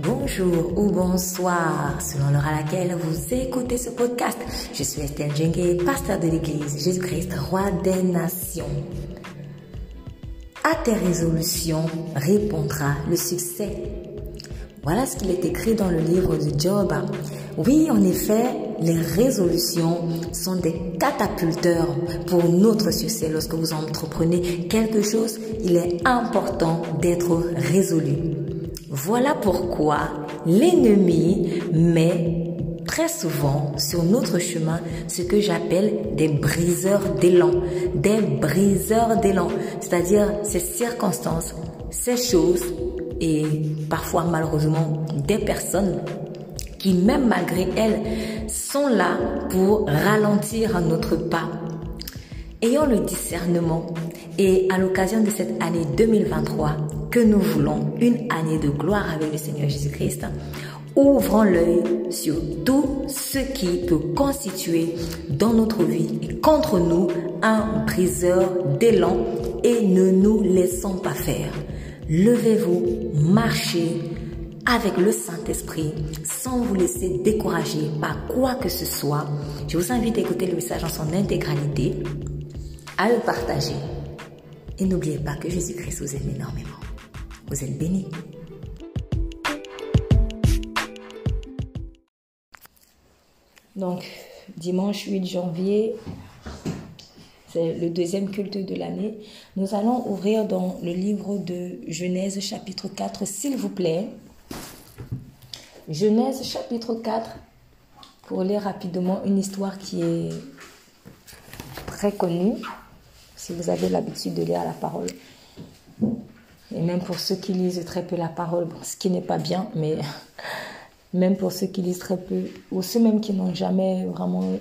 Bonjour ou bonsoir, selon l'heure à laquelle vous écoutez ce podcast. Je suis Estelle Djengue, pasteur de l'église Jésus-Christ, roi des nations. À tes résolutions répondra le succès. Voilà ce qu'il est écrit dans le livre de Job. Oui, en effet, les résolutions sont des catapulteurs pour notre succès. Lorsque vous entreprenez quelque chose, il est important d'être résolu. Voilà pourquoi l'ennemi met très souvent sur notre chemin ce que j'appelle des briseurs d'élan. Des briseurs d'élan, c'est-à-dire ces circonstances, ces choses et parfois malheureusement des personnes qui même malgré elles sont là pour ralentir notre pas. Ayons le discernement et à l'occasion de cette année 2023 que nous voulons, une année de gloire avec le Seigneur Jésus-Christ, ouvrons l'œil sur tout ce qui peut constituer dans notre vie et contre nous un briseur d'élan et ne nous laissons pas faire. Levez-vous, marchez avec le Saint-Esprit sans vous laisser décourager par quoi que ce soit. Je vous invite à écouter le message en son intégralité, à le partager. Et n'oubliez pas que Jésus-Christ vous aime énormément. Vous êtes bénis. Donc, dimanche 8 janvier, c'est le deuxième culte de l'année. Nous allons ouvrir dans le livre de Genèse chapitre 4, s'il vous plaît. Genèse chapitre 4, pour lire rapidement une histoire qui est très connue, si vous avez l'habitude de lire la parole. Et même pour ceux qui lisent très peu la parole, ce qui n'est pas bien, mais même pour ceux qui lisent très peu, ou ceux même qui n'ont jamais vraiment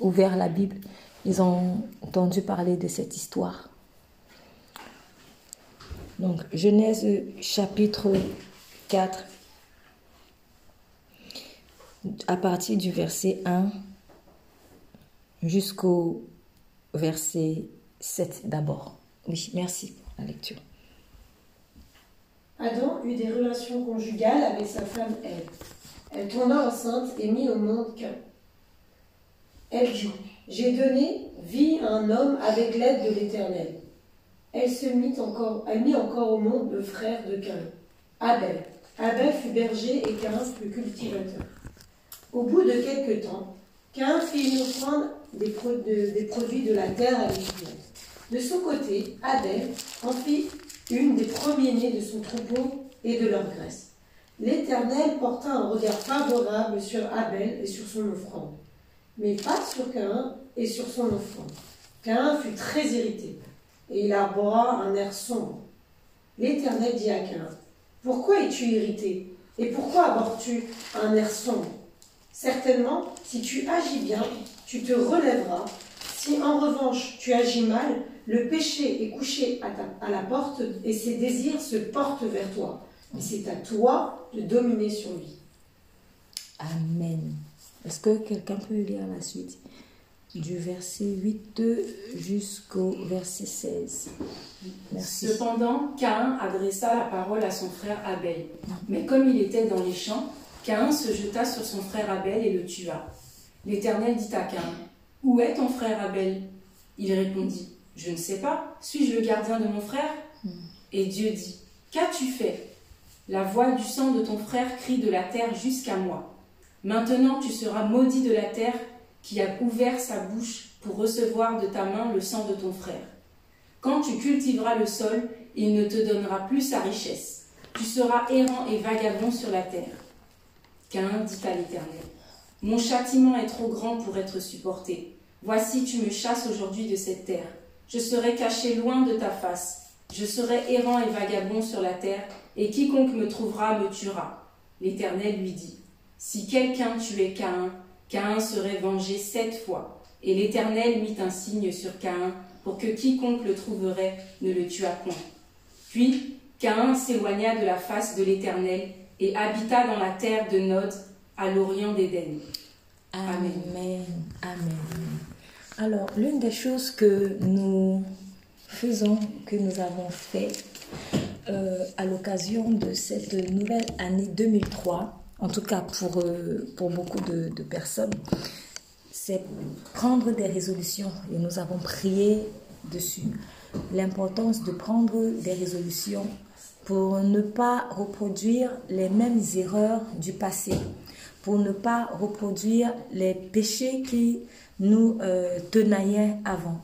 ouvert la Bible, ils ont entendu parler de cette histoire. Donc, Genèse chapitre 4, à partir du verset 1 jusqu'au verset 7 d'abord. Oui, merci pour la lecture. Adam eut des relations conjugales avec sa femme Ève. Elle tomba enceinte et mit au monde qu'un. Elle dit J'ai donné vie à un homme avec l'aide de l'Éternel. Elle se mit encore, elle mit encore au monde le frère de Cain, Abel. Abel fut berger et Cain fut cultivateur. Au bout de quelque temps, Cain fit une offrande des, des produits de la terre à l'Éternel. De son côté, Abel en fit une des premiers-nés de son troupeau et de leur graisse. L'Éternel porta un regard favorable sur Abel et sur son offrande, mais pas sur Cain et sur son offrande. Cain fut très irrité, et il arbora un air sombre. L'Éternel dit à Cain, Pourquoi es-tu irrité Et pourquoi abordes-tu un air sombre? Certainement, si tu agis bien, tu te relèveras. Si en revanche tu agis mal, le péché est couché à, la porte et ses désirs se portent vers toi. Mais c'est à toi de dominer sur lui. Amen. Est-ce que quelqu'un peut lire la suite du verset 8 jusqu'au verset 16 Merci. Cependant, Caïn adressa la parole à son frère Abel. Mais comme il était dans les champs, Caïn se jeta sur son frère Abel et le tua. L'Éternel dit à Caïn, Où est ton frère Abel? Il répondit, Je ne sais pas, suis-je le gardien de mon frère Et Dieu dit, Qu'as-tu fait? La voix du sang de ton frère crie de la terre jusqu'à moi. Maintenant tu seras maudit de la terre qui a ouvert sa bouche pour recevoir de ta main le sang de ton frère. Quand tu cultiveras le sol, il ne te donnera plus sa richesse. Tu seras errant et vagabond sur la terre. Cain dit à l'Éternel, Mon châtiment est trop grand pour être supporté. Voici, tu me chasses aujourd'hui de cette terre. Je serai caché loin de ta face. Je serai errant et vagabond sur la terre, et quiconque me trouvera me tuera. L'Éternel lui dit, Si quelqu'un tuait Caïn, Caïn serait vengé sept fois. Et l'Éternel mit un signe sur Caïn pour que quiconque le trouverait ne le tuât point. Puis Caïn s'éloigna de la face de l'Éternel et habita dans la terre de Nod, à l'orient d'Éden. Amen. Amen. Alors, l'une des choses que nous faisons, que nous avons fait euh, à l'occasion de cette nouvelle année 2003, en tout cas pour, euh, pour beaucoup de, de personnes, c'est prendre des résolutions. Et nous avons prié dessus. L'importance de prendre des résolutions pour ne pas reproduire les mêmes erreurs du passé, pour ne pas reproduire les péchés qui nous euh, avant.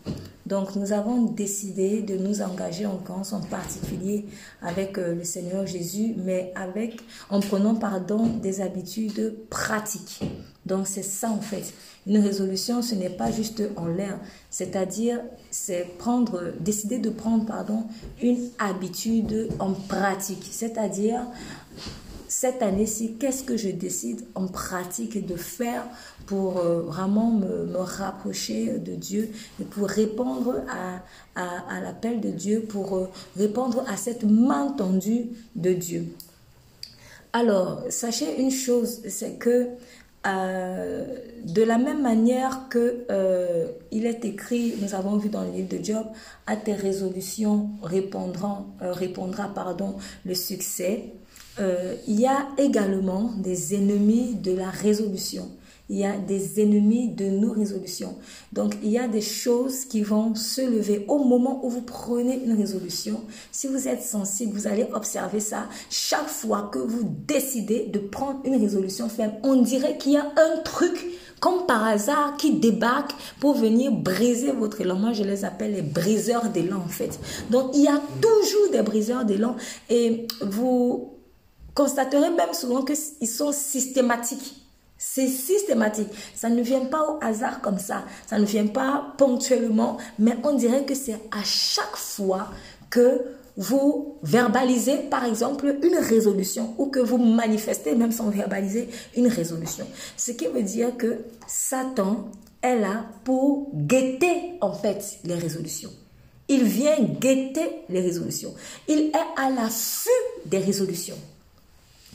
Donc nous avons décidé de nous engager en France, en particulier avec euh, le Seigneur Jésus, mais avec en prenant pardon des habitudes pratiques. Donc c'est ça en fait. Une résolution, ce n'est pas juste en l'air, c'est-à-dire c'est prendre, décider de prendre pardon une habitude en pratique, c'est-à-dire cette année-ci, qu'est-ce que je décide en pratique de faire pour euh, vraiment me, rapprocher de Dieu et pour répondre à, à, l'appel de Dieu, pour euh, répondre à cette main tendue de Dieu? Alors, sachez une chose, c'est que euh, de la même manière que il est écrit, nous avons vu dans le livre de Job, à tes résolutions répondra, répondra pardon, le succès. Euh, il y a également des ennemis de la résolution il y a des ennemis de nos résolutions. Donc, il y a des choses qui vont se lever au moment où vous prenez une résolution. Si vous êtes sensible, vous allez observer ça. Chaque fois que vous décidez de prendre une résolution ferme, on dirait qu'il y a un truc comme par hasard qui débarque pour venir briser votre élan. Moi, je les appelle les briseurs d'élan, en fait. Donc, il y a toujours des briseurs d'élan et vous constaterez même souvent qu'ils sont systématiques. C'est systématique. Ça ne vient pas au hasard comme ça. Ça ne vient pas ponctuellement, mais on dirait que c'est à chaque fois que vous verbalisez, par exemple, une résolution ou que vous manifestez, même sans verbaliser, une résolution. Ce qui veut dire que Satan est là pour guetter, en fait, les résolutions. Il vient guetter les résolutions. Il est à l'affût des résolutions.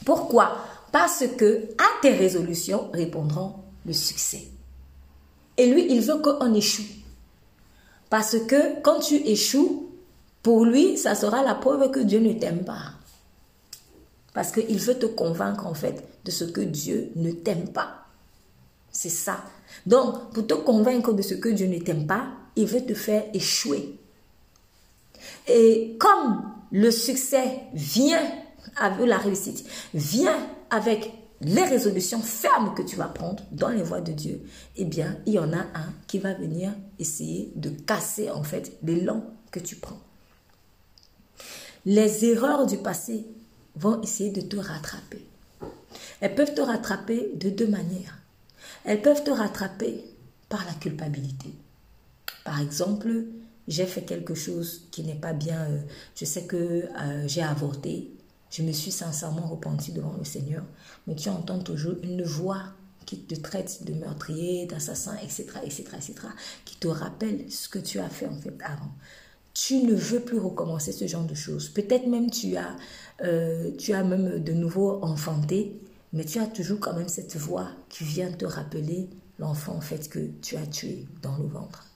Pourquoi? Parce que à tes résolutions répondront le succès. Et lui, il veut qu'on échoue. Parce que quand tu échoues, pour lui, ça sera la preuve que Dieu ne t'aime pas. Parce qu'il veut te convaincre en fait de ce que Dieu ne t'aime pas. C'est ça. Donc, pour te convaincre de ce que Dieu ne t'aime pas, il veut te faire échouer. Et comme le succès vient avec la réussite, vient avec les résolutions fermes que tu vas prendre dans les voies de Dieu, eh bien, il y en a un qui va venir essayer de casser en fait l'élan que tu prends. Les erreurs du passé vont essayer de te rattraper. Elles peuvent te rattraper de deux manières. Elles peuvent te rattraper par la culpabilité. Par exemple, j'ai fait quelque chose qui n'est pas bien, euh, je sais que euh, j'ai avorté, je me suis sincèrement repenti devant le Seigneur. Mais tu entends toujours une voix qui te traite de meurtrier, d'assassin, etc., etc., etc., qui te rappelle ce que tu as fait en fait avant. Tu ne veux plus recommencer ce genre de choses. Peut-être même tu as, euh, tu as même de nouveau enfanté, mais tu as toujours quand même cette voix qui vient te rappeler l'enfant en fait que tu as tué dans le ventre.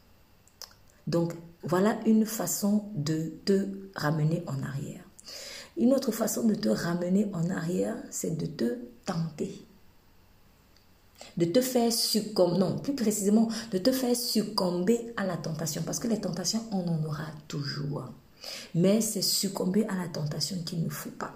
Donc voilà une façon de te ramener en arrière. Une autre façon de te ramener en arrière, c'est de te tenter. De te faire succomber, non, plus précisément, de te faire succomber à la tentation. Parce que les tentations, on en aura toujours. Mais c'est succomber à la tentation qu'il ne faut pas.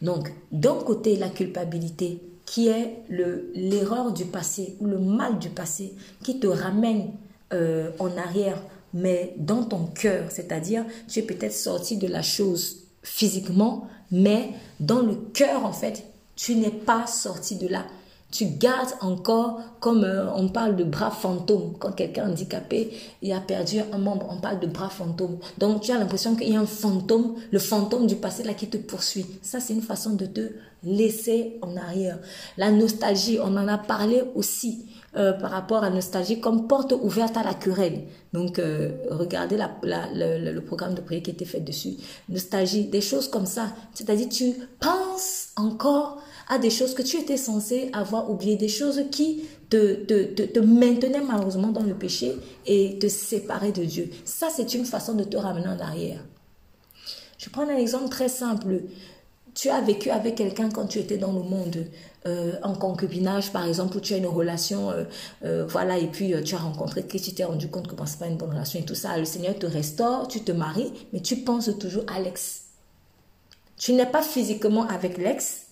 Donc, d'un côté, la culpabilité, qui est l'erreur du passé ou le mal du passé, qui te ramène euh, en arrière, mais dans ton cœur, c'est-à-dire tu es peut-être sorti de la chose physiquement, mais dans le cœur, en fait, tu n'es pas sorti de là. Tu gardes encore, comme euh, on parle de bras fantômes, quand quelqu'un handicapé il a perdu un membre, on parle de bras fantômes. Donc tu as l'impression qu'il y a un fantôme, le fantôme du passé là qui te poursuit. Ça, c'est une façon de te laisser en arrière. La nostalgie, on en a parlé aussi. Euh, par rapport à la nostalgie comme porte ouverte à la querelle. Donc, euh, regardez la, le, programme de prière qui était fait dessus. Nostalgie, des choses comme ça. C'est-à-dire, tu penses encore à des choses que tu étais censé avoir oubliées, des choses qui te, te, te, te maintenaient malheureusement dans le péché et te séparaient de Dieu. Ça, c'est une façon de te ramener en arrière. Je prends un exemple très simple. Tu as vécu avec quelqu'un quand tu étais dans le monde, euh, en concubinage par exemple, où tu as une relation, euh, euh, voilà, et puis tu as rencontré que tu t'es rendu compte que ce n'est pas une bonne relation et tout ça. Le Seigneur te restaure, tu te maries, mais tu penses toujours à l'ex. Tu n'es pas physiquement avec l'ex,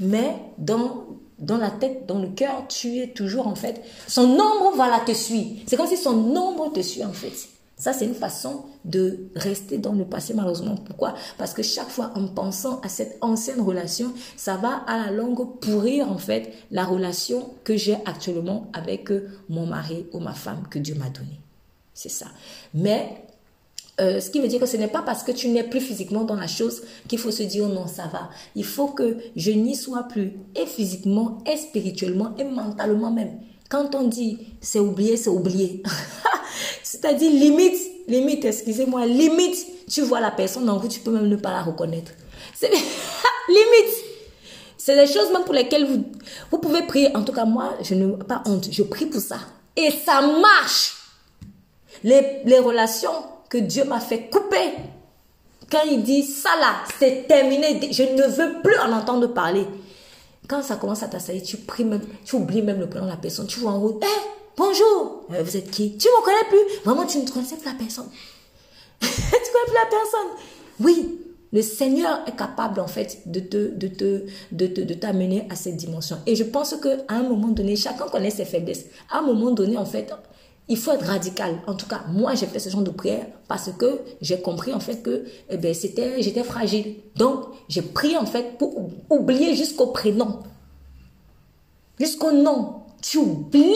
mais dans, dans la tête, dans le cœur, tu es toujours en fait. Son ombre, voilà, te suit. C'est comme si son ombre te suit en fait. Ça, c'est une façon de rester dans le passé, malheureusement. Pourquoi? Parce que chaque fois, en pensant à cette ancienne relation, ça va à la longue pourrir, en fait, la relation que j'ai actuellement avec euh, mon mari ou ma femme que Dieu m'a donnée. C'est ça. Mais euh, ce qui veut dire que ce n'est pas parce que tu n'es plus physiquement dans la chose qu'il faut se dire non, ça va. Il faut que je n'y sois plus, et physiquement, et spirituellement, et mentalement même. Quand on dit c'est oublié, c'est oublié. C'est-à-dire limite, limite, excusez-moi, limite, tu vois la personne en vous, tu peux même ne pas la reconnaître. C'est limite. C'est des choses même pour lesquelles vous, vous pouvez prier. En tout cas, moi, je n'ai pas honte. Je prie pour ça. Et ça marche. Les, les relations que Dieu m'a fait couper. Quand il dit ça là, c'est terminé. Je ne veux plus en entendre parler. Quand ça commence à t'assaillir, tu pries même, tu oublies même le prénom de la personne. Tu vois en route, eh, bonjour, vous êtes qui? Tu ne me connais plus. Vraiment, tu ne connaissais plus la personne. tu ne connais plus la personne. Oui, le Seigneur est capable en fait de te, de te, de de t'amener à cette dimension. Et je pense que à un moment donné, chacun connaît ses faiblesses. À un moment donné, en fait, il faut être radical. En tout cas, moi, j'ai fait ce genre de prière parce que j'ai compris en fait que eh ben, c'était, j'étais fragile. Donc, j'ai prié en fait pour oublier jusqu'au prénom, jusqu'au nom. Tu oublies.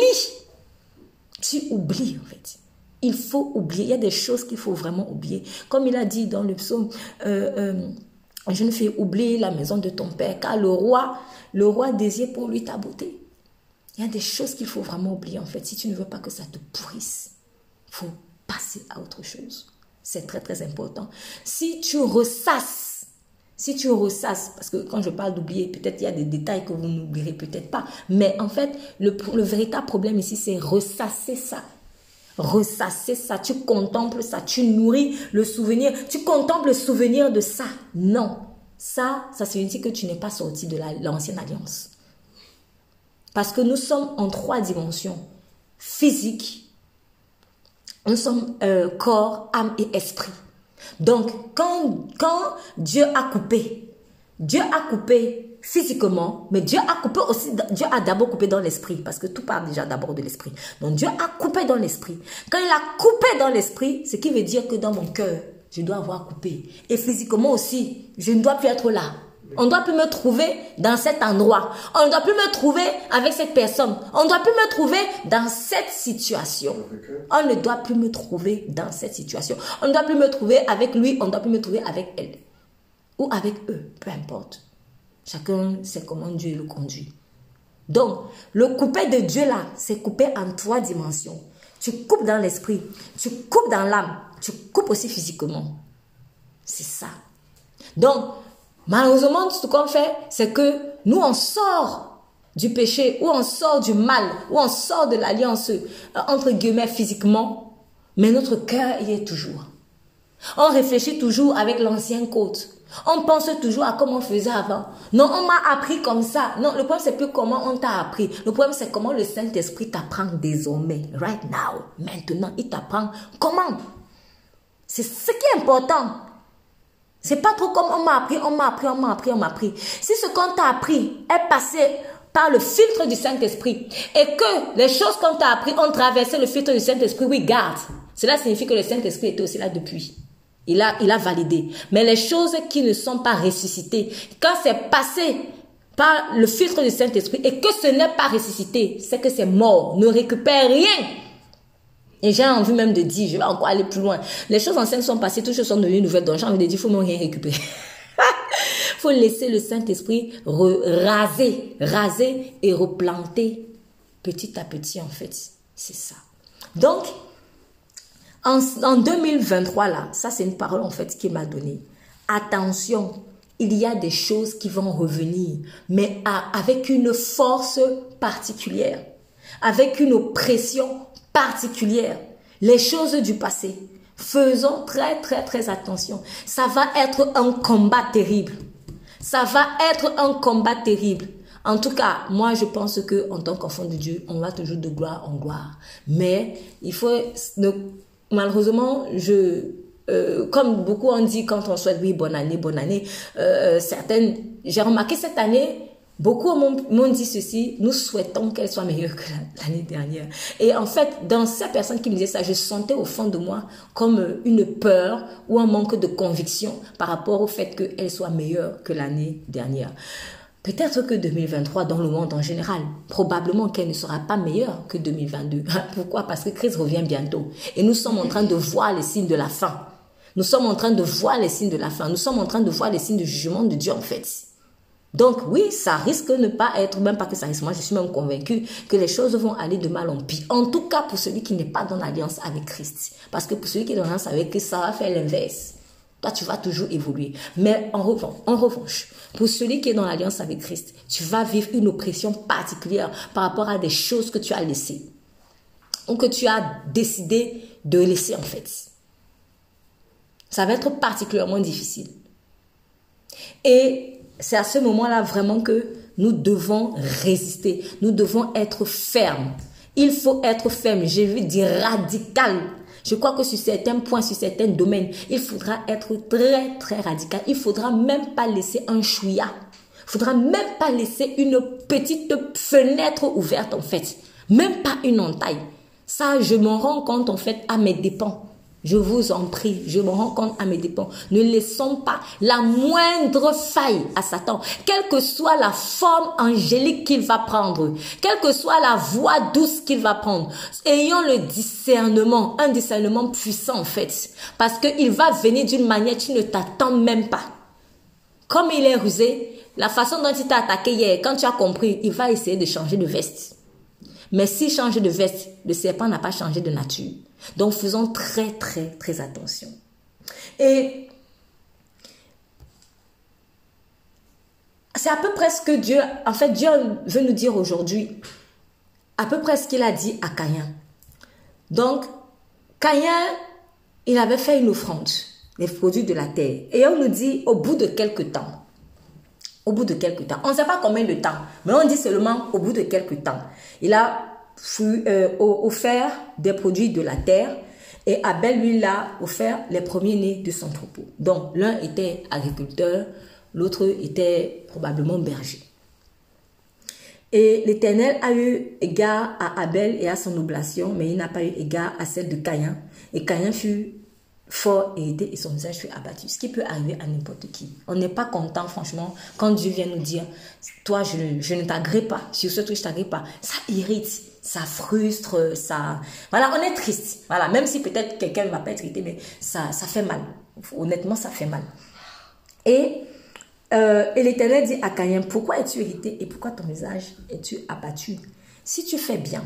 Tu oublies en fait. Il faut oublier. Il y a des choses qu'il faut vraiment oublier. Comme il a dit dans le psaume, euh, euh, je ne fais oublier la maison de ton père, car le roi, le roi désire pour lui ta beauté. Il y a des choses qu'il faut vraiment oublier en fait. Si tu ne veux pas que ça te pourrisse, il faut passer à autre chose. C'est très très important. Si tu ressasses, si tu ressasses, parce que quand je parle d'oublier, peut-être il y a des détails que vous n'oublierez peut-être pas, mais en fait, le, le véritable problème ici, c'est ressasser ça. Ressasser ça, tu contemples ça, tu nourris le souvenir, tu contemples le souvenir de ça. Non, ça, ça signifie que tu n'es pas sorti de l'ancienne alliance. Parce que nous sommes en trois dimensions. Physique, nous sommes euh, corps, âme et esprit. Donc, quand, quand Dieu a coupé, Dieu a coupé physiquement, mais Dieu a coupé aussi, Dieu a d'abord coupé dans l'esprit, parce que tout part déjà d'abord de l'esprit. Donc Dieu a coupé dans l'esprit. Quand il a coupé dans l'esprit, ce qui veut dire que dans mon cœur, je dois avoir coupé. Et physiquement aussi, je ne dois plus être là. On ne doit plus me trouver dans cet endroit. On ne doit plus me trouver avec cette personne. On ne doit plus me trouver dans cette situation. On ne doit plus me trouver dans cette situation. On ne doit plus me trouver avec lui. On ne doit plus me trouver avec elle. Ou avec eux. Peu importe. Chacun sait comment Dieu le conduit. Donc, le coupé de Dieu là, c'est coupé en trois dimensions. Tu coupes dans l'esprit, tu coupes dans l'âme, tu coupes aussi physiquement. C'est ça. Donc, Malheureusement, ce qu'on fait, c'est que nous, on sort du péché, ou on sort du mal, ou on sort de l'alliance, euh, entre guillemets, physiquement, mais notre cœur y est toujours. On réfléchit toujours avec l'ancien côte. On pense toujours à comment on faisait avant. Non, on m'a appris comme ça. Non, le problème, c'est plus comment on t'a appris. Le problème, c'est comment le Saint-Esprit t'apprend désormais. Right now. Maintenant, il t'apprend comment. C'est ce qui est important. C'est pas trop comme on m'a appris, on m'a appris, on m'a appris, on m'a appris. Si ce qu'on t'a appris est passé par le filtre du Saint-Esprit et que les choses qu'on t'a appris ont traversé le filtre du Saint-Esprit, oui, garde. Cela signifie que le Saint-Esprit était aussi là depuis. Il a, il a validé. Mais les choses qui ne sont pas ressuscitées, quand c'est passé par le filtre du Saint-Esprit et que ce n'est pas ressuscité, c'est que c'est mort. Ne récupère rien. Et j'ai envie même de dire, je vais encore aller plus loin. Les choses anciennes sont passées, toutes choses sont devenues nouvelles. Donc j'ai envie de dire, il faut même rien récupérer. Il faut laisser le Saint-Esprit raser, raser et replanter petit à petit en fait. C'est ça. Donc, en, en 2023 là, ça c'est une parole en fait qui m'a donné. Attention, il y a des choses qui vont revenir, mais avec une force particulière, avec une pression particulière. Les choses du passé, Faisons très très très attention. Ça va être un combat terrible. Ça va être un combat terrible. En tout cas, moi, je pense que en tant qu'enfant de Dieu, on va toujours de gloire en gloire. Mais il faut, malheureusement, je, euh, comme beaucoup ont dit quand on souhaite oui bonne année, bonne année, euh, certaines, j'ai remarqué cette année, Beaucoup m'ont dit ceci, nous souhaitons qu'elle soit meilleure que l'année dernière. Et en fait, dans ces personnes qui me disaient ça, je sentais au fond de moi comme une peur ou un manque de conviction par rapport au fait qu'elle soit meilleure que l'année dernière. Peut-être que 2023, dans le monde en général, probablement qu'elle ne sera pas meilleure que 2022. Pourquoi? Parce que Christ revient bientôt. Et nous sommes en train de voir les signes de la fin. Nous sommes en train de voir les signes de la fin. Nous sommes en train de voir les signes de jugement de Dieu en fait. Donc oui, ça risque de ne pas être, même pas que ça risque, moi je suis même convaincue que les choses vont aller de mal en pire. En tout cas pour celui qui n'est pas dans l'alliance avec Christ. Parce que pour celui qui est dans l'alliance avec Christ, ça va faire l'inverse. Toi, tu vas toujours évoluer. Mais en revanche, en revanche, pour celui qui est dans l'alliance avec Christ, tu vas vivre une oppression particulière par rapport à des choses que tu as laissées. Ou que tu as décidé de laisser en fait. Ça va être particulièrement difficile. Et c'est à ce moment-là vraiment que nous devons résister. Nous devons être fermes. Il faut être ferme. J'ai vu dire radical. Je crois que sur certains points, sur certains domaines, il faudra être très, très radical. Il faudra même pas laisser un chouïa. Il faudra même pas laisser une petite fenêtre ouverte, en fait. Même pas une entaille. Ça, je m'en rends compte, en fait, à mes dépens. Je vous en prie, je me rends compte à mes dépens. Ne laissons pas la moindre faille à Satan, quelle que soit la forme angélique qu'il va prendre, quelle que soit la voix douce qu'il va prendre. Ayons le discernement, un discernement puissant en fait, parce qu'il va venir d'une manière tu ne t'attends même pas. Comme il est rusé, la façon dont il t'a attaqué hier, quand tu as compris, il va essayer de changer de veste. Mais s'il change de veste, le serpent n'a pas changé de nature. Donc faisons très très très attention. Et c'est à peu près ce que Dieu, en fait Dieu veut nous dire aujourd'hui, à peu près ce qu'il a dit à Caïn. Donc Caïn, il avait fait une offrande, les produits de la terre. Et on nous dit au bout de quelques temps, au bout de quelques temps, on ne sait pas combien de temps, mais on dit seulement au bout de quelques temps, il a fut euh, offert des produits de la terre et Abel lui l'a offert les premiers-nés de son troupeau. Donc l'un était agriculteur, l'autre était probablement berger. Et l'Éternel a eu égard à Abel et à son oblation, mais il n'a pas eu égard à celle de Caïn. Et Caïn fut fort et aidé et son visage fut abattu. Ce qui peut arriver à n'importe qui. On n'est pas content, franchement, quand Dieu vient nous dire, toi, je, je ne t'agrée pas, sur ce truc, je t'agrée pas. Ça irrite ça frustre, ça... Voilà, on est triste. Voilà, même si peut-être quelqu'un ne va pas être irrité, mais ça, ça fait mal. Honnêtement, ça fait mal. Et, euh, et l'Éternel dit à Caïn, pourquoi es-tu irrité et pourquoi ton visage es-tu abattu? Si tu fais bien,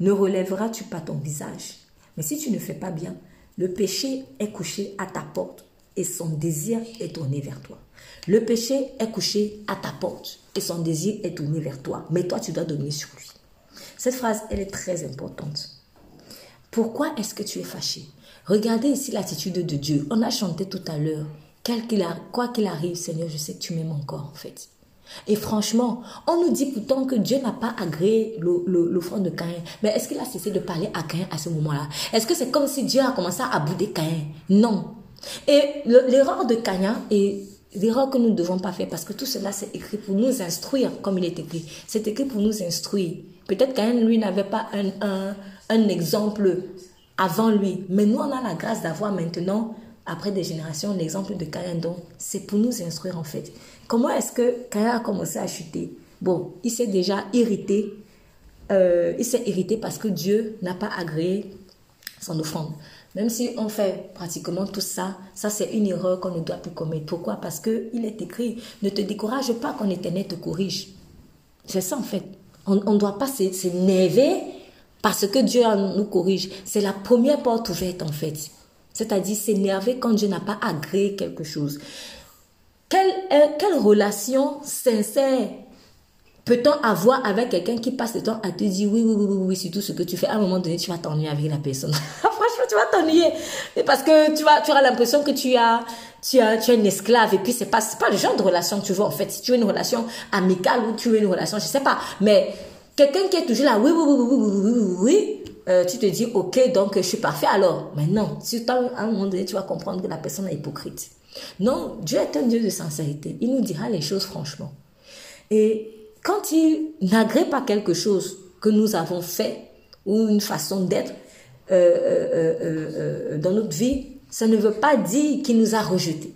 ne relèveras-tu pas ton visage? Mais si tu ne fais pas bien, le péché est couché à ta porte et son désir est tourné vers toi. Le péché est couché à ta porte et son désir est tourné vers toi. Mais toi, tu dois dominer sur lui. Cette phrase, elle est très importante. Pourquoi est-ce que tu es fâché? Regardez ici l'attitude de Dieu. On a chanté tout à l'heure. Quoi qu'il arrive, Seigneur, je sais que tu m'aimes encore, en fait. Et franchement, on nous dit pourtant que Dieu n'a pas agréé l'offrande de Caïn. Mais est-ce qu'il a cessé de parler à Caïn à ce moment-là? Est-ce que c'est comme si Dieu a commencé à bouder Caïn? Non. Et l'erreur de Caïn est l'erreur que nous ne devons pas faire parce que tout cela c'est écrit pour nous instruire comme il est écrit. C'est écrit pour nous instruire. Peut-être qu'un lui n'avait pas un, un, exemple avant lui, mais nous on a la grâce d'avoir maintenant, après des générations, l'exemple de Caïn. Donc c'est pour nous instruire en fait. Comment est-ce que Caïn a commencé à chuter? Bon, il s'est déjà irrité. Euh, il s'est irrité parce que Dieu n'a pas agréé son offrande. Même si on fait pratiquement tout ça, ça c'est une erreur qu'on ne doit plus commettre. Pourquoi? Parce qu'il est écrit, ne te décourage pas quand l'éternel te corrige. C'est ça en fait. On ne doit pas s'énerver parce que Dieu nous corrige. C'est la première porte ouverte en fait. C'est-à-dire s'énerver quand Dieu n'a pas agréé quelque chose. Quelle, quelle relation sincère peut-on avoir avec quelqu'un qui passe le temps à te dire oui, oui, oui, oui, oui, c'est tout ce que tu fais. À un moment donné, tu vas t'ennuyer avec la personne. Franchement, tu vas t'ennuyer. Parce que tu, vas, tu auras l'impression que tu as, tu as, tu es un esclave. Et puis, c'est pas, pas le genre de relation que tu veux, en fait. Si tu veux une relation amicale ou tu veux une relation, je sais pas. Mais quelqu'un qui est toujours là, oui, oui, oui, oui, oui, oui, oui, oui euh, tu te dis, ok, donc je suis parfait alors. Mais non, si à un moment donné, tu vas comprendre que la personne est hypocrite. Non, Dieu est un Dieu de sincérité. Il nous dira les choses franchement. Et quand il n'agrée pas quelque chose que nous avons fait ou une façon d'être euh, euh, euh, dans notre vie, ça ne veut pas dire qu'il nous a rejetés.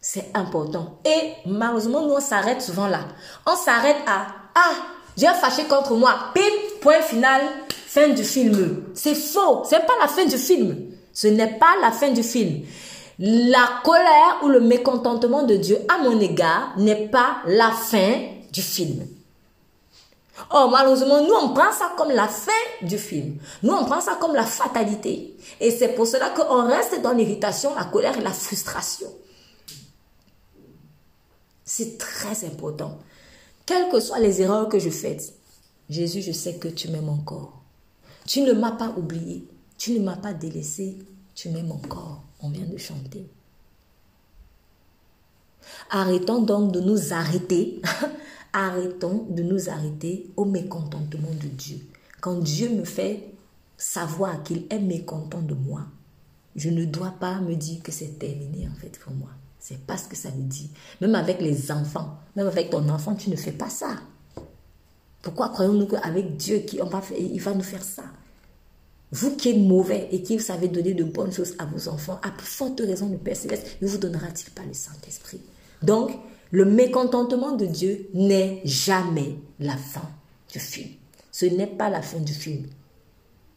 C'est important. Et malheureusement, nous, on s'arrête souvent là. On s'arrête à Ah, Dieu est fâché contre moi. Pim, point final, fin du film. C'est faux. C'est pas la fin du film. Ce n'est pas la fin du film. La colère ou le mécontentement de Dieu à mon égard n'est pas la fin du film. Oh, malheureusement, nous, on prend ça comme la fin du film. Nous, on prend ça comme la fatalité. Et c'est pour cela qu'on reste dans l'irritation, la colère et la frustration. C'est très important. Quelles que soient les erreurs que je fais, Jésus, je sais que tu m'aimes encore. Tu ne m'as pas oublié. Tu ne m'as pas délaissé. Tu m'aimes encore. Vient de chanter. Arrêtons donc de nous arrêter Arrêtons de nous arrêter au mécontentement de Dieu. Quand Dieu me fait savoir qu'il est mécontent de moi, je ne dois pas me dire que c'est terminé en fait pour moi. C'est pas ce que ça me dit. Même avec les enfants, même avec ton enfant, tu ne fais pas ça. Pourquoi croyons-nous qu'avec Dieu, qui, on va il va nous faire ça? Vous qui êtes mauvais et qui savez donner de bonnes choses à vos enfants, à forte raison de Père Céleste, ne vous donnera-t-il pas le Saint-Esprit? Donc, le mécontentement de Dieu n'est jamais la fin du film. Ce n'est pas la fin du film.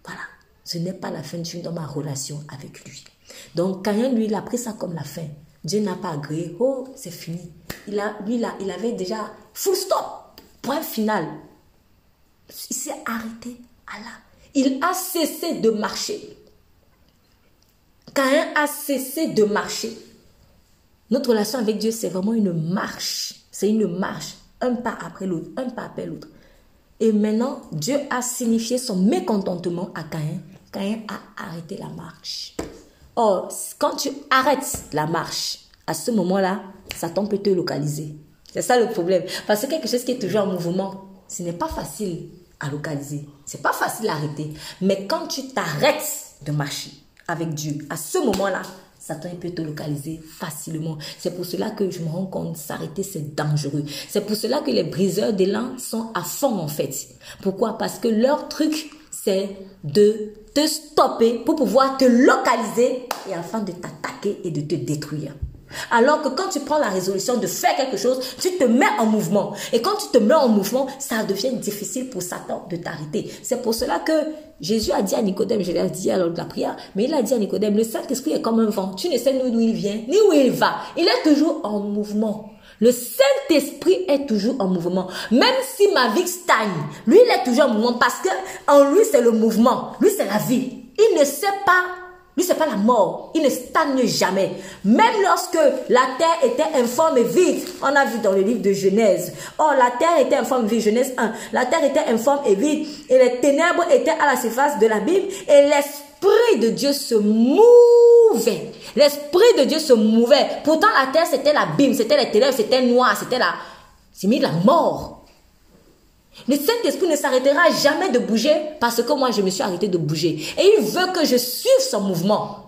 Voilà. Ce n'est pas la fin du film dans ma relation avec lui. Donc, Caïn, lui, il a pris ça comme la fin. Dieu n'a pas agréé. Oh, c'est fini. Il a, lui, là, il avait déjà full stop. Point final. Il s'est arrêté à là. Il a cessé de marcher. Caïn a cessé de marcher. Notre relation avec Dieu, c'est vraiment une marche. C'est une marche, un pas après l'autre, un pas après l'autre. Et maintenant, Dieu a signifié son mécontentement à Caïn. Caïn a arrêté la marche. Or, quand tu arrêtes la marche, à ce moment-là, Satan peut te localiser. C'est ça le problème. Parce que quelque chose qui est toujours en mouvement, ce n'est pas facile à localiser. C'est pas facile à arrêter. Mais quand tu t'arrêtes de marcher avec Dieu, à ce moment-là, Satan peut te localiser facilement. C'est pour cela que je me rends compte, s'arrêter, c'est dangereux. C'est pour cela que les briseurs d'élan sont à fond, en fait. Pourquoi? Parce que leur truc, c'est de te stopper pour pouvoir te localiser et afin de t'attaquer et de te détruire. Alors que quand tu prends la résolution de faire quelque chose, tu te mets en mouvement. Et quand tu te mets en mouvement, ça devient difficile pour Satan de t'arrêter. C'est pour cela que Jésus a dit à Nicodème, je l'ai dit alors de la prière, mais il a dit à Nicodème, le Saint-Esprit est comme un vent. Tu ne sais ni d'où il vient, ni où il va. Il est toujours en mouvement. Le Saint-Esprit est toujours en mouvement. Même si ma vie stagne, lui, il est toujours en mouvement parce que en lui, c'est le mouvement. Lui, c'est la vie. Il ne sait pas lui, c'est pas la mort. Il ne stagne jamais. Même lorsque la terre était informe et vide, on a vu dans le livre de Genèse. Oh, la terre était informe et vide, Genèse 1. La terre était informe et vide, et les ténèbres étaient à la surface de la Bible, et l'Esprit de Dieu se mouvait. L'Esprit de Dieu se mouvait. Pourtant, la terre, c'était la Bible, c'était les ténèbres, c'était noir, c'était la... C'est mis la mort. Le Saint-Esprit ne s'arrêtera jamais de bouger parce que moi, je me suis arrêté de bouger. Et il veut que je suive son mouvement.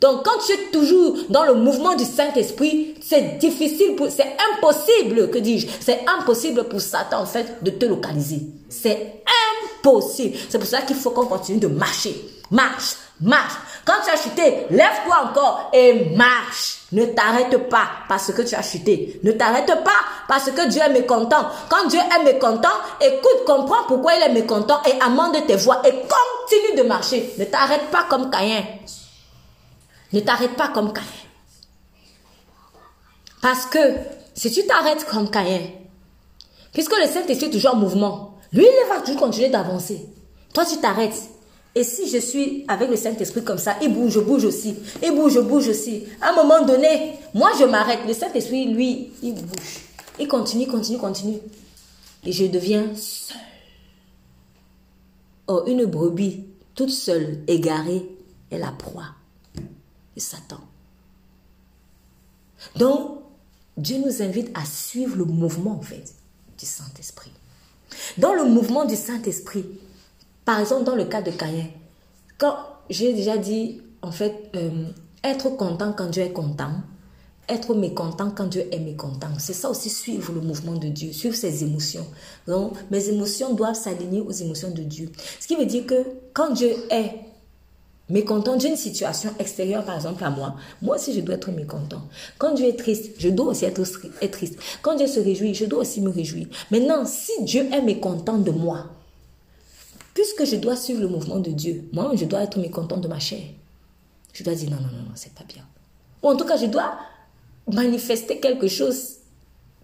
Donc, quand tu es toujours dans le mouvement du Saint-Esprit, c'est difficile, c'est impossible, que dis-je, c'est impossible pour Satan, en fait, de te localiser. C'est impossible. C'est pour ça qu'il faut qu'on continue de marcher. Marche, marche. Quand tu as chuté, lève-toi encore et marche. Ne t'arrête pas parce que tu as chuté. Ne t'arrête pas parce que Dieu est mécontent. Quand Dieu est mécontent, écoute, comprends pourquoi il est mécontent et amende tes voix et continue de marcher. Ne t'arrête pas comme Caïn. Ne t'arrête pas comme Caïn. Parce que si tu t'arrêtes comme Caïn, puisque le Saint-Esprit est toujours en mouvement, lui, il va toujours continuer d'avancer. Toi, tu t'arrêtes. Et si je suis avec le Saint-Esprit comme ça, il bouge, bouge aussi. Il bouge, bouge aussi. À un moment donné, moi je m'arrête. Le Saint-Esprit, lui, il bouge. Il continue, continue, continue. Et je deviens seul. Oh, une brebis toute seule, égarée, est la proie de Satan. Donc, Dieu nous invite à suivre le mouvement, en fait, du Saint-Esprit. Dans le mouvement du Saint-Esprit, par exemple, dans le cas de Caïn, quand j'ai déjà dit, en fait, euh, être content quand Dieu est content, être mécontent quand Dieu est mécontent. C'est ça aussi suivre le mouvement de Dieu, suivre ses émotions. Donc, mes émotions doivent s'aligner aux émotions de Dieu. Ce qui veut dire que quand Dieu est mécontent d'une situation extérieure, par exemple à moi, moi aussi je dois être mécontent. Quand Dieu est triste, je dois aussi être, être triste. Quand Dieu se réjouit, je dois aussi me réjouir. Maintenant, si Dieu est mécontent de moi, puisque je dois suivre le mouvement de Dieu, moi je dois être mécontent de ma chair. Je dois dire non, non, non, non, c'est pas bien. Ou en tout cas, je dois manifester quelque chose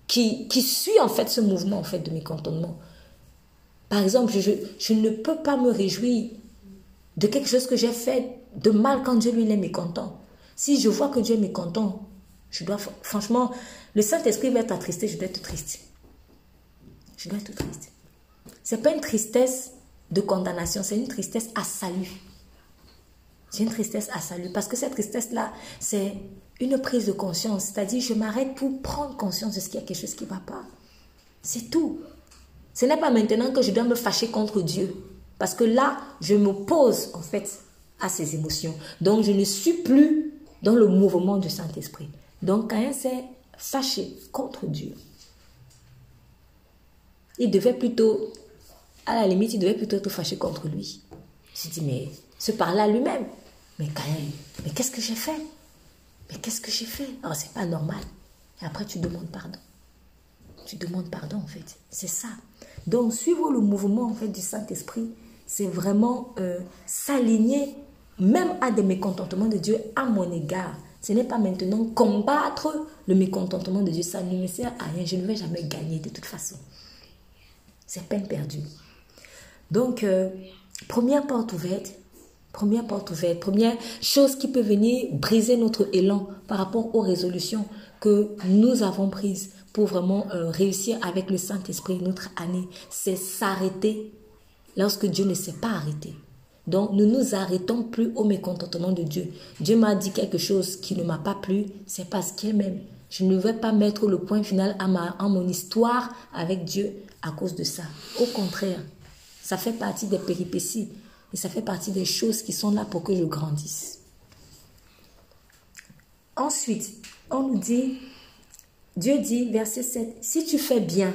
qui, suit en fait ce mouvement en fait de mécontentement. Par exemple, je, je ne peux pas me réjouir de quelque chose que j'ai fait de mal quand Dieu lui est mécontent. Si je vois que Dieu est mécontent, je dois franchement, le Saint-Esprit va être attristé, je dois être triste. Je dois être triste. C'est pas une tristesse de condamnation, c'est une tristesse à salut. C'est une tristesse à salut parce que cette tristesse-là, c'est une prise de conscience. C'est-à-dire, je m'arrête pour prendre conscience de ce qu'il y a quelque chose qui ne va pas. C'est tout. Ce n'est pas maintenant que je dois me fâcher contre Dieu. Parce que là, je m'oppose en fait à ces émotions. Donc, je ne suis plus dans le mouvement du Saint-Esprit. Donc, Caïn s'est fâché contre Dieu. Il devait plutôt, à la limite, il devait plutôt être fâché contre lui. Il dit, mais se parler à lui-même. Mais Caïn, mais qu'est-ce que j'ai fait? Mais qu'est-ce que j'ai fait? Oh, c'est pas normal. Et après, tu demandes pardon. Tu demandes pardon, en fait. C'est ça. Donc, suivre le mouvement, en fait, du Saint-Esprit, c'est vraiment euh, s'aligner même à des mécontentements de Dieu à mon égard. Ce n'est pas maintenant combattre le mécontentement de Dieu. Ça ne me sert à rien. Je ne vais jamais gagner de toute façon. C'est peine perdue. Donc, euh, première porte ouverte, Première porte ouverte, première chose qui peut venir briser notre élan par rapport aux résolutions que nous avons prises pour vraiment euh, réussir avec le Saint-Esprit notre année, c'est s'arrêter lorsque Dieu ne s'est pas arrêté. Donc, nous nous arrêtons plus au mécontentement de Dieu. Dieu m'a dit quelque chose qui ne m'a pas plu, c'est parce qu'il m'aime. Je ne vais pas mettre le point final à, ma, à mon histoire avec Dieu à cause de ça. Au contraire, ça fait partie des péripéties. Et ça fait partie des choses qui sont là pour que je grandisse. Ensuite, on nous dit, Dieu dit, verset 7, si tu fais bien,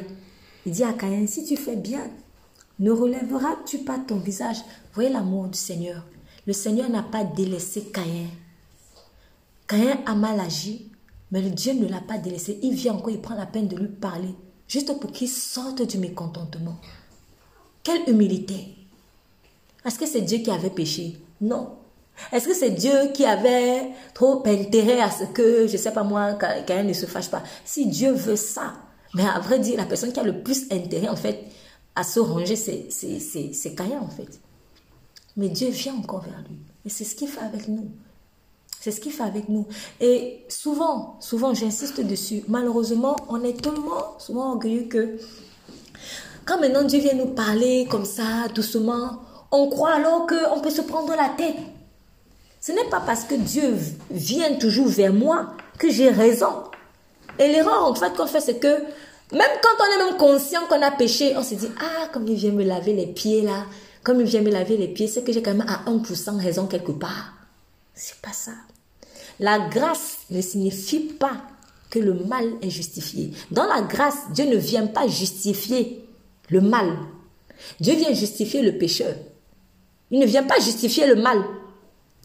il dit à Caïn, si tu fais bien, ne relèveras-tu pas ton visage? Voyez l'amour du Seigneur. Le Seigneur n'a pas délaissé Caïn. Caïn a mal agi, mais le Dieu ne l'a pas délaissé. Il vient encore, il prend la peine de lui parler, juste pour qu'il sorte du mécontentement. Quelle humilité est-ce que c'est Dieu qui avait péché? Non. Est-ce que c'est Dieu qui avait trop intérêt à ce que, je sais pas moi, quelqu'un ne se fâche pas? Si Dieu veut ça, mais à vrai dire, la personne qui a le plus intérêt, en fait, à se ranger, c'est Caïn, en fait. Mais Dieu vient encore vers lui. Et c'est ce qu'il fait avec nous. C'est ce qu'il fait avec nous. Et souvent, souvent, j'insiste dessus, malheureusement, on est tellement souvent orgueilleux que quand maintenant Dieu vient nous parler comme ça, doucement, on croit alors qu'on peut se prendre la tête. Ce n'est pas parce que Dieu vient toujours vers moi que j'ai raison. Et l'erreur en fait qu'on fait, c'est que même quand on est même conscient qu'on a péché, on se dit, ah, comme il vient me laver les pieds là, comme il vient me laver les pieds, c'est que j'ai quand même à 1% raison quelque part. C'est pas ça. La grâce ne signifie pas que le mal est justifié. Dans la grâce, Dieu ne vient pas justifier le mal. Dieu vient justifier le pécheur. Il ne vient pas justifier le mal.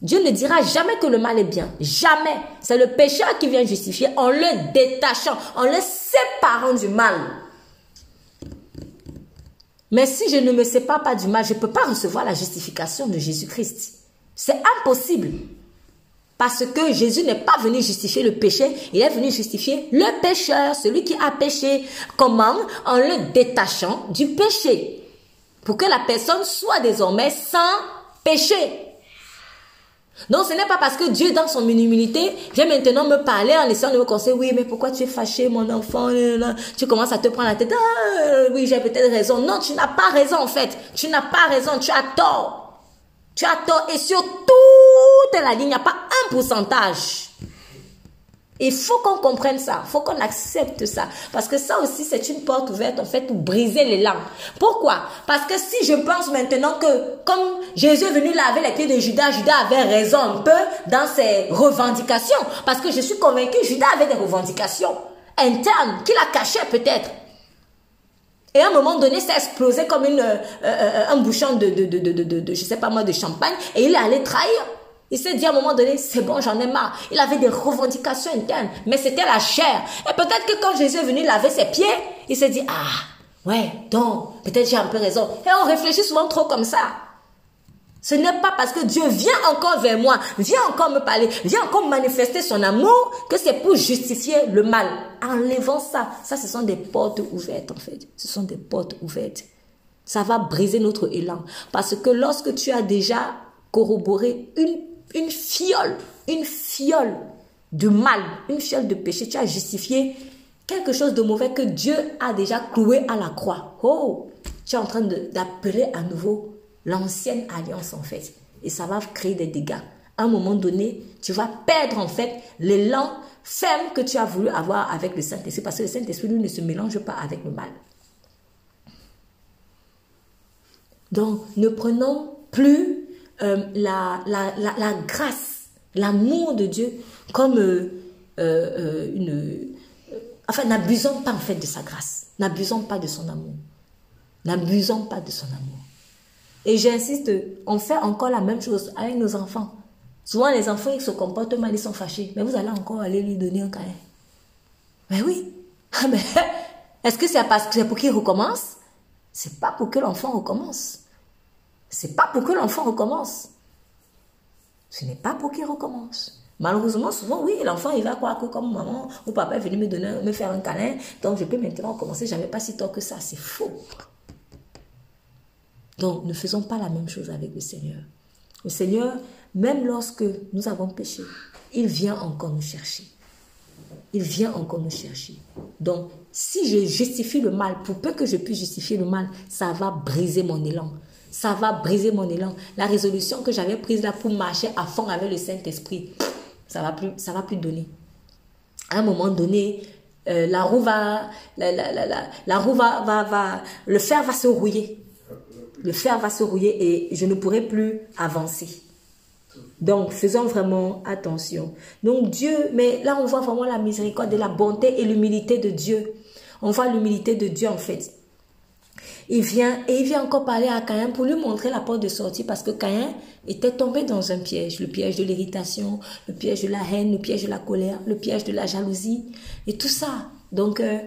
Dieu ne dira jamais que le mal est bien. Jamais. C'est le pécheur qui vient justifier en le détachant, en le séparant du mal. Mais si je ne me sépare pas du mal, je ne peux pas recevoir la justification de Jésus-Christ. C'est impossible. Parce que Jésus n'est pas venu justifier le péché, il est venu justifier le pécheur, celui qui a péché. Comment? En le détachant du péché. Pour que la personne soit désormais sans péché. Donc ce n'est pas parce que Dieu dans son humilité. Vient maintenant me parler en essayant de me conseiller, oui mais pourquoi tu es fâché mon enfant, tu commences à te prendre la tête, ah, oui j'ai peut-être raison. Non, tu n'as pas raison en fait, tu n'as pas raison, tu as tort. Tu as tort. Et sur toute la ligne, il n'y a pas un pourcentage. Il faut qu'on comprenne ça, il faut qu'on accepte ça. Parce que ça aussi, c'est une porte ouverte, en fait, pour briser les langues. Pourquoi? Parce que si je pense maintenant que, comme Jésus est venu laver les pieds de Judas, Judas avait raison un peu dans ses revendications. Parce que je suis convaincu, Judas avait des revendications internes qu'il a cachées peut-être. Et à un moment donné, ça a explosé comme une, euh, euh, un bouchon de, de, de, de, de, je sais pas moi, de champagne. Et il allé trahir. Il s'est dit à un moment donné, c'est bon, j'en ai marre. Il avait des revendications internes, mais c'était la chair. Et peut-être que quand Jésus est venu laver ses pieds, il s'est dit, ah, ouais, donc, peut-être j'ai un peu raison. Et on réfléchit souvent trop comme ça. Ce n'est pas parce que Dieu vient encore vers moi, vient encore me parler, vient encore manifester son amour, que c'est pour justifier le mal. Enlevant ça, ça ce sont des portes ouvertes en fait. Ce sont des portes ouvertes. Ça va briser notre élan. Parce que lorsque tu as déjà corroboré une une fiole, une fiole de mal, une fiole de péché. Tu as justifié quelque chose de mauvais que Dieu a déjà cloué à la croix. Oh, tu es en train d'appeler à nouveau l'ancienne alliance en fait. Et ça va créer des dégâts. À un moment donné, tu vas perdre en fait l'élan ferme que tu as voulu avoir avec le Saint-Esprit. Parce que le Saint-Esprit, lui, ne se mélange pas avec le mal. Donc, ne prenons plus euh, la, la, la, grâce, l'amour de Dieu comme euh, euh, une... enfin, n'abusons pas en fait de sa grâce. N'abusons pas de son amour. N'abusons pas de son amour. Et j'insiste, on fait encore la même chose avec nos enfants. Souvent, les enfants, ils se comportent mal, ils sont fâchés. Mais vous allez encore aller lui donner un cahier. Mais oui. Mais est-ce que c'est pour qu'il recommence? C'est pas pour que l'enfant recommence. C'est pas pour que l'enfant recommence. Ce n'est pas pour qu'il recommence. Malheureusement, souvent, oui, l'enfant, il va croire que comme maman ou papa est venu me donner, me faire un câlin, donc je peux maintenant recommencer. J'avais pas si tôt que ça. C'est faux. Donc, ne faisons pas la même chose avec le Seigneur. Le Seigneur, même lorsque nous avons péché, il vient encore nous chercher. Il vient encore nous chercher. Donc, si je justifie le mal, pour peu que je puisse justifier le mal, ça va briser mon élan ça va briser mon élan. La résolution que j'avais prise là pour marcher à fond avec le Saint-Esprit, ça va plus, ça va plus donner. À un moment donné, euh, la roue va, la, la, la, la, roue va, va, va, le fer va se rouiller. Le fer va se rouiller et je ne pourrai plus avancer. Donc, faisons vraiment attention. Donc, Dieu, mais là, on voit vraiment la miséricorde et la bonté et l'humilité de Dieu. On voit l'humilité de Dieu, en fait il vient et il vient encore parler à Caïn pour lui montrer la porte de sortie parce que Caïn était tombé dans un piège, le piège de l'irritation, le piège de la haine, le piège de la colère, le piège de la jalousie et tout ça. Donc, euh,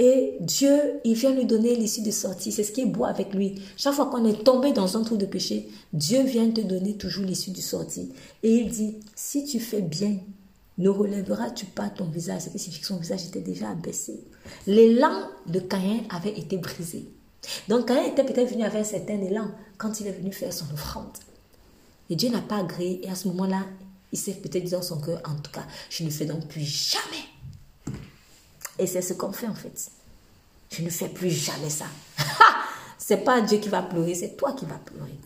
et Dieu, il vient lui donner l'issue de sortie. C'est ce qui est beau avec lui. Chaque fois qu'on est tombé dans un trou de péché, Dieu vient te donner toujours l'issue de sortie. Et il dit, si tu fais bien, ne relèveras-tu pas ton visage? Ce qui que son visage était déjà abaissé. L'élan de Caïn avait été brisé. Donc, quand il était peut-être venu avec un certain élan, quand il est venu faire son offrande, et Dieu n'a pas agréé, et à ce moment-là, il s'est peut-être dit dans son cœur, en tout cas, je ne fais donc plus jamais. Et c'est ce qu'on fait en fait. Je ne fais plus jamais ça. c'est pas Dieu qui va pleurer, c'est toi qui vas pleurer.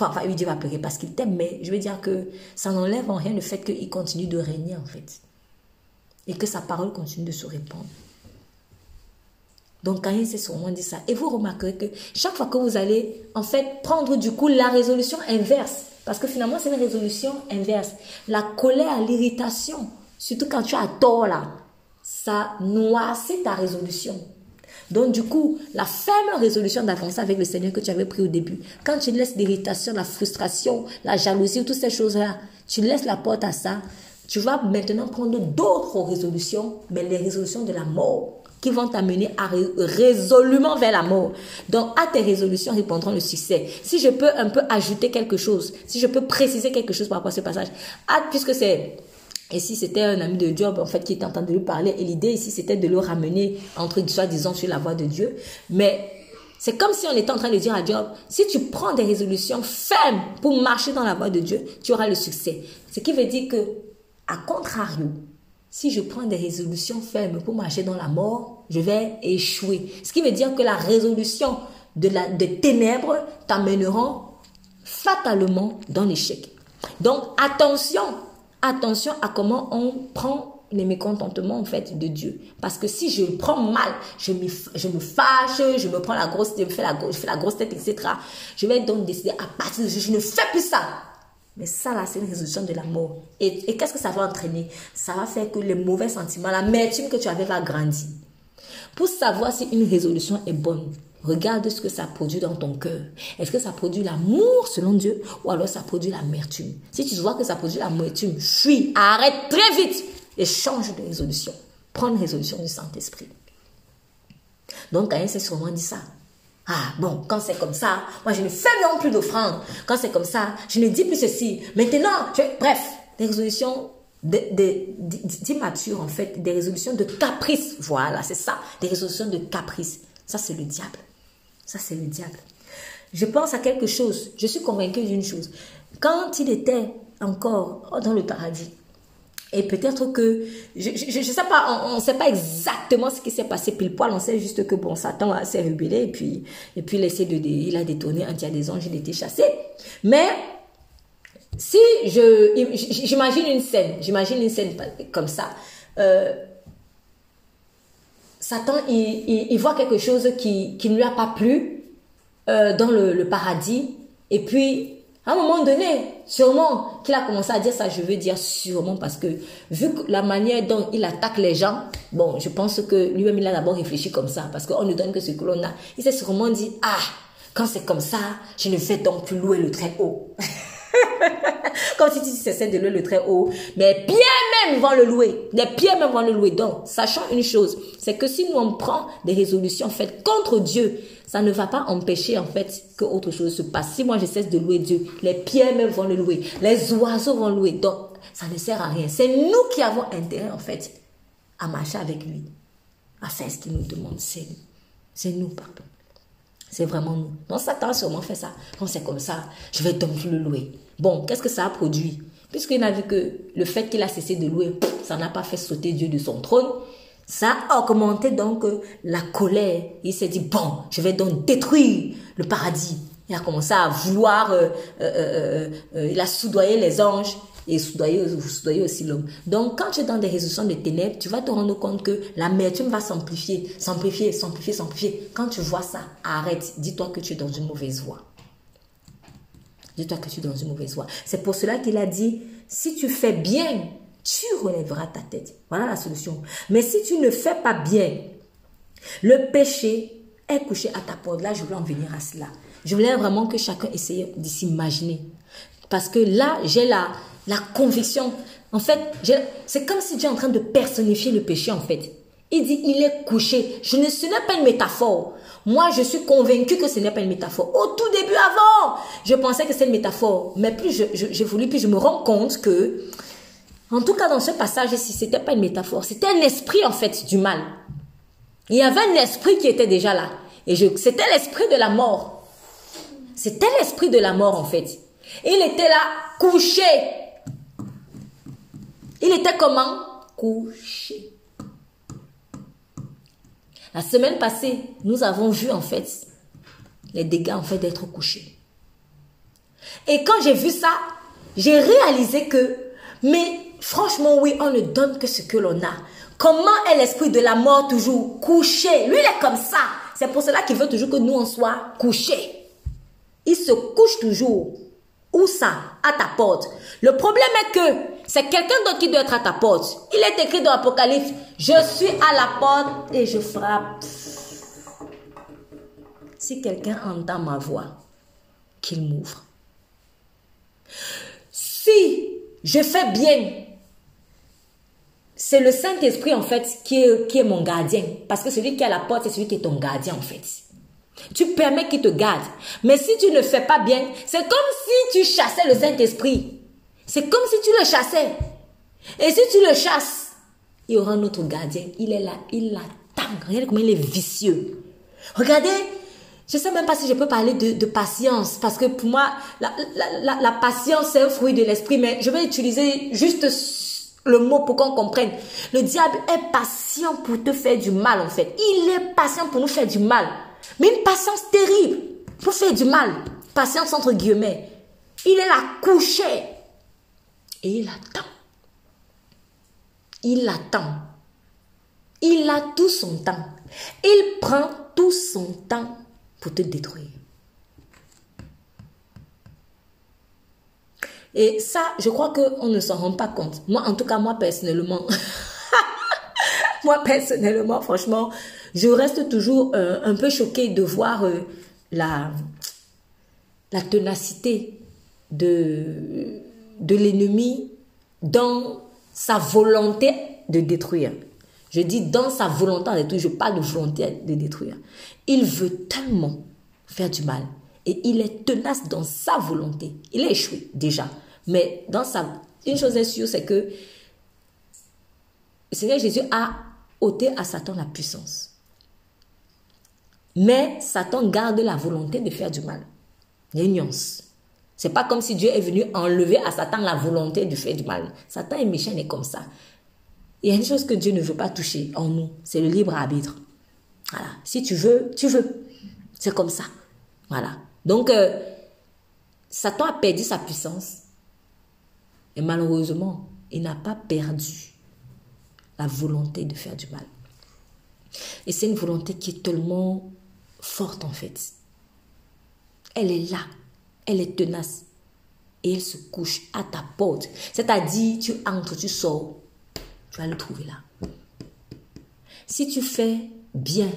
Enfin, oui, Dieu va pleurer parce qu'il t'aime, mais je veux dire que ça n'enlève en rien le fait qu'il continue de régner en fait. Et que sa parole continue de se répandre. Donc Caïn s'est sûrement dit ça. Et vous remarquerez que chaque fois que vous allez en fait prendre du coup la résolution inverse, parce que finalement c'est une résolution inverse, la colère, l'irritation, surtout quand tu as tort là, ça noircit ta résolution. Donc du coup, la ferme résolution d'avancer avec le Seigneur que tu avais pris au début, quand tu laisses l'irritation, la frustration, la jalousie, toutes ces choses-là, tu laisses la porte à ça, tu vas maintenant prendre d'autres résolutions, mais les résolutions de la mort qui vont t'amener à résolument vers la mort. Donc, à tes résolutions répondront le succès. Si je peux un peu ajouter quelque chose, si je peux préciser quelque chose par rapport à ce passage, ah, puisque c'est et si c'était un ami de Job, en fait, qui était en train de lui parler, et l'idée ici, c'était de le ramener, entre soi-disant, sur la voie de Dieu. Mais c'est comme si on était en train de dire à Job, si tu prends des résolutions fermes pour marcher dans la voie de Dieu, tu auras le succès. Ce qui veut dire que, à contrario, si je prends des résolutions fermes pour marcher dans la mort, je vais échouer. Ce qui veut dire que la résolution de la, des ténèbres t'amèneront fatalement dans l'échec. Donc attention, attention à comment on prend les mécontentements en de Dieu. Parce que si je prends mal, je me, fâche, je me prends la grosse je fais la, je fais la grosse tête, etc. Je vais donc décider à partir de je ne fais plus ça. Mais ça là, c'est une résolution de la mort. Et, qu'est-ce que ça va entraîner? Ça va faire que les mauvais sentiments, l'amertume que tu avais va grandir. Pour savoir si une résolution est bonne, regarde ce que ça produit dans ton cœur. Est-ce que ça produit l'amour selon Dieu ou alors ça produit l'amertume? Si tu vois que ça produit l'amertume, fuis, arrête très vite et change de résolution. Prends une résolution du Saint-Esprit. Donc, Caïn s'est sûrement dit ça. Ah, bon, quand c'est comme ça, moi je ne fais non plus d'offrande. Quand c'est comme ça, je ne dis plus ceci. Maintenant, bref, des résolutions d'immature, en fait, des résolutions de caprice. Voilà, c'est ça, des résolutions de caprice. Ça, c'est le diable. Ça, c'est le diable. Je pense à quelque chose. Je suis convaincue d'une chose. Quand il était encore dans le paradis, et peut-être que, je ne sais pas, on ne sait pas exactement ce qui s'est passé pile poil, on sait juste que bon, Satan s'est rebellé et puis, et puis il, de, il a détourné un tiers des anges, il était chassé. Mais, si je, j'imagine une scène, j'imagine une scène comme ça, euh, Satan, il, il, voit quelque chose qui, qui ne lui a pas plu euh, dans le, le paradis. Et puis à un moment donné, sûrement qu'il a commencé à dire ça, je veux dire sûrement parce que vu la manière dont il attaque les gens, bon, je pense que lui-même il a d'abord réfléchi comme ça parce qu'on ne donne que ce que l'on a. Il s'est sûrement dit, ah, quand c'est comme ça, je ne vais donc plus louer le très haut. Comme si tu cessais de louer le très haut. Mais pieds même vont le louer. Les pieds même vont le louer. Donc, sachant une chose, c'est que si nous on prend des résolutions faites contre Dieu, ça ne va pas empêcher en fait que autre chose se passe. Si moi je cesse de louer Dieu, les pierres même vont le louer, les oiseaux vont louer. Donc ça ne sert à rien. C'est nous qui avons intérêt en fait à marcher avec lui, à ce qu'il nous demande. C'est nous. C'est nous, pardon. C'est vraiment nous. Donc Satan a sûrement fait ça. Quand c'est comme ça, je vais donc le louer. Bon, qu'est-ce que ça a produit? Puisqu'il a vu que le fait qu'il a cessé de louer, ça n'a pas fait sauter Dieu de son trône, ça a augmenté donc euh, la colère. Il s'est dit, bon, je vais donc détruire le paradis. Il a commencé à vouloir, euh, euh, il a soudoyé les anges et soudoyer, soudoyer aussi l'homme. Donc, quand tu es dans des résolutions de ténèbres, tu vas te rendre compte que l'amertume va s'amplifier, s'amplifier, s'amplifier, s'amplifier. Quand tu vois ça, arrête. Dis-toi que tu es dans une mauvaise voie. Dis-toi que tu es dans une mauvaise voie. C'est pour cela qu'il a dit, si tu fais bien, tu relèveras ta tête. Voilà la solution. Mais si tu ne fais pas bien, le péché est couché à ta porte. Là, je voulais en venir à cela. Je voulais vraiment que chacun essaye de s'imaginer. Parce que là, j'ai la, la conviction. En fait, c'est comme si Dieu est en train de personnifier le péché, en fait. Il dit, il est couché. Je ne, ce n'est pas une métaphore. Moi, je suis convaincu que ce n'est pas une métaphore. Au tout début, avant, je pensais que c'est une métaphore. Mais plus je, voulu, plus je me rends compte que en tout cas, dans ce passage-ci, c'était pas une métaphore, c'était un esprit en fait du mal. Il y avait un esprit qui était déjà là. Et c'était l'esprit de la mort. C'était l'esprit de la mort en fait. Il était là, couché. Il était comment? Couché. La semaine passée, nous avons vu en fait les dégâts en d'être couché. Et quand j'ai vu ça, j'ai réalisé que, mais Franchement, oui, on ne donne que ce que l'on a. Comment est l'esprit de la mort toujours couché? Lui, il est comme ça. C'est pour cela qu'il veut toujours que nous, on soit couchés. Il se couche toujours. Où ça? À ta porte. Le problème est que c'est quelqu'un qui doit être à ta porte. Il est écrit dans l'Apocalypse, je suis à la porte et je frappe. Si quelqu'un entend ma voix, qu'il m'ouvre. Si je fais bien c'est le Saint-Esprit, en fait, qui est, qui est mon gardien. Parce que celui qui est à la porte, c'est celui qui est ton gardien, en fait. Tu permets qu'il te garde. Mais si tu ne fais pas bien, c'est comme si tu chassais le Saint-Esprit. C'est comme si tu le chassais. Et si tu le chasses, il y aura un autre gardien. Il est là, il l'attend. Regardez comment il est vicieux. Regardez, je ne sais même pas si je peux parler de, patience, parce que pour moi, la, patience, c'est un fruit de l'esprit, mais je vais utiliser juste le mot pour qu'on comprenne. Le diable est patient pour te faire du mal, en fait. Il est patient pour nous faire du mal. Mais une patience terrible pour faire du mal. Patience entre guillemets. Il est là couché. Et il attend. Il attend. Il a tout son temps. Il prend tout son temps pour te détruire. Et ça, je crois qu'on ne s'en rend pas compte. Moi, en tout cas, moi personnellement, moi personnellement, franchement, je reste toujours euh, un peu choquée de voir euh, la, la ténacité de, de l'ennemi dans sa volonté de détruire. Je dis dans sa volonté de détruire, je parle de volonté de détruire. Il veut tellement faire du mal et il est tenace dans sa volonté. Il a échoué déjà, mais dans sa une chose est sûre, c'est que le Seigneur Jésus a ôté à Satan la puissance. Mais Satan garde la volonté de faire du mal. Il y a une nuance. C'est pas comme si Dieu est venu enlever à Satan la volonté de faire du mal. Satan est méchant, est comme ça. Il y a une chose que Dieu ne veut pas toucher en nous, c'est le libre arbitre. Voilà. Si tu veux, tu veux. C'est comme ça. Voilà. Donc, euh, Satan a perdu sa puissance. Et malheureusement, il n'a pas perdu la volonté de faire du mal. Et c'est une volonté qui est tellement forte en fait. Elle est là, elle est tenace et elle se couche à ta porte. C'est-à-dire, tu entres, tu sors, tu vas le trouver là. Si tu fais bien,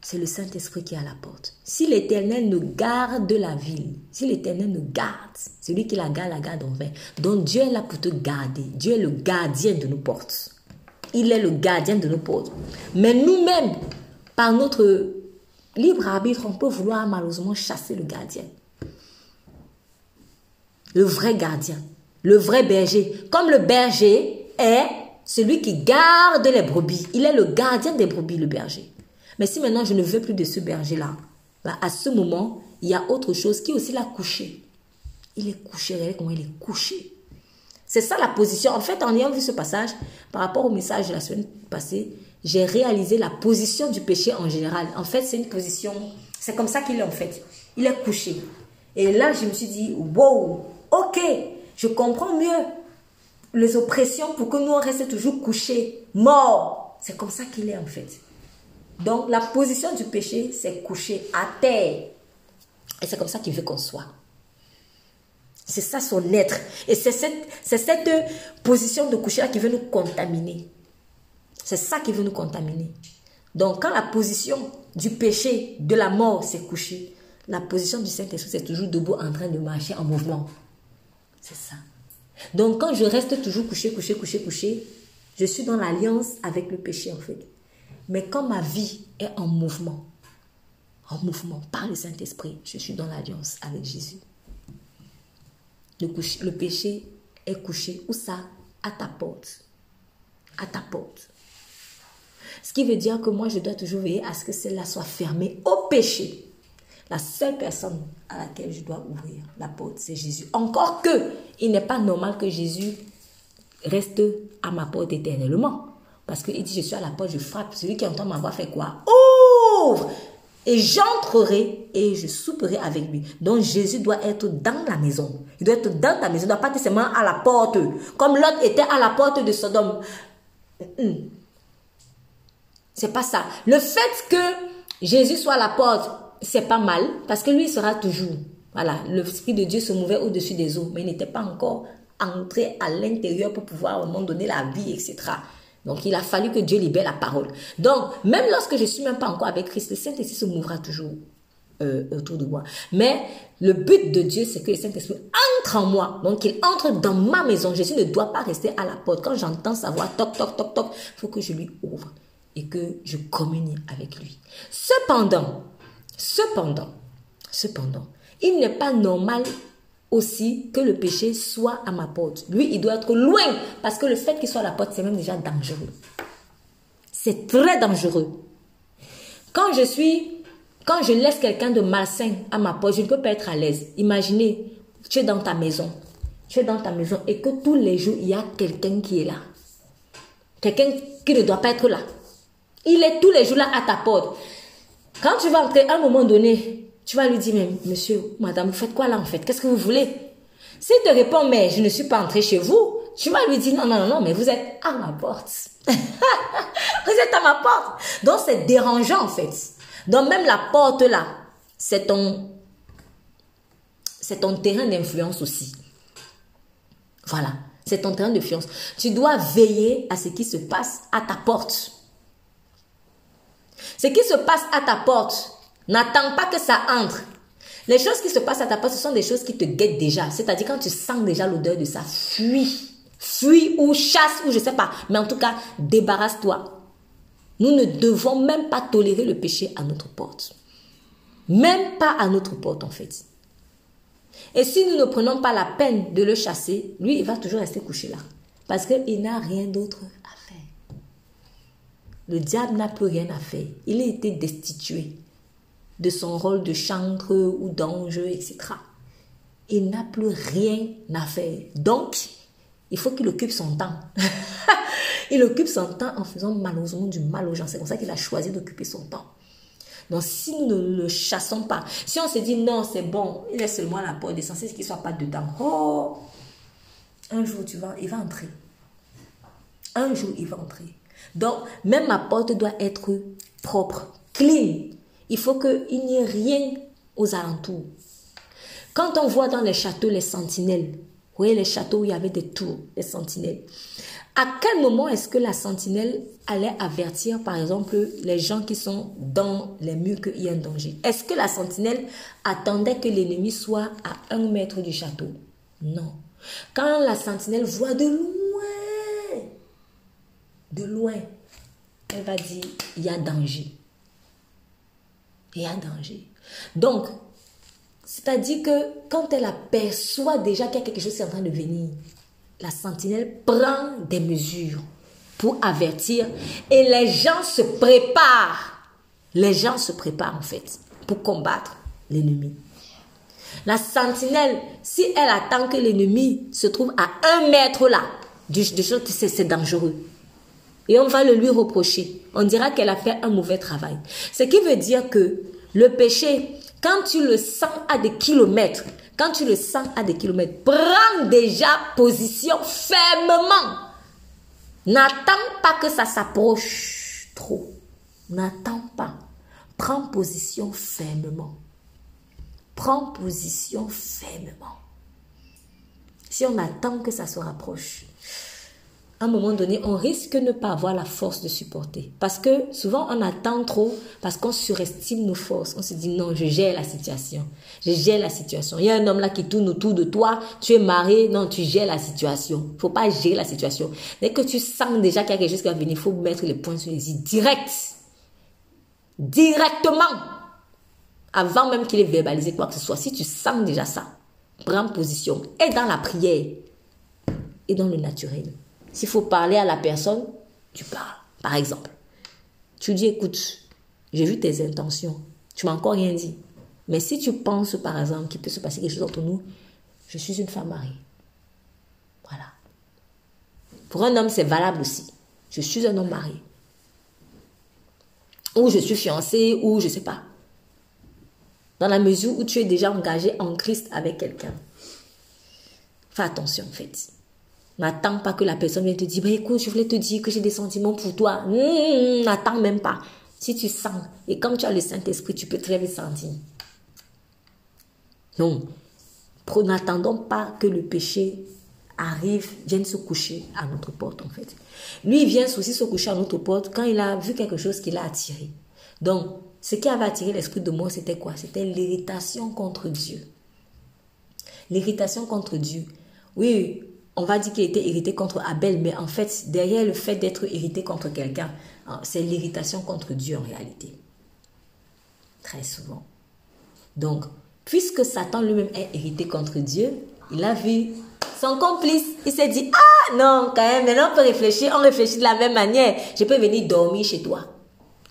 c'est le Saint-Esprit qui est à la porte. Si l'Éternel ne garde la ville, si l'Éternel ne garde, celui qui la garde, la garde en vain. Donc Dieu est là pour te garder. Dieu est le gardien de nos portes. Il est le gardien de nos portes. Mais nous-mêmes, par notre libre arbitre, on peut vouloir malheureusement chasser le gardien. Le vrai gardien, le vrai berger. Comme le berger est celui qui garde les brebis. Il est le gardien des brebis, le berger. Mais si maintenant je ne veux plus de ce berger-là, bah, à ce moment, il y a autre chose qui aussi l'a couché. Il est couché, regardez comment il est couché. C'est ça la position. En fait, en ayant vu ce passage, par rapport au message de la semaine passée, j'ai réalisé la position du péché en général. En fait, c'est une position, c'est comme ça qu'il est en fait. Il est couché. Et là, je me suis dit, wow, ok, je comprends mieux les oppressions pour que nous on toujours couchés, morts. C'est comme ça qu'il est en fait. Donc, la position du péché, c'est couché à terre. Et c'est comme ça qu'il veut qu'on soit. C'est ça son être. Et c'est cette, cette position de coucher-là qui veut nous contaminer. C'est ça qui veut nous contaminer. Donc, quand la position du péché, de la mort s'est couchée, la position du Saint-Esprit, c'est toujours debout en train de marcher en mouvement. C'est ça. Donc, quand je reste toujours couché, couché, couché, couché, je suis dans l'alliance avec le péché, en fait. Mais quand ma vie est en mouvement, en mouvement par le Saint-Esprit, je suis dans l'alliance avec Jésus. Le, le péché est couché, où ça? À ta porte. À ta porte. Ce qui veut dire que moi, je dois toujours veiller à ce que celle-là soit fermée au péché. La seule personne à laquelle je dois ouvrir la porte, c'est Jésus. Encore que, il n'est pas normal que Jésus reste à ma porte éternellement. Parce qu'il dit, je suis à la porte, je frappe. Celui qui entend ma voix fait quoi? Ouvre Et j'entrerai et je souperai avec lui. Donc Jésus doit être dans la maison. Il doit être dans ta maison. Il ne doit pas être seulement à la porte. Comme l'autre était à la porte de Sodome. C'est pas ça. Le fait que Jésus soit à la porte, c'est pas mal, parce que lui il sera toujours. Voilà, l'Esprit de Dieu se mouvait au-dessus des eaux, mais il n'était pas encore entré à l'intérieur pour pouvoir au moment donner la vie, etc. Donc il a fallu que Dieu libère la parole. Donc même lorsque je suis même pas encore avec Christ, le Saint-Esprit se mouvra toujours euh, autour de moi. Mais le but de Dieu, c'est que le Saint-Esprit entre en moi. Donc il entre dans ma maison. Jésus ne doit pas rester à la porte. Quand j'entends sa voix, toc, toc, toc, toc, il faut que je lui ouvre et que je communie avec lui. Cependant, cependant, cependant, il n'est pas normal aussi que le péché soit à ma porte. Lui, il doit être loin parce que le fait qu'il soit à la porte, c'est même déjà dangereux. C'est très dangereux. Quand je suis, quand je laisse quelqu'un de malsain à ma porte, je ne peux pas être à l'aise. Imaginez, tu es dans ta maison, tu es dans ta maison et que tous les jours, il y a quelqu'un qui est là. Quelqu'un qui ne doit pas être là. Il est tous les jours là à ta porte. Quand tu vas entrer, à un moment donné, Tu vas lui dire, mais monsieur, madame, vous faites quoi là en fait? Qu'est-ce que vous voulez? S'il te répond, mais je ne suis pas entré chez vous, tu vas lui dire, non, non, non, mais vous êtes à ma porte. vous êtes à ma porte. Donc c'est dérangeant en fait. Donc même la porte là, c'est ton, c'est ton terrain d'influence aussi. Voilà, c'est ton terrain d'influence. Tu dois veiller à ce qui se passe à ta porte. Ce qui se passe à ta porte, N'attends pas que ça entre. Les choses qui se passent à ta porte, ce sont des choses qui te guettent déjà. C'est-à-dire quand tu sens déjà l'odeur de ça, fuis. Fuis ou chasse ou je sais pas. Mais en tout cas, débarrasse-toi. Nous ne devons même pas tolérer le péché à notre porte. Même pas à notre porte en fait. Et si nous ne prenons pas la peine de le chasser, lui, il va toujours rester couché là. Parce qu'il n'a rien d'autre à. Le diable n'a plus rien à faire. Il a été destitué de son rôle de chancre ou d'ange, etc. Il n'a plus rien à faire. Donc, il faut qu'il occupe son temps. il occupe son temps en faisant malheureusement du mal aux gens. C'est comme ça qu'il a choisi d'occuper son temps. Donc, si nous ne le chassons pas, si on se dit non, c'est bon, il est seulement à la porte, c'est censé qu'il ne soit pas dedans. Oh, un jour, tu vas, il va entrer. Un jour, il va entrer. Donc, même ma porte doit être propre, clean, il faut qu'il n'y ait rien aux alentours. Quand on voit dans les châteaux les sentinelles, vous voyez les châteaux où il y avait des tours, les sentinelles, à quel moment est-ce que la sentinelle allait avertir, par exemple, les gens qui sont dans les murs qu'il y a un danger? Est-ce que la sentinelle attendait que l'ennemi soit à un mètre du château? Non. Quand la sentinelle voit de loin, de loin, elle va dire, il y a danger il y a danger. Donc, c'est-à-dire que quand elle aperçoit déjà qu'il y a quelque chose qui est en train de venir, la sentinelle prend des mesures pour avertir et les gens se préparent. Les gens se préparent en fait pour combattre l'ennemi. La sentinelle, si elle attend que l'ennemi se trouve à un mètre là, c'est dangereux. Et on va le lui reprocher. On dira qu'elle a fait un mauvais travail. Ce qui veut dire que le péché, quand tu le sens à des kilomètres, quand tu le sens à des kilomètres, prends déjà position fermement. N'attends pas que ça s'approche trop. N'attends pas. Prends position fermement. Prends position fermement. Si on attend que ça se rapproche, à un moment donné, on risque de ne pas avoir la force de supporter. Parce que souvent, on attend trop parce qu'on surestime nos forces. On se dit, non, je gère la situation. Je gère la situation. Il y a un homme là qui tourne autour de toi. Tu es marié. Non, tu gères la situation. faut pas gérer la situation. Dès que tu sens déjà qu'il y a quelque chose qui va venir, il faut mettre les points sur les i direct. Directement. Avant même qu'il ait verbalisé quoi que ce soit. Si tu sens déjà ça, prends position. Et dans la prière. Et dans le naturel. S'il faut parler à la personne, tu parles. Par exemple, tu dis, écoute, j'ai vu tes intentions. Tu m'as encore rien dit. Mais si tu penses, par exemple, qu'il peut se passer quelque chose entre nous, je suis une femme mariée. Voilà. Pour un homme, c'est valable aussi. Je suis un homme marié. Ou je suis fiancé, ou je ne sais pas. Dans la mesure où tu es déjà engagé en Christ avec quelqu'un. Fais attention, en fait. N'attends pas que la personne vienne te dire, bah, écoute, je voulais te dire que j'ai des sentiments pour toi. N'attends même pas. Si tu sens, et comme tu as le Saint-Esprit, tu peux très bien sentir. Non. N'attendons pas que le péché arrive, vienne se coucher à notre porte, en fait. Lui, il vient aussi se coucher à notre porte quand il a vu quelque chose qui l'a attiré. Donc, ce qui avait attiré l'esprit de moi, c'était quoi? C'était l'irritation contre Dieu. L'irritation contre Dieu. Oui, on va dire qu'il était irrité contre Abel, mais en fait, derrière le fait d'être irrité contre quelqu'un, hein, c'est l'irritation contre Dieu en réalité. Très souvent. Donc, puisque Satan lui-même est irrité contre Dieu, il a vu son complice. Il s'est dit, ah non, quand même, maintenant on peut réfléchir, on réfléchit de la même manière. Je peux venir dormir chez toi.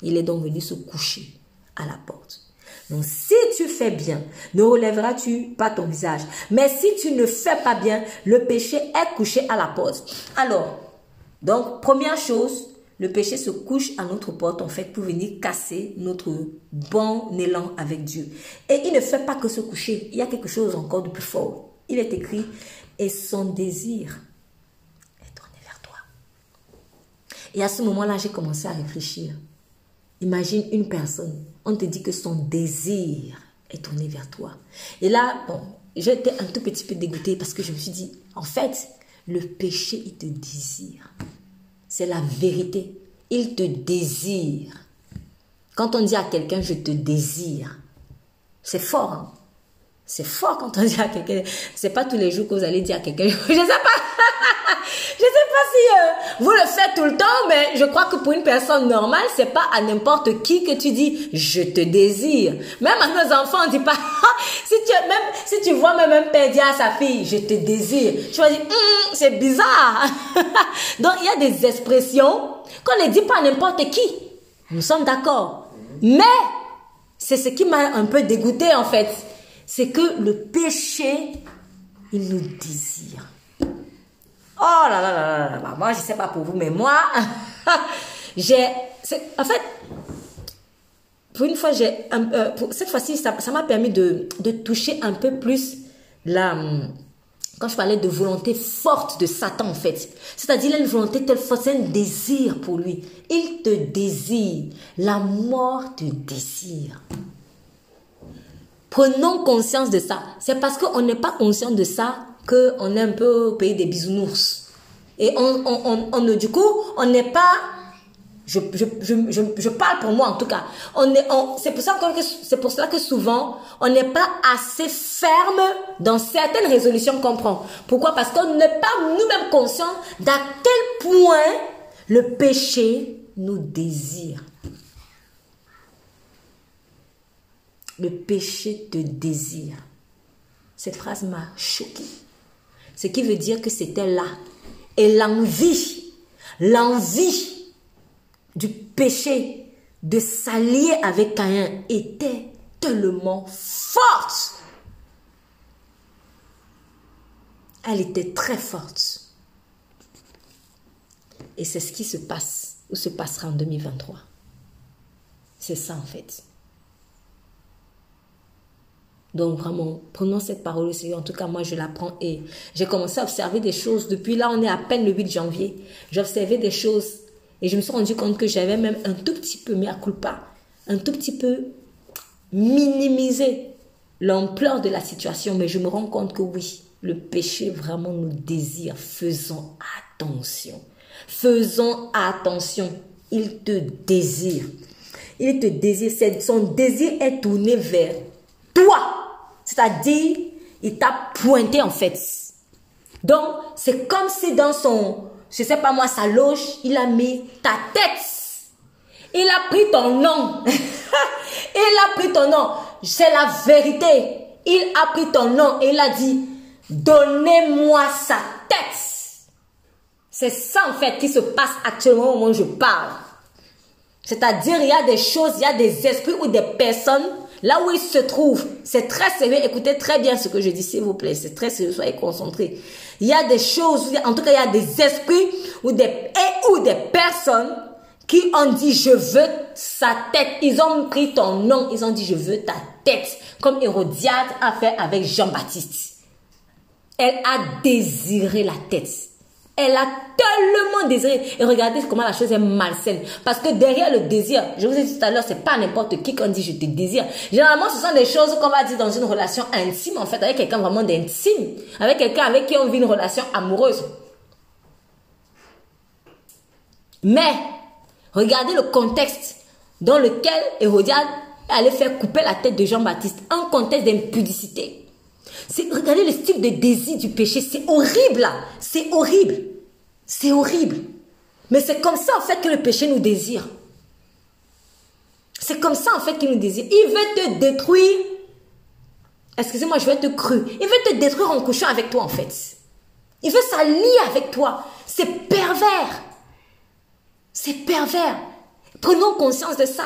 Il est donc venu se coucher à la porte. Donc, si tu fais bien, ne relèveras-tu pas ton visage. Mais si tu ne fais pas bien, le péché est couché à la porte. Alors, donc, première chose, Le péché se couche à notre porte, en fait, pour venir casser notre bon élan avec Dieu. Et il ne fait pas que se coucher. Il y a quelque chose encore de plus fort. Il est écrit, et son désir est tourné vers toi. Et à ce moment-là, j'ai commencé à réfléchir. Imagine une personne, on te dit que son désir est tourné vers toi. Et là, bon, j'étais un tout petit peu dégoûtée parce que je me suis dit, en fait, le péché, il te désire. C'est la vérité. Il te désire. Quand on dit à quelqu'un, je te désire, c'est fort. Hein? C'est fort quand on dit à quelqu'un. C'est pas tous les jours que vous allez dire à quelqu'un. Je sais pas. je sais pas si euh, vous le faites tout le temps, mais je crois que pour une personne normale, c'est pas à n'importe qui que tu dis je te désire. Même à nos enfants, on dit pas. si tu même si tu vois même un père dire à sa fille je te désire, tu vas dire hum, c'est bizarre. Donc il y a des expressions qu'on ne dit pas à n'importe qui. Nous sommes d'accord. Mais c'est ce qui m'a un peu dégoûté en fait c'est que le péché, il nous désire. Oh là là là là là, moi je sais pas pour vous, mais moi, j'ai, en fait, pour une fois, j'ai, euh, cette fois-ci, ça m'a permis de, de, toucher un peu plus la, quand je parlais de volonté forte de Satan en fait. C'est-à-dire, il a une volonté telle forte, c'est un désir pour lui. Il te désire. La mort te désire. Prenons conscience de ça. C'est parce qu'on n'est pas conscient de ça qu'on est un peu au pays des bisounours. Et on, on, on, du coup, on n'est pas je, parle pour moi en tout cas. On est, c'est pour ça que c'est pour cela que souvent on n'est pas assez ferme dans certaines résolutions qu'on prend. Pourquoi? Parce qu'on n'est pas nous-mêmes conscients d'à quel point le péché nous désire. Le péché te désire. Cette phrase m'a choquée. Ce qui veut dire que c'était là. Et l'envie, l'envie du péché de s'allier avec Caïn était tellement forte. Elle était très forte. Et c'est ce qui se passe ou se passera en 2023. C'est ça en fait. Donc vraiment, prenons cette parole au Seigneur. En tout cas, moi, je la prends et j'ai commencé à observer des choses. Depuis là, on est à peine le 8 janvier. J'observais des choses et je me suis rendu compte que j'avais même un tout petit peu mis à culpa, un tout petit peu minimisé l'ampleur de la situation. Mais je me rends compte que oui, le péché vraiment nous désire. Faisons attention. Faisons attention. Il te désire. Il te désire. Son désir est tourné vers toi. C'est-à-dire, il t'a pointé en fait. Donc, c'est comme si dans son, je sais pas moi, sa loge, il a mis ta tête. Il a pris ton nom. il a pris ton nom. C'est la vérité. Il a pris ton nom et il a dit, donnez-moi sa tête. C'est ça en fait qui se passe actuellement au moment où je parle. C'est-à-dire, il y a des choses, il y a des esprits ou des personnes Là où il se trouve, c'est très sérieux. Écoutez très bien ce que je dis, s'il vous plaît. C'est très sérieux, soyez concentrés. Il y a des choses, en tout cas, il y a des esprits ou des, et ou des personnes qui ont dit je veux sa tête. Ils ont pris ton nom, ils ont dit je veux ta tête. Comme Hérodiade a fait avec Jean-Baptiste. Elle a désiré la tête. Elle a tellement désiré. Et regardez comment la chose est malsaine. Parce que derrière le désir, je vous ai dit tout à l'heure, c'est pas n'importe qui qu'on dit je te désire. Généralement, ce sont des choses qu'on va dire dans une relation intime, en fait, avec quelqu'un vraiment d'intime. Avec quelqu'un avec qui on vit une relation amoureuse. Mais, regardez le contexte dans lequel Hérodiade allait faire couper la tête de Jean-Baptiste. Un contexte d'impudicité. Regardez le style de désir du péché. C'est horrible C'est horrible. C'est horrible. Mais c'est comme ça en fait que le péché nous désire. C'est comme ça en fait qu'il nous désire. Il veut te détruire. Excusez-moi, je vais te cru. Il veut te détruire en couchant avec toi en fait. Il veut s'allier avec toi. C'est pervers. C'est pervers. Prenons conscience de ça.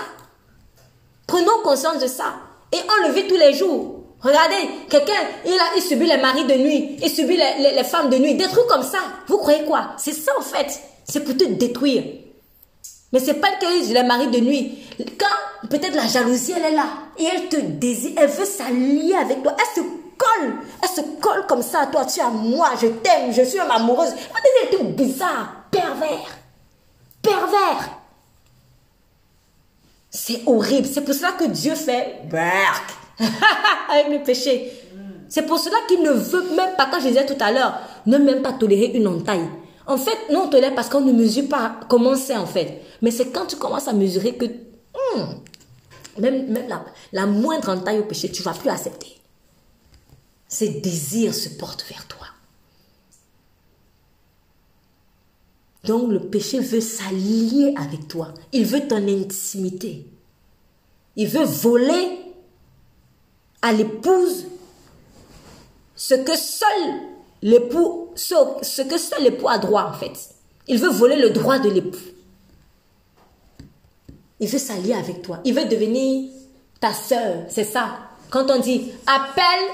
Prenons conscience de ça. Et on le vit tous les jours. Regardez, quelqu'un, il a il subit les maris de nuit, il subit les, femmes de nuit, des trucs comme ça. Vous croyez quoi? C'est ça en fait. C'est pour te détruire. Mais c'est pas le cas de la mari de nuit. Quand peut-être la jalousie, elle est là. Et elle te désire, elle veut s'allier avec toi. Elle se colle. Elle se colle comme ça à toi. Tu es à moi, je t'aime, je suis amoureuse. C'est tout bizarre, pervers. Pervers. C'est horrible. C'est pour cela que Dieu fait avec le péché. C'est pour cela qu'il ne veut même pas, quand je disais tout à l'heure, ne même pas tolérer une entaille. En fait, non, on tolère parce qu'on ne mesure pas comment c'est en fait. Mais c'est quand tu commences à mesurer que hmm, même, même la, la, moindre entaille au péché, tu ne vas plus accepter. Ses désirs se portent vers toi. Donc le péché veut s'allier avec toi. Il veut ton intimité. Il veut voler à l'épouse ce que seul l'époux, ce, que seul l'époux a droit en fait. Il veut voler le droit de l'époux. Il veut s'allier avec toi. Il veut devenir ta soeur. C'est ça. Quand on dit appelle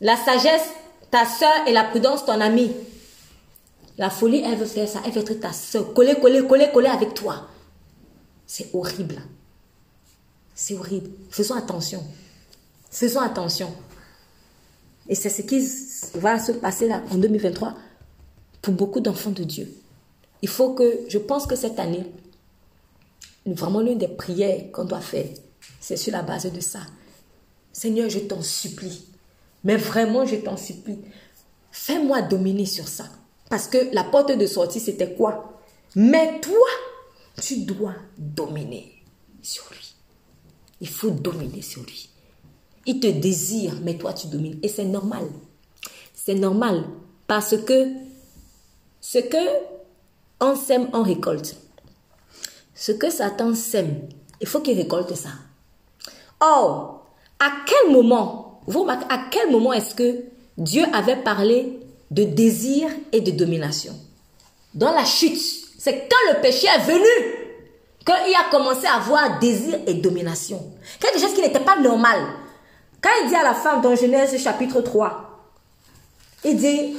la sagesse, ta soeur et la prudence, ton ami. La folie, elle veut faire ça. Elle veut être ta soeur. Coller, coller, coller, coller avec toi. C'est horrible. C'est horrible. Faisons attention. Faisons attention. Et c'est ce qui va se passer là en 2023 pour beaucoup d'enfants de Dieu. Il faut que, je pense que cette année, vraiment l'une des prières qu'on doit faire, c'est sur la base de ça. Seigneur, je t'en supplie. Mais vraiment, je t'en supplie. Fais-moi dominer sur ça. Parce que la porte de sortie, c'était quoi? Mais toi, tu dois dominer sur lui. Il faut dominer sur lui. Il te désire, mais toi tu domines. Et c'est normal. C'est normal. Parce que ce que on sème, on récolte. Ce que Satan sème, il faut qu'il récolte ça. Or, à quel moment, vous remarquez, à quel moment est-ce que Dieu avait parlé de désir et de domination? Dans la chute. C'est quand le péché est venu qu'il a commencé à avoir désir et domination. Quelque chose qui n'était pas normal. Quand il dit à la femme dans Genèse chapitre 3, il dit,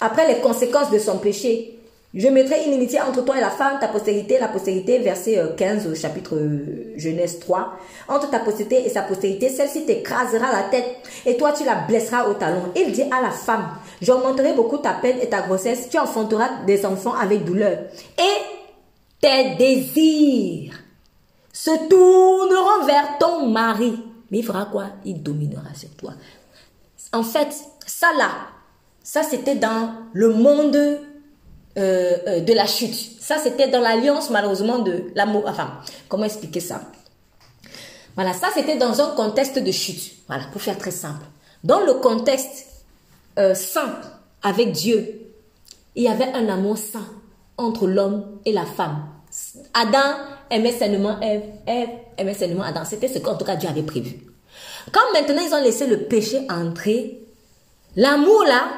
après les conséquences de son péché, je mettrai une entre toi et la femme, ta postérité, la postérité, verset 15 au chapitre euh, Genèse 3. Entre ta postérité et sa postérité, celle-ci t'écrasera la tête et toi tu la blesseras au talon. Il dit à la femme, j'augmenterai beaucoup ta peine et ta grossesse, tu enfanteras des enfants avec douleur. Et tes désirs se tourneront vers ton mari mais il fera quoi? Il dominera sur toi. En fait, ça là, ça c'était dans le monde euh, euh, de la chute. Ça c'était dans l'alliance malheureusement de l'amour. Enfin, comment expliquer ça? Voilà, ça c'était dans un contexte de chute. Voilà, pour faire très simple. Dans le contexte euh, saint avec Dieu, il y avait un amour saint entre l'homme et la femme. Adam aimait seulement Ève, Ève aimait seulement Adam. C'était ce qu'en tout cas Dieu avait prévu. Quand maintenant ils ont laissé le péché entrer, l'amour là,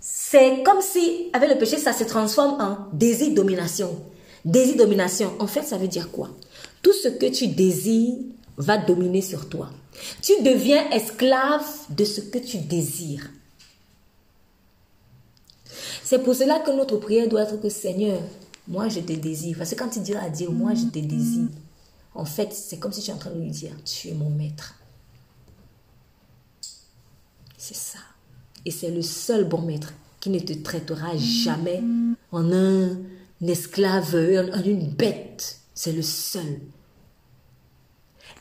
c'est comme si avec le péché ça se transforme en désir domination. Désir domination, en fait ça veut dire quoi? Tout ce que tu désires va dominer sur toi. Tu deviens esclave de ce que tu désires. C'est pour cela que notre prière doit être que Seigneur, moi je te désire. Parce que quand tu diras à Dieu, moi je te désire, en fait, c'est comme si tu es en train de lui dire, tu es mon maître. C'est ça. Et c'est le seul bon maître qui ne te traitera jamais en un esclave, en une bête. C'est le seul.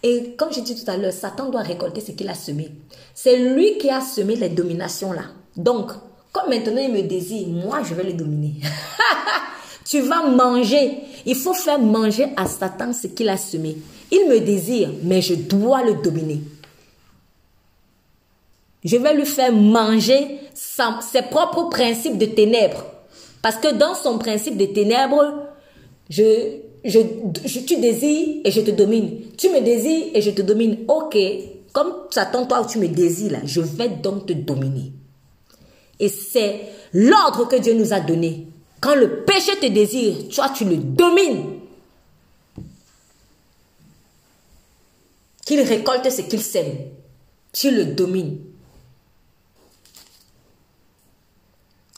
Et comme j'ai dit tout à l'heure, Satan doit récolter ce qu'il a semé. C'est lui qui a semé les dominations là. Donc, comme maintenant il me désire, moi je vais le dominer. tu vas manger. Il faut faire manger à Satan ce qu'il a semé. Il me désire, mais je dois le dominer. Je vais lui faire manger ses propres principes de ténèbres. Parce que dans son principe de ténèbres, je, je, tu désires et je te domine. Tu me désires et je te domine. Ok, comme Satan, toi, tu me désires là, je vais donc te dominer. Et c'est l'ordre que Dieu nous a donné. Quand le péché te désire, toi, tu le domines. Qu'il récolte ce qu'il sème. Tu le domines.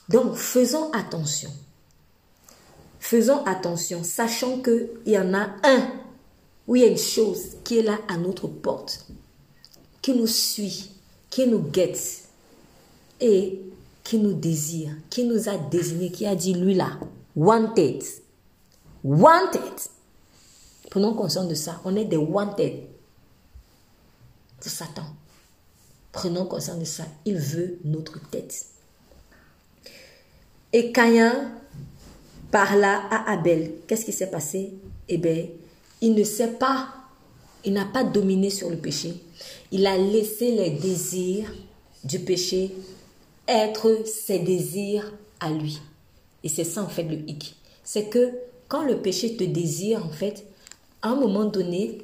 Donc, faisons attention. faisons attention, sachant qu'il y en a un, où il y a une chose qui est là à notre porte, qui nous suit, qui nous guette et qui nous désire, qui nous a désigné, qui a dit lui là, wanted, wanted. Prenons conscience de ça, on est des wanted de Satan. Prenons conscience de ça, il veut notre tête. Et Caïn parla à Abel. Qu'est-ce qui s'est passé? Eh bien, il ne sait pas, il n'a pas dominé sur le péché. Il a laissé les désirs du péché être ses désirs à lui. Et c'est ça en fait le hic. C'est que quand le péché te désire, en fait, à un moment donné,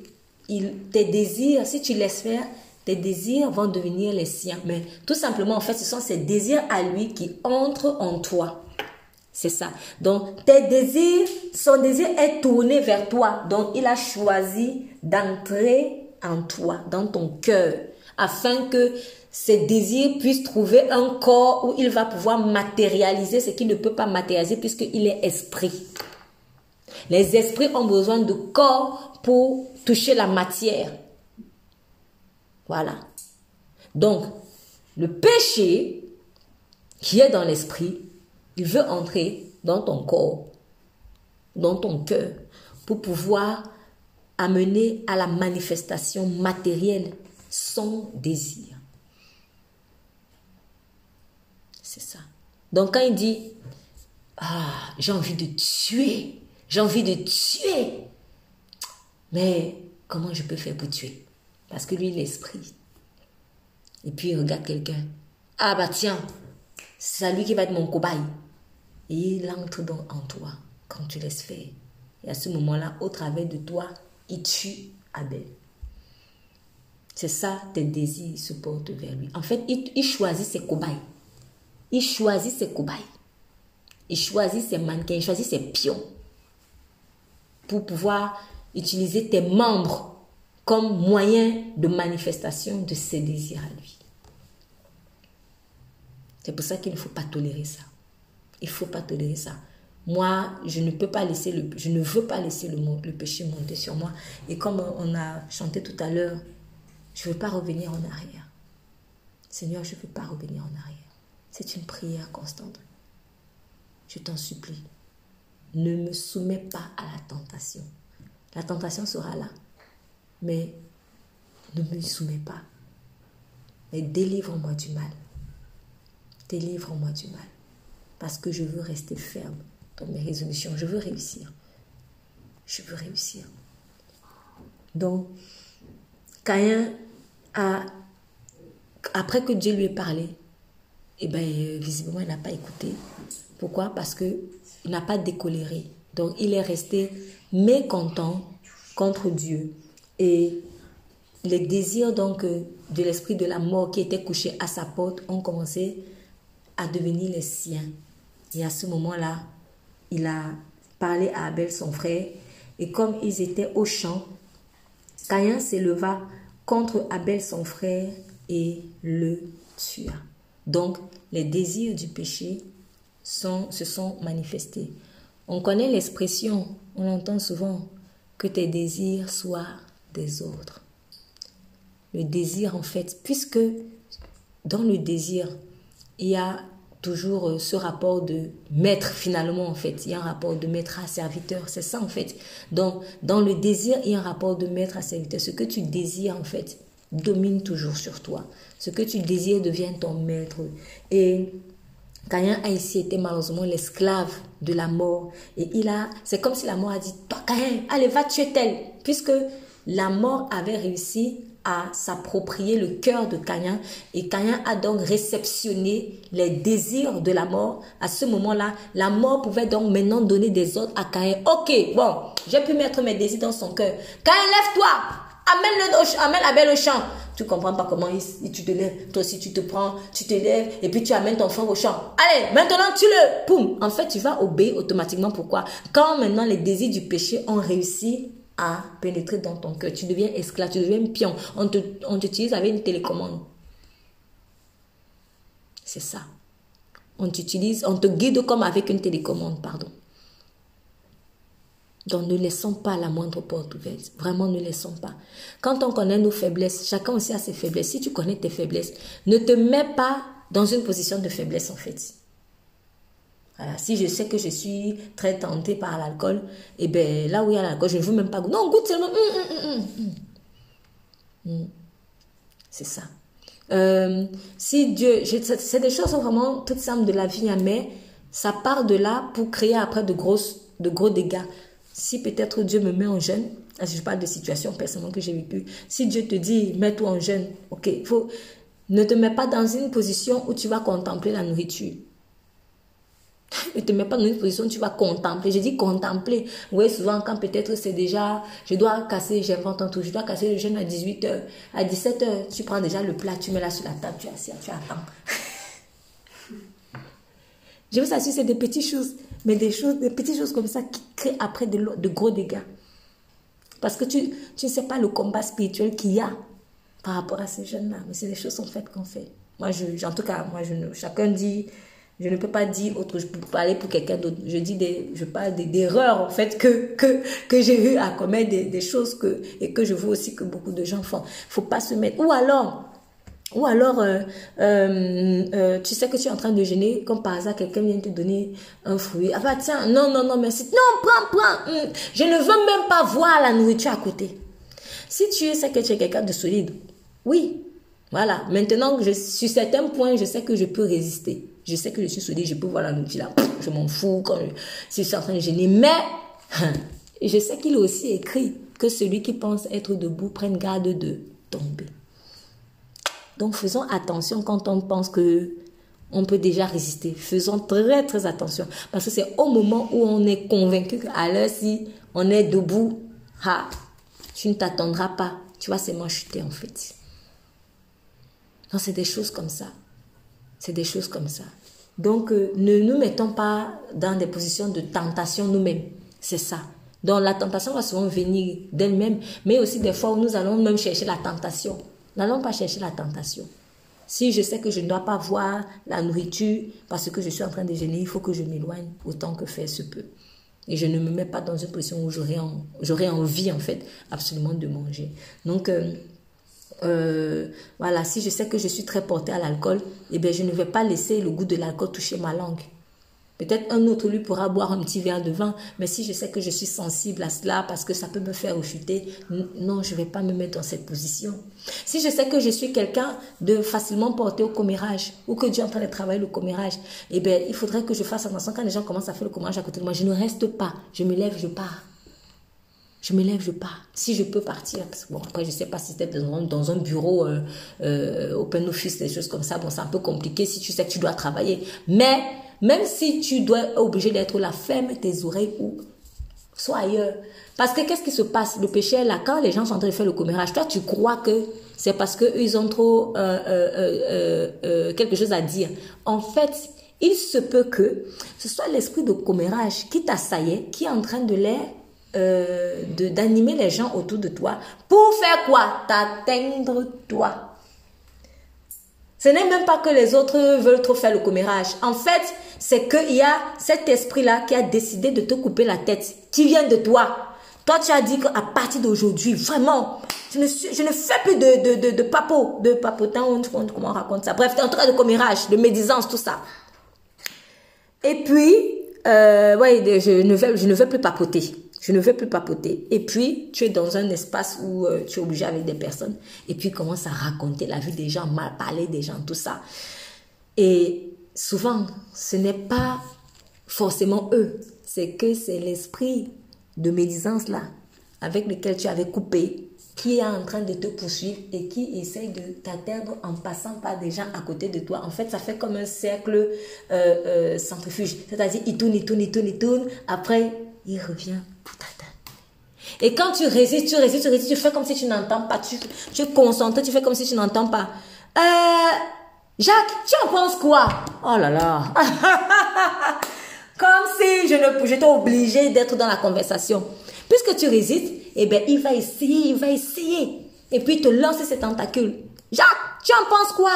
il, tes désirs, si tu laisses faire, tes désirs vont devenir les siens. Mais tout simplement, en fait, ce sont ces désirs à lui qui entrent en toi. C'est ça. Donc, tes désirs, son désir est tourné vers toi. Donc, il a choisi d'entrer en toi, dans ton cœur, afin que ses désirs puissent trouver un corps où il va pouvoir matérialiser ce qu'il ne peut pas matérialiser puisqu'il est esprit. Les esprits ont besoin de corps pour toucher la matière. Voilà. Donc, le péché qui est dans l'esprit, il veut entrer dans ton corps, dans ton cœur, pour pouvoir amener à la manifestation matérielle son désir. C'est ça. Donc quand il dit, ah, j'ai envie de tuer, j'ai envie de tuer, mais comment je peux faire pour tuer? Parce que lui, l'esprit. Et puis il regarde quelqu'un. Ah bah tiens, c'est lui qui va être mon cobaye. Et il entre donc en toi quand tu laisses faire. Et à ce moment-là, au travers de toi, il tue Abel. C'est ça, tes désirs se portent vers lui. En fait, il, il choisit ses cobayes. Il choisit ses cobayes. Il choisit ses mannequins, il choisit ses pions pour pouvoir utiliser tes membres comme moyen de manifestation de ses désirs à lui. C'est pour ça qu'il ne faut pas tolérer ça. Il ne faut pas tolérer ça. Moi, je ne peux pas laisser le, je ne veux pas laisser le, le péché monter sur moi. Et comme on a chanté tout à l'heure, je ne veux pas revenir en arrière. Seigneur, je ne veux pas revenir en arrière. C'est une prière constante. Je t'en supplie. Ne me soumets pas à la tentation. La tentation sera là. Mais ne me soumets pas. Mais délivre-moi du mal. Délivre-moi du mal. Parce que je veux rester ferme dans mes résolutions. Je veux réussir. Je veux réussir. Donc, Caïn a, après que Dieu lui ait parlé, eh bien, visiblement, il n'a pas écouté. Pourquoi? Parce qu'il n'a pas décoléré. Donc, il est resté mécontent contre Dieu. Et les désirs donc de l'esprit de la mort qui était couché à sa porte ont commencé à devenir les siens. Et à ce moment-là, il a parlé à Abel, son frère, et comme ils étaient au champ, Caïn s'éleva contre Abel, son frère, et le tua. Donc, les désirs du péché se sont manifestés. On connaît l'expression, on entend souvent, que tes désirs soient des autres. Le désir, en fait, puisque dans le désir, il y a toujours euh, ce rapport de maître finalement en fait. Il y a un rapport de maître à serviteur, c'est ça en fait. Donc dans le désir, il y a un rapport de maître à serviteur. Ce que tu désires en fait domine toujours sur toi. Ce que tu désires devient ton maître. Et Caïn a ici été malheureusement l'esclave de la mort. Et il a, c'est comme si la mort a dit, toi Caïn, allez, va tuer tel. Puisque la mort avait réussi à s'approprier le cœur de Caïn et Caïn a donc réceptionné les désirs de la mort. À ce moment-là, la mort pouvait donc maintenant donner des ordres à Caïn. Ok, bon, j'ai pu mettre mes désirs dans son cœur. Caïn, lève-toi, amène-le, amène la belle au champ. Tu comprends pas comment il, tu te lèves. Toi aussi, tu te prends, tu te lèves et puis tu amènes ton frère au champ. Allez, maintenant tu le. Poum. En fait, tu vas obéir automatiquement. Pourquoi? Quand maintenant les désirs du péché ont réussi à pénétrer dans ton cœur. Tu deviens esclave, tu deviens pion. On t'utilise on avec une télécommande. C'est ça. On t'utilise, on te guide comme avec une télécommande, pardon. Donc ne laissons pas la moindre porte ouverte. Vraiment, ne laissons pas. Quand on connaît nos faiblesses, chacun aussi a ses faiblesses. Si tu connais tes faiblesses, ne te mets pas dans une position de faiblesse en fait. Voilà. Si je sais que je suis très tentée par l'alcool, et eh bien là où il y a l'alcool, je ne veux même pas goûter. Non, goûte seulement. Hum, hum, hum, C'est ça. Euh, si Dieu, c'est des choses vraiment toutes simples de la vie, hein, mais ça part de là pour créer après de, grosses, de gros dégâts. Si peut-être Dieu me met en jeûne, je parle de situation personnelle que j'ai vécue, si Dieu te dit mets-toi en jeûne, ok, faut, ne te mets pas dans une position où tu vas contempler la nourriture. Ne te mets pas dans une position où tu vas contempler. Je dis contempler. Vous voyez, souvent, quand peut-être c'est déjà, je dois casser, j'invente un truc, je dois casser le jeûne à 18h. À 17h, tu prends déjà le plat, tu mets là sur la table, tu assis, tu attends. Je vous assure, c'est des petites choses, mais des choses, des petites choses comme ça qui créent après de, gros dégâts. Parce que tu, tu ne sais pas le combat spirituel qu'il y a par rapport à ces jeunes-là. Mais c'est des choses en fait qu'on fait. Moi, je, en tout cas, moi, je chacun dit, je ne peux pas dire autre, je peux parler pour quelqu'un d'autre. Je dis des, je parle d'erreurs en fait que, que, que j'ai eu à commettre, des, choses que, et que je vois aussi que beaucoup de gens font. Faut pas se mettre, ou alors, ou alors, euh, euh, euh, tu sais que tu es en train de gêner, comme par hasard, quelqu'un vient te donner un fruit. Ah bah tiens, non, non, non, merci. Non, prends, prends. Hum, je ne veux même pas voir la nourriture à côté. Si tu sais que tu es quelqu'un de solide, oui. Voilà. Maintenant, sur certains points, je sais que je peux résister. Je sais que je suis solide, je peux voir la nourriture là. Je m'en fous quand je, si je suis en train de gêner. Mais, je sais qu'il est aussi écrit que celui qui pense être debout prenne garde de tomber. Donc faisons attention quand on pense que on peut déjà résister. Faisons très très attention parce que c'est au moment où on est convaincu qu'à l'heure si on est debout, ha, tu ne t'attendras pas, tu vas seulement chuter en fait. Donc c'est des choses comme ça. C'est des choses comme ça. Donc euh, ne nous mettons pas dans des positions de tentation nous-mêmes. C'est ça. Donc la tentation va souvent venir d'elle-même, mais aussi des fois où nous allons même chercher la tentation. N'allons pas chercher la tentation. Si je sais que je ne dois pas voir la nourriture parce que je suis en train de gêner, il faut que je m'éloigne autant que faire se peut. Et je ne me mets pas dans une position où j'aurais envie, en fait, absolument de manger. Donc, euh, euh, voilà, si je sais que je suis très portée à l'alcool, eh bien, je ne vais pas laisser le goût de l'alcool toucher ma langue. Peut-être un autre lui pourra boire un petit verre de vin, mais si je sais que je suis sensible à cela parce que ça peut me faire rechuter, non, je ne vais pas me mettre dans cette position. Si je sais que je suis quelqu'un de facilement porté au commérage ou que Dieu est en train de travailler le commérage, eh bien, il faudrait que je fasse attention quand les gens commencent à faire le commérage à côté de moi. Je ne reste pas, je me lève, je pars. Je me lève, je pars. Si je peux partir, parce que bon, après, je sais pas si c'était dans, dans, un bureau euh, euh, open office, des choses comme ça, bon, c'est un peu compliqué si tu sais que tu dois travailler. Mais même si tu dois obligé d'être là, ferme tes oreilles ou sois ailleurs. Parce que qu'est-ce qui se passe? Le péché là. Quand les gens sont en train de faire le commérage, toi, tu crois que c'est parce qu'ils ont trop euh, euh, euh, quelque chose à dire. En fait, il se peut que ce soit l'esprit de commérage qui t'assaillait, qui est en train de d'animer les gens autour de toi pour faire quoi? T'atteindre toi. Ce n'est même pas que les autres veulent trop faire le commérage. En fait, c'est qu'il y a cet esprit-là qui a décidé de te couper la tête, qui vient de toi. Toi, tu as dit qu'à partir d'aujourd'hui, vraiment, je ne, fais plus de, de, de, de papo, de comment on raconte ça. Bref, en tout cas de commérage, de médisance, tout ça. Et puis, euh, ouais, je ne, veux, je ne veux plus papoter. Je ne veux plus papoter. Et puis, tu es dans un espace où euh, tu es obligé avec des personnes. Et puis, commence à raconter la vie des gens, mal parler des gens, tout ça. Et souvent, ce n'est pas forcément eux. C'est que c'est l'esprit de médisance là, avec lequel tu avais coupé, qui est en train de te poursuivre et qui essaye de t'atteindre en passant par des gens à côté de toi. En fait, ça fait comme un cercle euh, euh, centrifuge. C'est-à-dire, il tourne, il tourne, il tourne, il tourne. Après, il revient pour t'atteindre. Et quand tu résistes, tu résistes, tu résistes, tu fais comme si tu n'entends pas. Tu, tu es concentré, tu fais comme si tu n'entends pas. Euh, Jacques, tu en penses quoi? Oh là là. comme si je ne, j'étais obligée d'être dans la conversation. Puisque tu résistes, eh bien, il va essayer, il va essayer. Et puis, te lancer ses tentacules. Jacques, tu en penses quoi?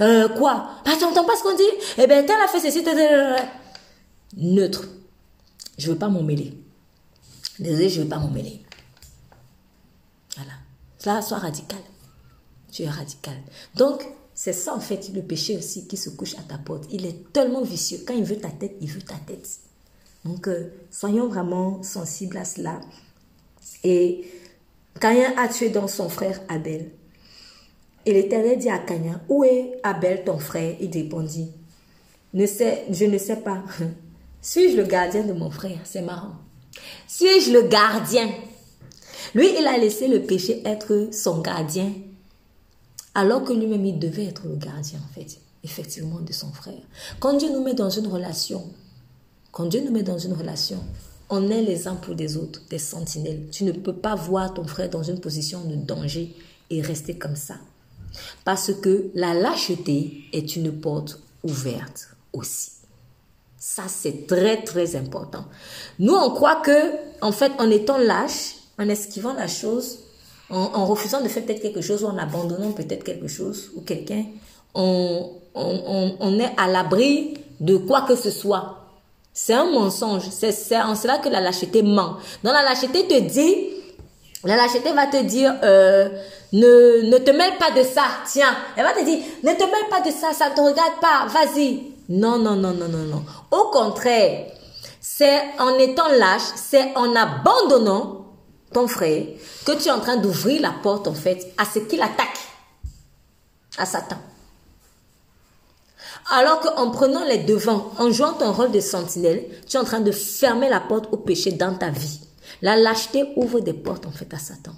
Euh, quoi? Ah, tu n'entends pas ce qu'on dit? Eh bien, elle a fait ceci. Neutre. Je veux pas m'en mêler. Désolé, je ne vais pas m'en mêler. Voilà. Là, sois radical. Tu es radical. Donc, c'est ça en fait le péché aussi qui se couche à ta porte. Il est tellement vicieux. Quand il veut ta tête, il veut ta tête. Donc, euh, soyons vraiment sensibles à cela. Et Caïn a tué donc son frère Abel. Et l'Éternel dit à Caïn, où est Abel ton frère Il répondit, ne sais, je ne sais pas. Suis-je le gardien de mon frère? C'est marrant. Suis-je le gardien? Lui, il a laissé le péché être son gardien alors que lui-même, il devait être le gardien, en fait, effectivement, de son frère. Quand Dieu nous met dans une relation, quand Dieu nous met dans une relation, on est les uns pour des autres, des sentinelles. Tu ne peux pas voir ton frère dans une position de danger et rester comme ça. Parce que la lâcheté est une porte ouverte aussi. Ça, c'est très, très important. Nous, on croit que, en fait, en étant lâche, en esquivant la chose, en, refusant de faire peut-être quelque chose ou en abandonnant peut-être quelque chose ou quelqu'un, on, on, est à l'abri de quoi que ce soit. C'est un mensonge. C'est en cela que la lâcheté ment. Dans la lâcheté te dit, la lâcheté va te dire, euh, ne, ne te mêle pas de ça. Tiens, elle va te dire, ne te mêle pas de ça, ça ne te regarde pas. Vas-y. Non, non, non, non, non, non. Au contraire, c'est en étant lâche, c'est en abandonnant ton frère, que tu es en train d'ouvrir la porte, en fait, à ce qu'il attaque, à Satan. Alors qu'en prenant les devants, en jouant ton rôle de sentinelle, tu es en train de fermer la porte au péché dans ta vie. La lâcheté ouvre des portes, en fait, à Satan.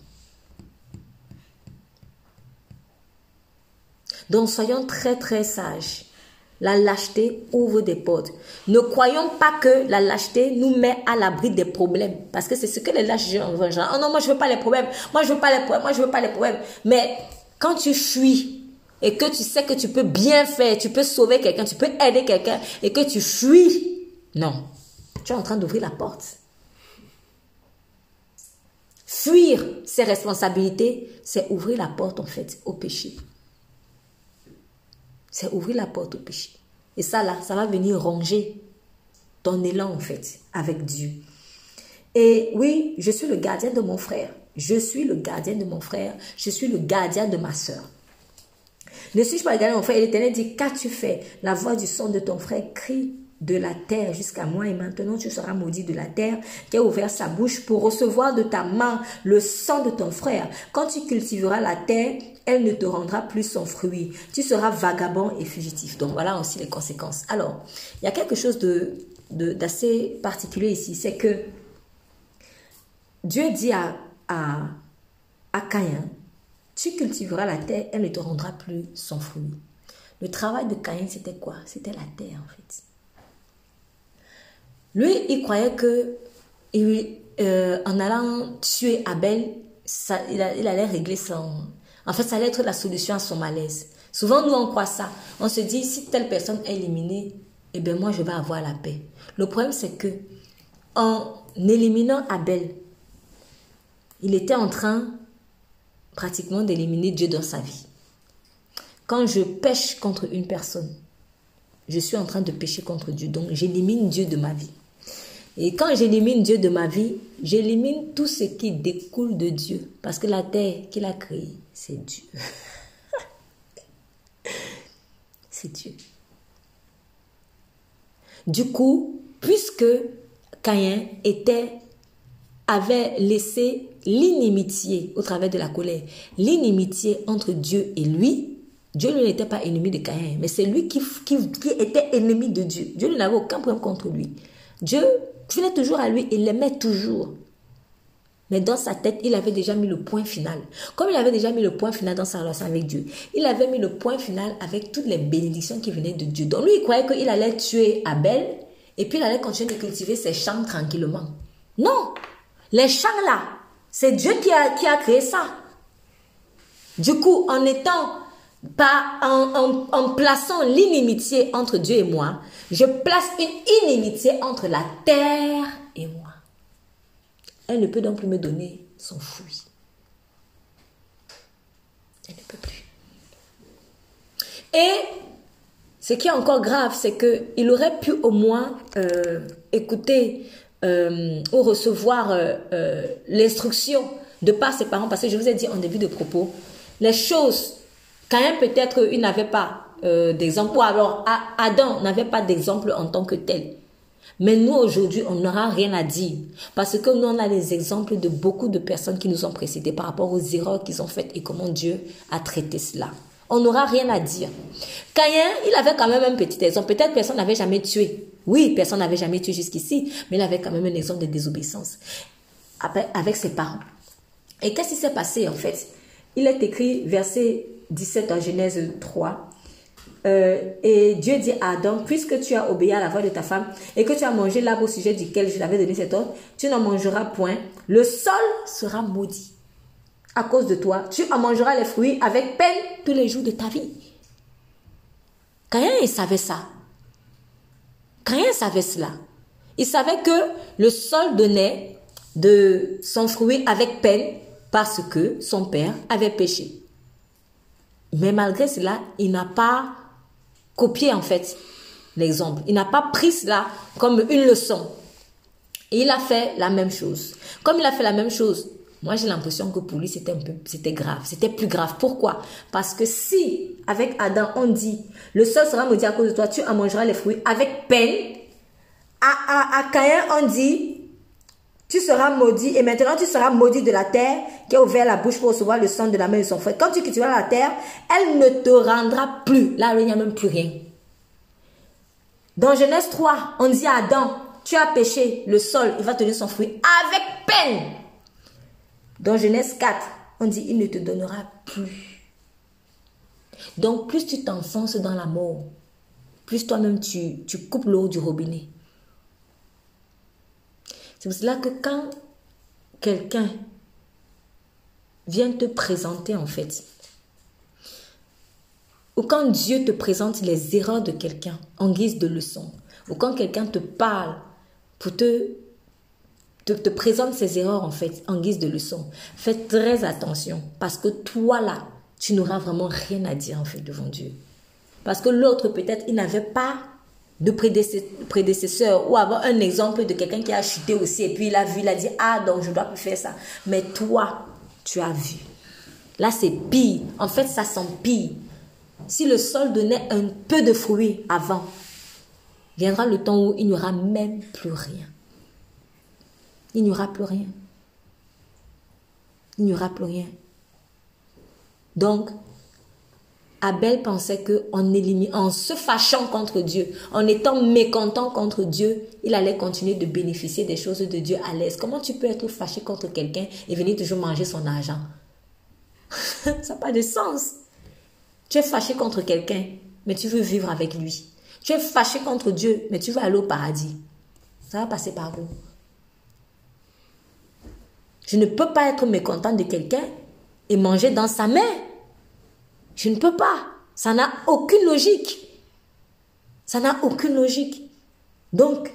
Donc, soyons très, très sages. La lâcheté ouvre des portes. Ne croyons pas que la lâcheté nous met à l'abri des problèmes. Parce que c'est ce que les lâches gens veulent. oh non, moi je veux pas les problèmes. Moi je veux pas les problèmes. Moi je veux pas les problèmes. Mais quand tu fuis et que tu sais que tu peux bien faire, tu peux sauver quelqu'un, tu peux aider quelqu'un et que tu fuis, non. Tu es en train d'ouvrir la porte. Fuir ses responsabilités, c'est ouvrir la porte en fait au péché. C'est ouvrir la porte au péché. Et ça, là, ça va venir ronger ton élan, en fait, avec Dieu. Et oui, je suis le gardien de mon frère. Je suis le gardien de mon frère. Je suis le gardien de ma soeur. Ne suis-je pas le gardien de mon frère? Et l'Éternel dit, qu'as-tu fait? La voix du son de ton frère crie de la terre jusqu'à moi et maintenant tu seras maudit de la terre qui a ouvert sa bouche pour recevoir de ta main le sang de ton frère. Quand tu cultiveras la terre, elle ne te rendra plus son fruit. Tu seras vagabond et fugitif. Donc voilà aussi les conséquences. Alors, il y a quelque chose de d'assez particulier ici, c'est que Dieu dit à, à, à Caïn, tu cultiveras la terre, elle ne te rendra plus son fruit. Le travail de Caïn, c'était quoi? C'était la terre, en fait. Lui, il croyait que euh, en allant tuer Abel, ça, il, allait régler son... En fait, ça allait être la solution à son malaise. Souvent, nous, on croit ça. On se dit, si telle personne est éliminée, eh bien, moi, je vais avoir la paix. Le problème, c'est que en éliminant Abel, il était en train pratiquement d'éliminer Dieu dans sa vie. Quand je pêche contre une personne, je suis en train de pécher contre Dieu. Donc, j'élimine Dieu de ma vie. Et quand j'élimine Dieu de ma vie, j'élimine tout ce qui découle de Dieu. Parce que la terre qu'il a créée, c'est Dieu. c'est Dieu. Du coup, puisque Caïn avait laissé l'inimitié au travers de la colère, l'inimitié entre Dieu et lui, Dieu n'était pas ennemi de Caïn, mais c'est lui qui, qui, qui, était ennemi de Dieu. Dieu n'avait aucun problème contre lui. Dieu venait toujours à lui, il l'aimait toujours. Mais dans sa tête, il avait déjà mis le point final. Comme il avait déjà mis le point final dans sa relation avec Dieu, il avait mis le point final avec toutes les bénédictions qui venaient de Dieu. Donc lui, il croyait qu'il allait tuer Abel et puis il allait continuer de cultiver ses champs tranquillement. Non, les champs là, c'est Dieu qui a, qui a créé ça. Du coup, en étant en plaçant l'inimitié entre Dieu et moi, je place une inimitié entre la terre et moi. Elle ne peut donc plus me donner son fruit. Elle ne peut plus. Et ce qui est encore grave, c'est qu'il aurait pu au moins euh, écouter euh, ou recevoir euh, l'instruction de par ses parents, parce que je vous ai dit en début de propos, les choses, même peut-être il n'avait pas d'exemple, ou alors Adam n'avait pas d'exemple en tant que tel. Mais nous, aujourd'hui, on n'aura rien à dire. Parce que nous, on a les exemples de beaucoup de personnes qui nous ont précédés par rapport aux erreurs qu'ils ont faites et comment Dieu a traité cela. On n'aura rien à dire. Caïn, il avait quand même un petit exemple. Peut-être personne n'avait jamais tué. Oui, personne n'avait jamais tué jusqu'ici, mais il avait quand même un exemple de désobéissance avec ses parents. Et qu'est-ce qui s'est passé en fait? Il est écrit verset 17 en Genèse 3. Euh, et Dieu dit à Adam, puisque tu as obéi à la voix de ta femme et que tu as mangé l'arbre au sujet duquel je t'avais donné cet ordre, tu n'en mangeras point. Le sol sera maudit à cause de toi. Tu en mangeras les fruits avec peine tous les jours de ta vie. Caïn, il savait ça. Caïn savait cela. Il savait que le sol donnait de son fruit avec peine parce que son père avait péché. Mais malgré cela, il n'a pas copié en fait l'exemple. Il n'a pas pris cela comme une leçon. Il a fait la même chose. Comme il a fait la même chose, moi j'ai l'impression que pour lui c'était un peu, c'était grave. C'était plus grave. Pourquoi? Parce que si avec Adam on dit le sol sera maudit à cause de toi, tu en mangeras les fruits avec peine. À, à, à Caïn on dit tu seras maudit et maintenant tu seras maudit de la terre qui a ouvert la bouche pour recevoir le sang de la main de son frère. Quand tu cultiveras la terre, elle ne te rendra plus. Là, il n'y a même plus rien. Dans Genèse 3, on dit à Adam, tu as péché, le sol, il va te donner son fruit avec peine. Dans Genèse 4, on dit, il ne te donnera plus. Donc, plus tu t'enfonces dans la mort, plus toi-même tu, tu coupes l'eau du robinet. C'est pour cela que quand quelqu'un vient te présenter en fait, ou quand Dieu te présente les erreurs de quelqu'un en guise de leçon, ou quand quelqu'un te parle pour te, te, te présente ses erreurs en fait en guise de leçon, fais très attention parce que toi là, tu n'auras vraiment rien à dire en fait devant Dieu. Parce que l'autre peut-être il n'avait pas de prédécesseur ou avoir un exemple de quelqu'un qui a chuté aussi et puis il a vu, il a dit, ah donc je dois plus faire ça. Mais toi, tu as vu. Là, c'est pire. En fait, ça s'empire. Si le sol donnait un peu de fruits avant, viendra le temps où il n'y aura même plus rien. Il n'y aura plus rien. Il n'y aura plus rien. Donc, Abel pensait que en, en se fâchant contre Dieu, en étant mécontent contre Dieu, il allait continuer de bénéficier des choses de Dieu à l'aise. Comment tu peux être fâché contre quelqu'un et venir toujours manger son argent? Ça n'a pas de sens. Tu es fâché contre quelqu'un, mais tu veux vivre avec lui. Tu es fâché contre Dieu, mais tu veux aller au paradis. Ça va passer par où? Je ne peux pas être mécontent de quelqu'un et manger dans sa main. Je ne peux pas. Ça n'a aucune logique. Ça n'a aucune logique. Donc,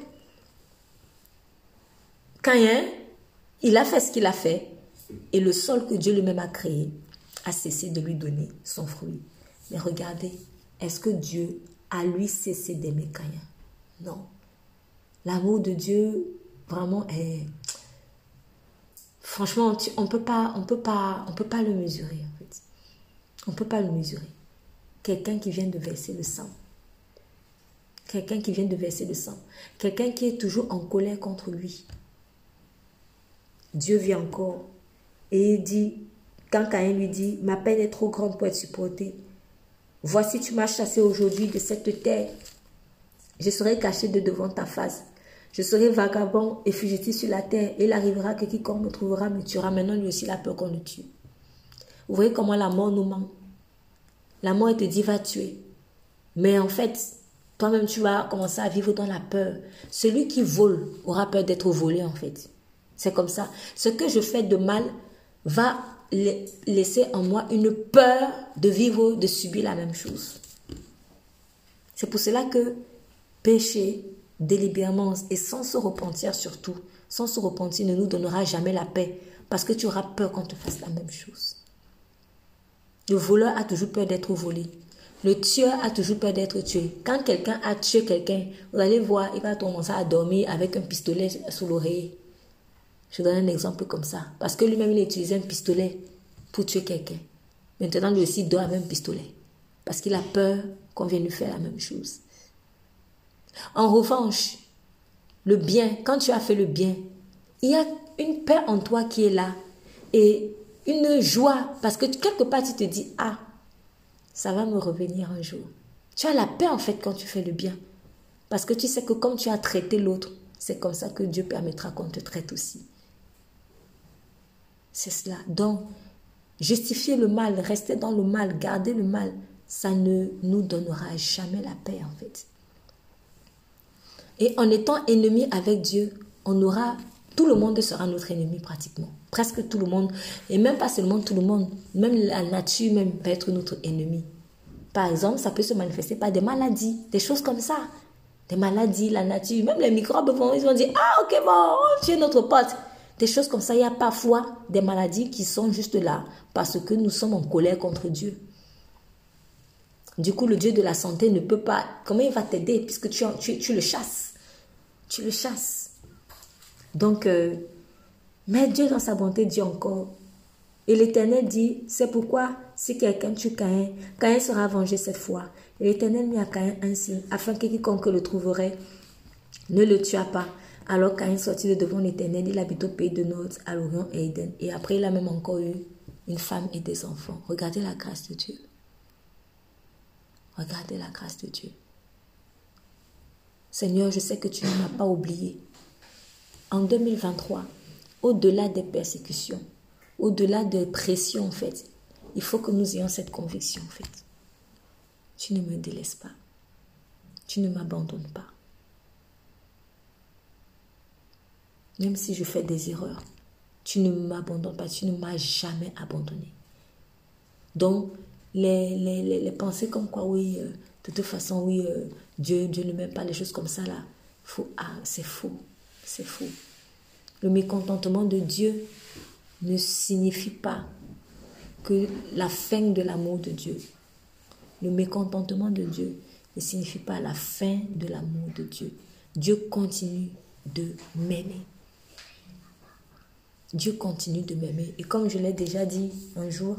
Caïn, il a fait ce qu'il a fait. Et le sol que Dieu lui-même a créé a cessé de lui donner son fruit. Mais regardez, est-ce que Dieu a lui cessé d'aimer Caïn? Non. L'amour de Dieu, vraiment, est... Franchement, on ne peut pas, on peut pas, on peut pas le mesurer. On ne peut pas le mesurer. Quelqu'un qui vient de verser le sang. Quelqu'un qui vient de verser le sang. Quelqu'un qui est toujours en colère contre lui. Dieu vit encore. Et il dit, quand Caïn lui dit, ma peine est trop grande pour être supportée. Voici, tu m'as chassé aujourd'hui de cette terre. Je serai caché de devant ta face. Je serai vagabond et fugitif sur la terre. Et il arrivera que quiconque me trouvera me tuera. Maintenant, lui aussi, la peur qu'on le tue. Vous voyez comment la mort nous ment. La mort te dit va tuer. Mais en fait, toi-même, tu vas commencer à vivre dans la peur. Celui qui vole aura peur d'être volé, en fait. C'est comme ça. Ce que je fais de mal va laisser en moi une peur de vivre, de subir la même chose. C'est pour cela que pécher délibérément et sans se repentir surtout, sans se repentir ne nous donnera jamais la paix parce que tu auras peur qu'on te fasse la même chose. Le voleur a toujours peur d'être volé. Le tueur a toujours peur d'être tué. Quand quelqu'un a tué quelqu'un, vous allez voir, il va commencer à dormir avec un pistolet sous l'oreiller. Je donne un exemple comme ça. Parce que lui-même, il a utilisé un pistolet pour tuer quelqu'un. Maintenant, lui aussi doit avoir un pistolet. Parce qu'il a peur qu'on vienne lui faire la même chose. En revanche, le bien, quand tu as fait le bien, il y a une paix en toi qui est là et une joie parce que quelque part tu te dis ah ça va me revenir un jour. Tu as la paix en fait quand tu fais le bien parce que tu sais que comme tu as traité l'autre, c'est comme ça que Dieu permettra qu'on te traite aussi. C'est cela. Donc justifier le mal, rester dans le mal, garder le mal, ça ne nous donnera jamais la paix en fait. Et en étant ennemi avec Dieu, on aura, tout le monde sera notre ennemi pratiquement. Presque tout le monde. Et même pas seulement tout le monde. Même la nature même peut être notre ennemi. Par exemple, ça peut se manifester par des maladies, des choses comme ça. Des maladies, la nature, même les microbes vont, ils vont dire, ah ok bon, tu es notre pote. Des choses comme ça, il y a parfois des maladies qui sont juste là parce que nous sommes en colère contre Dieu. Du coup, le Dieu de la santé ne peut pas. Comment il va t'aider puisque tu, tu, le chasses Tu le chasses. Donc, euh, mais Dieu, dans sa bonté, dit encore. Et l'Éternel dit C'est pourquoi, si quelqu'un tue Caïn, Caïn sera vengé cette fois. Et l'Éternel mit à Caïn signe, afin que quiconque le trouverait ne le tua pas. Alors Caïn sortit de devant l'Éternel, il habite au pays de Nord, à l'Orient et Eden. Et après, il a même encore eu une femme et des enfants. Regardez la grâce de Dieu. Regardez la grâce de Dieu. Seigneur, je sais que tu ne m'as pas oublié. En 2023, au-delà des persécutions, au-delà des pressions, en fait, il faut que nous ayons cette conviction, en fait. Tu ne me délaisses pas. Tu ne m'abandonnes pas. Même si je fais des erreurs, tu ne m'abandonnes pas. Tu ne m'as jamais abandonné. Donc, les, pensées comme quoi, oui, euh, de toute façon, oui, euh, Dieu, Dieu ne m'aime pas, les choses comme ça, là, faux. Ah, c'est faux. C'est faux. Le mécontentement de Dieu ne signifie pas que la fin de l'amour de Dieu. Le mécontentement de Dieu ne signifie pas la fin de l'amour de Dieu. Dieu continue de m'aimer. Dieu continue de m'aimer. Et comme je l'ai déjà dit un jour,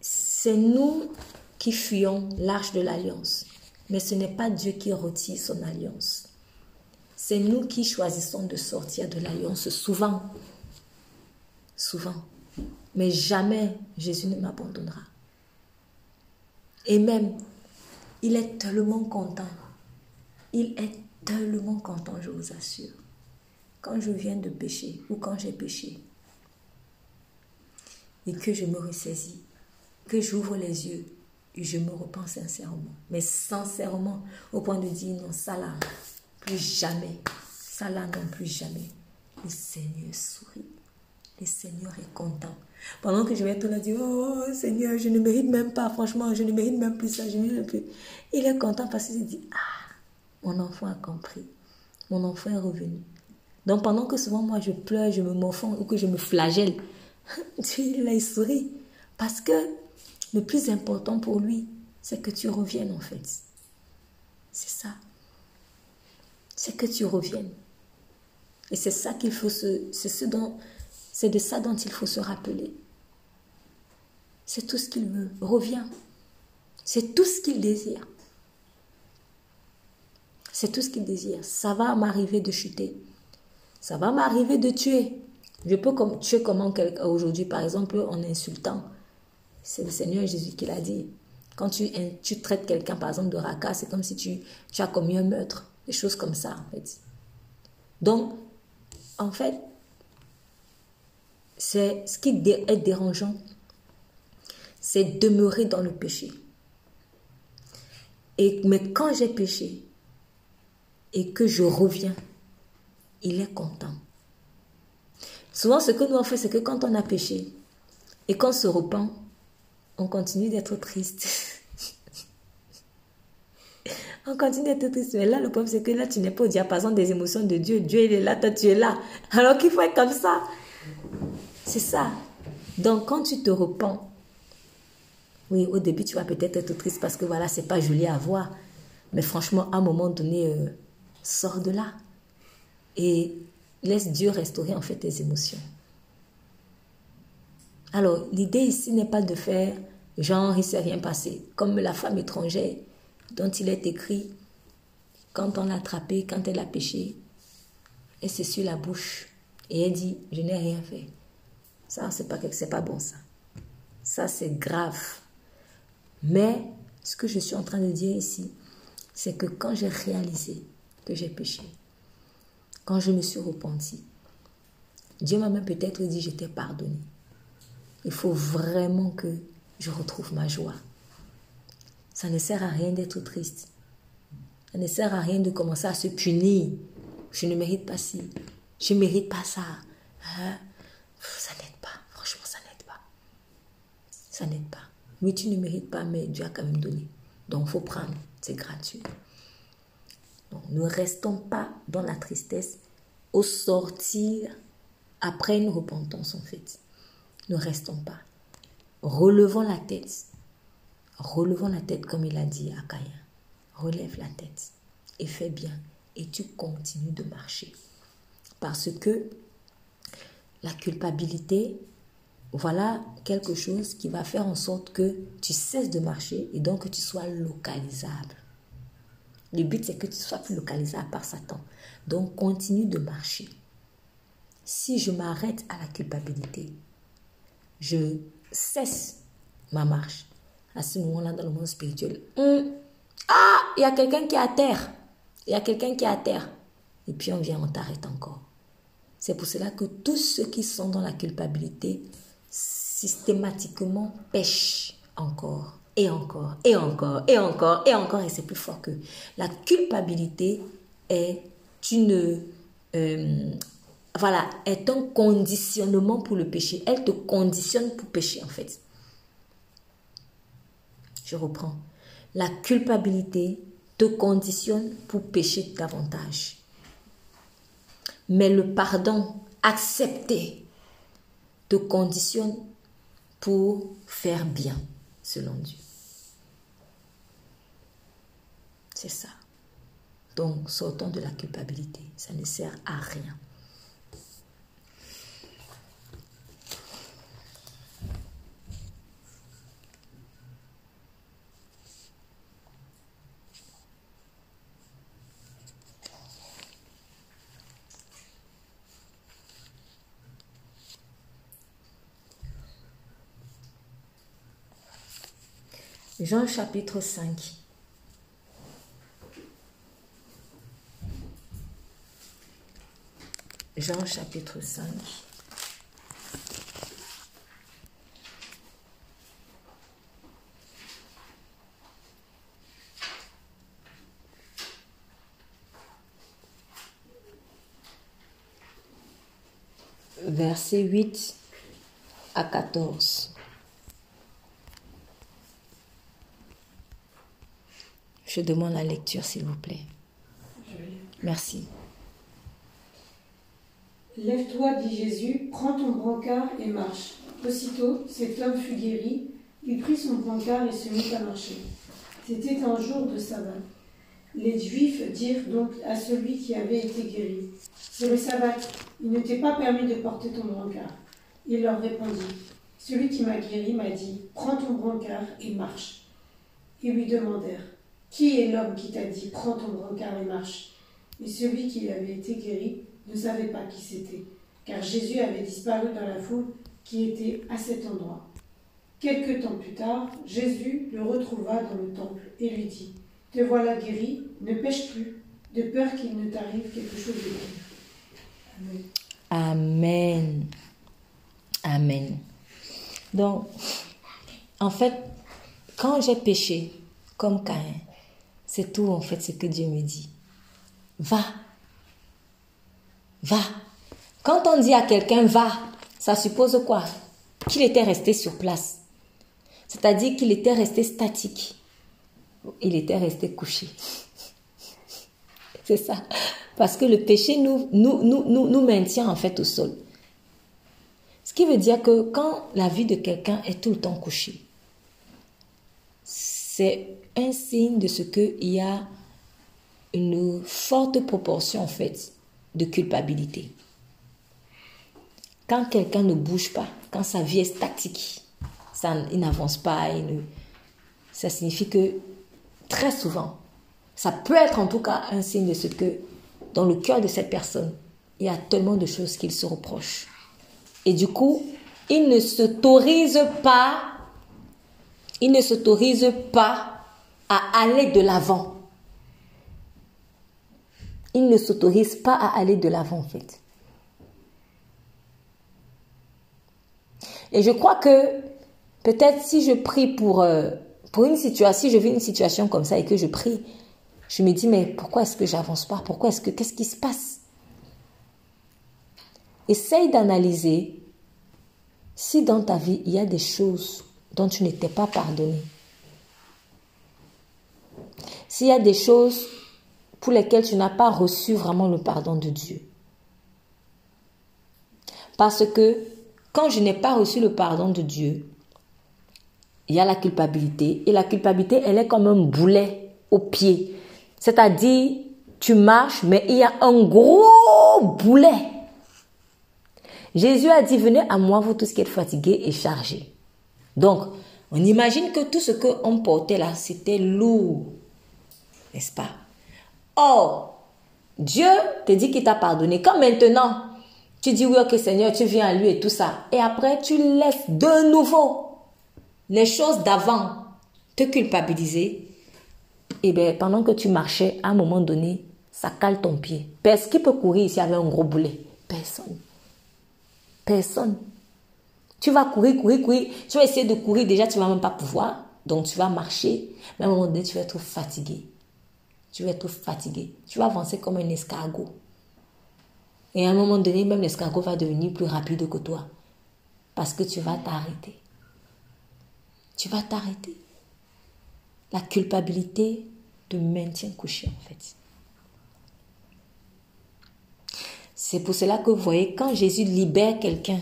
c'est nous qui fuyons l'arche de l'alliance, mais ce n'est pas Dieu qui retire son alliance. C'est nous qui choisissons de sortir de l'alliance souvent. Souvent. Mais jamais Jésus ne m'abandonnera. Et même, il est tellement content. Il est tellement content, je vous assure. Quand je viens de pécher ou quand j'ai péché et que je me ressaisis, que j'ouvre les yeux et je me repens sincèrement. Mais sincèrement, au point de dire non, ça là, plus jamais. Ça là, non, plus jamais. Le Seigneur sourit. Le Seigneur est content. Pendant que je vais être là dire, oh Seigneur, je ne mérite même pas, franchement, je ne mérite même plus ça, je ne mérite plus. Il est content parce qu'il dit, ah, mon enfant a compris. Mon enfant est revenu. Donc pendant que souvent moi je pleure, je me morfonds ou que je me flagelle, Dieu il sourit. Parce que le plus important pour lui, c'est que tu reviennes en fait. C'est ça. C'est que tu reviennes. Et c'est ça qu'il faut se, c'est ce dont, c'est de ça dont il faut se rappeler. C'est tout ce qu'il veut. Reviens. C'est tout ce qu'il désire. C'est tout ce qu'il désire. Ça va m'arriver de chuter. Ça va m'arriver de tuer. Je peux comme, tuer comment aujourd'hui, par exemple, en insultant. C'est le Seigneur Jésus qui l'a dit. Quand tu, tu traites quelqu'un, par exemple, de raca, c'est comme si tu, tu as commis un meurtre. Des choses comme ça, en fait. Donc, en fait, c'est ce qui est dérangeant, c'est demeurer dans le péché. Et, mais quand j'ai péché et que je reviens, il est content. Souvent, ce que nous on fait, c'est que quand on a péché et qu'on se repent, on continue d'être triste. on continue d'être triste. Mais là, le problème, c'est que là, tu n'es pas au diapason des émotions de Dieu. Dieu, il est là, toi, tu es là. Alors qu'il faut être comme ça. C'est ça. Donc, quand tu te repens, Oui, au début, tu vas peut-être être triste parce que voilà, c'est pas joli à voir. Mais franchement, à un moment donné, euh, sors de là. Et laisse Dieu restaurer en fait tes émotions. Alors, l'idée ici n'est pas de faire genre, il s'est rien passé. Comme la femme étrangère dont il est écrit, quand on l'a attrapée, quand elle a péché, elle s'est sur la bouche et elle dit, je n'ai rien fait. Ça, c'est pas, pas bon ça. Ça, c'est grave. Mais ce que je suis en train de dire ici, c'est que quand j'ai réalisé que j'ai péché, quand je me suis repenti, Dieu m'a même peut-être dit, je t'ai pardonné. Il faut vraiment que je retrouve ma joie. Ça ne sert à rien d'être triste. Ça ne sert à rien de commencer à se punir. Je ne mérite pas ci. Je ne mérite pas ça. Hein? Ça n'aide pas. Franchement, ça n'aide pas. Ça n'aide pas. Oui, tu ne mérites pas, mais Dieu a quand même donné. Donc, faut prendre. C'est gratuit. Donc, ne restons pas dans la tristesse au sortir après une repentance, en fait. Ne restons pas. Relevons la tête. Relevons la tête comme il a dit à Caïn. Relève la tête et fais bien et tu continues de marcher. Parce que la culpabilité, voilà quelque chose qui va faire en sorte que tu cesses de marcher et donc que tu sois localisable. Le but, c'est que tu sois plus localisable par Satan. Donc, continue de marcher. Si je m'arrête à la culpabilité, je cesse ma marche. À ce moment-là, dans le monde spirituel, ah, il y a quelqu'un qui est à terre. Il y a quelqu'un qui est à terre. Et puis on vient, on t'arrête encore. C'est pour cela que tous ceux qui sont dans la culpabilité, systématiquement pêchent encore, et encore, et encore, et encore, et encore, et c'est plus fort que. La culpabilité est une. Euh, voilà, est un conditionnement pour le péché. Elle te conditionne pour pécher, en fait. Je reprends. La culpabilité te conditionne pour pécher davantage. Mais le pardon accepté te conditionne pour faire bien, selon Dieu. C'est ça. Donc, sortons de la culpabilité. Ça ne sert à rien. Jean chapitre 5. Jean chapitre 5. Verset 8 à 14. Je demande la lecture, s'il vous plaît. Merci. Lève-toi, dit Jésus, prends ton brancard et marche. Aussitôt, cet homme fut guéri. Il prit son brancard et se mit à marcher. C'était un jour de sabbat. Les Juifs dirent donc à celui qui avait été guéri C'est le sabbat, il ne t'est pas permis de porter ton brancard. Il leur répondit Celui qui m'a guéri m'a dit Prends ton brancard et marche. Ils lui demandèrent qui est l'homme qui t'a dit Prends ton brancard et marche? Et celui qui avait été guéri ne savait pas qui c'était, car Jésus avait disparu dans la foule qui était à cet endroit. Quelque temps plus tard, Jésus le retrouva dans le temple et lui dit Te voilà guéri, ne pêche plus, de peur qu'il ne t'arrive quelque chose de pire. Amen. Amen. Donc, en fait, quand j'ai péché, comme Caïn, c'est tout en fait ce que Dieu me dit. Va. Va. Quand on dit à quelqu'un va, ça suppose quoi? Qu'il était resté sur place. C'est-à-dire qu'il était resté statique. Il était resté couché. C'est ça. Parce que le péché nous, nous, nous, nous, maintient en fait au sol. Ce qui veut dire que quand la vie de quelqu'un est tout le temps couchée, c'est un signe de ce qu'il y a une forte proportion en fait de culpabilité. Quand quelqu'un ne bouge pas, quand sa vie est statique, ça, il n'avance pas, ça signifie que très souvent, ça peut être en tout cas un signe de ce que dans le cœur de cette personne, il y a tellement de choses qu'il se reproche. Et du coup, il ne s'autorise pas, il ne s'autorise pas à aller de l'avant. Il ne s'autorise pas à aller de l'avant en fait. Et je crois que peut-être si je prie pour, euh, pour une situation, si je vis une situation comme ça et que je prie, je me dis mais pourquoi est-ce que j'avance pas? Pourquoi est-ce que qu'est-ce qui se passe? Essaye d'analyser si dans ta vie il y a des choses dont tu n'étais pas pardonné. S'il y a des choses pour lesquelles tu n'as pas reçu vraiment le pardon de Dieu. Parce que quand je n'ai pas reçu le pardon de Dieu, il y a la culpabilité. Et la culpabilité, elle est comme un boulet au pied. C'est-à-dire, tu marches, mais il y a un gros boulet. Jésus a dit, venez à moi, vous tous qui êtes fatigués et chargés. Donc, on imagine que tout ce qu'on portait là, c'était lourd. N'est-ce pas? Or, Dieu te dit qu'il t'a pardonné. Quand maintenant, tu dis oui, ok Seigneur, tu viens à lui et tout ça. Et après, tu laisses de nouveau les choses d'avant te culpabiliser. Et eh bien, pendant que tu marchais, à un moment donné, ça cale ton pied. Personne qui peut courir ici avec un gros boulet. Personne. Personne. Tu vas courir, courir, courir. Tu vas essayer de courir. Déjà, tu ne vas même pas pouvoir. Donc, tu vas marcher. Mais à un moment donné, tu vas être fatigué. Tu vas être fatigué. Tu vas avancer comme un escargot. Et à un moment donné, même l'escargot va devenir plus rapide que toi. Parce que tu vas t'arrêter. Tu vas t'arrêter. La culpabilité te maintient couché en fait. C'est pour cela que vous voyez, quand Jésus libère quelqu'un,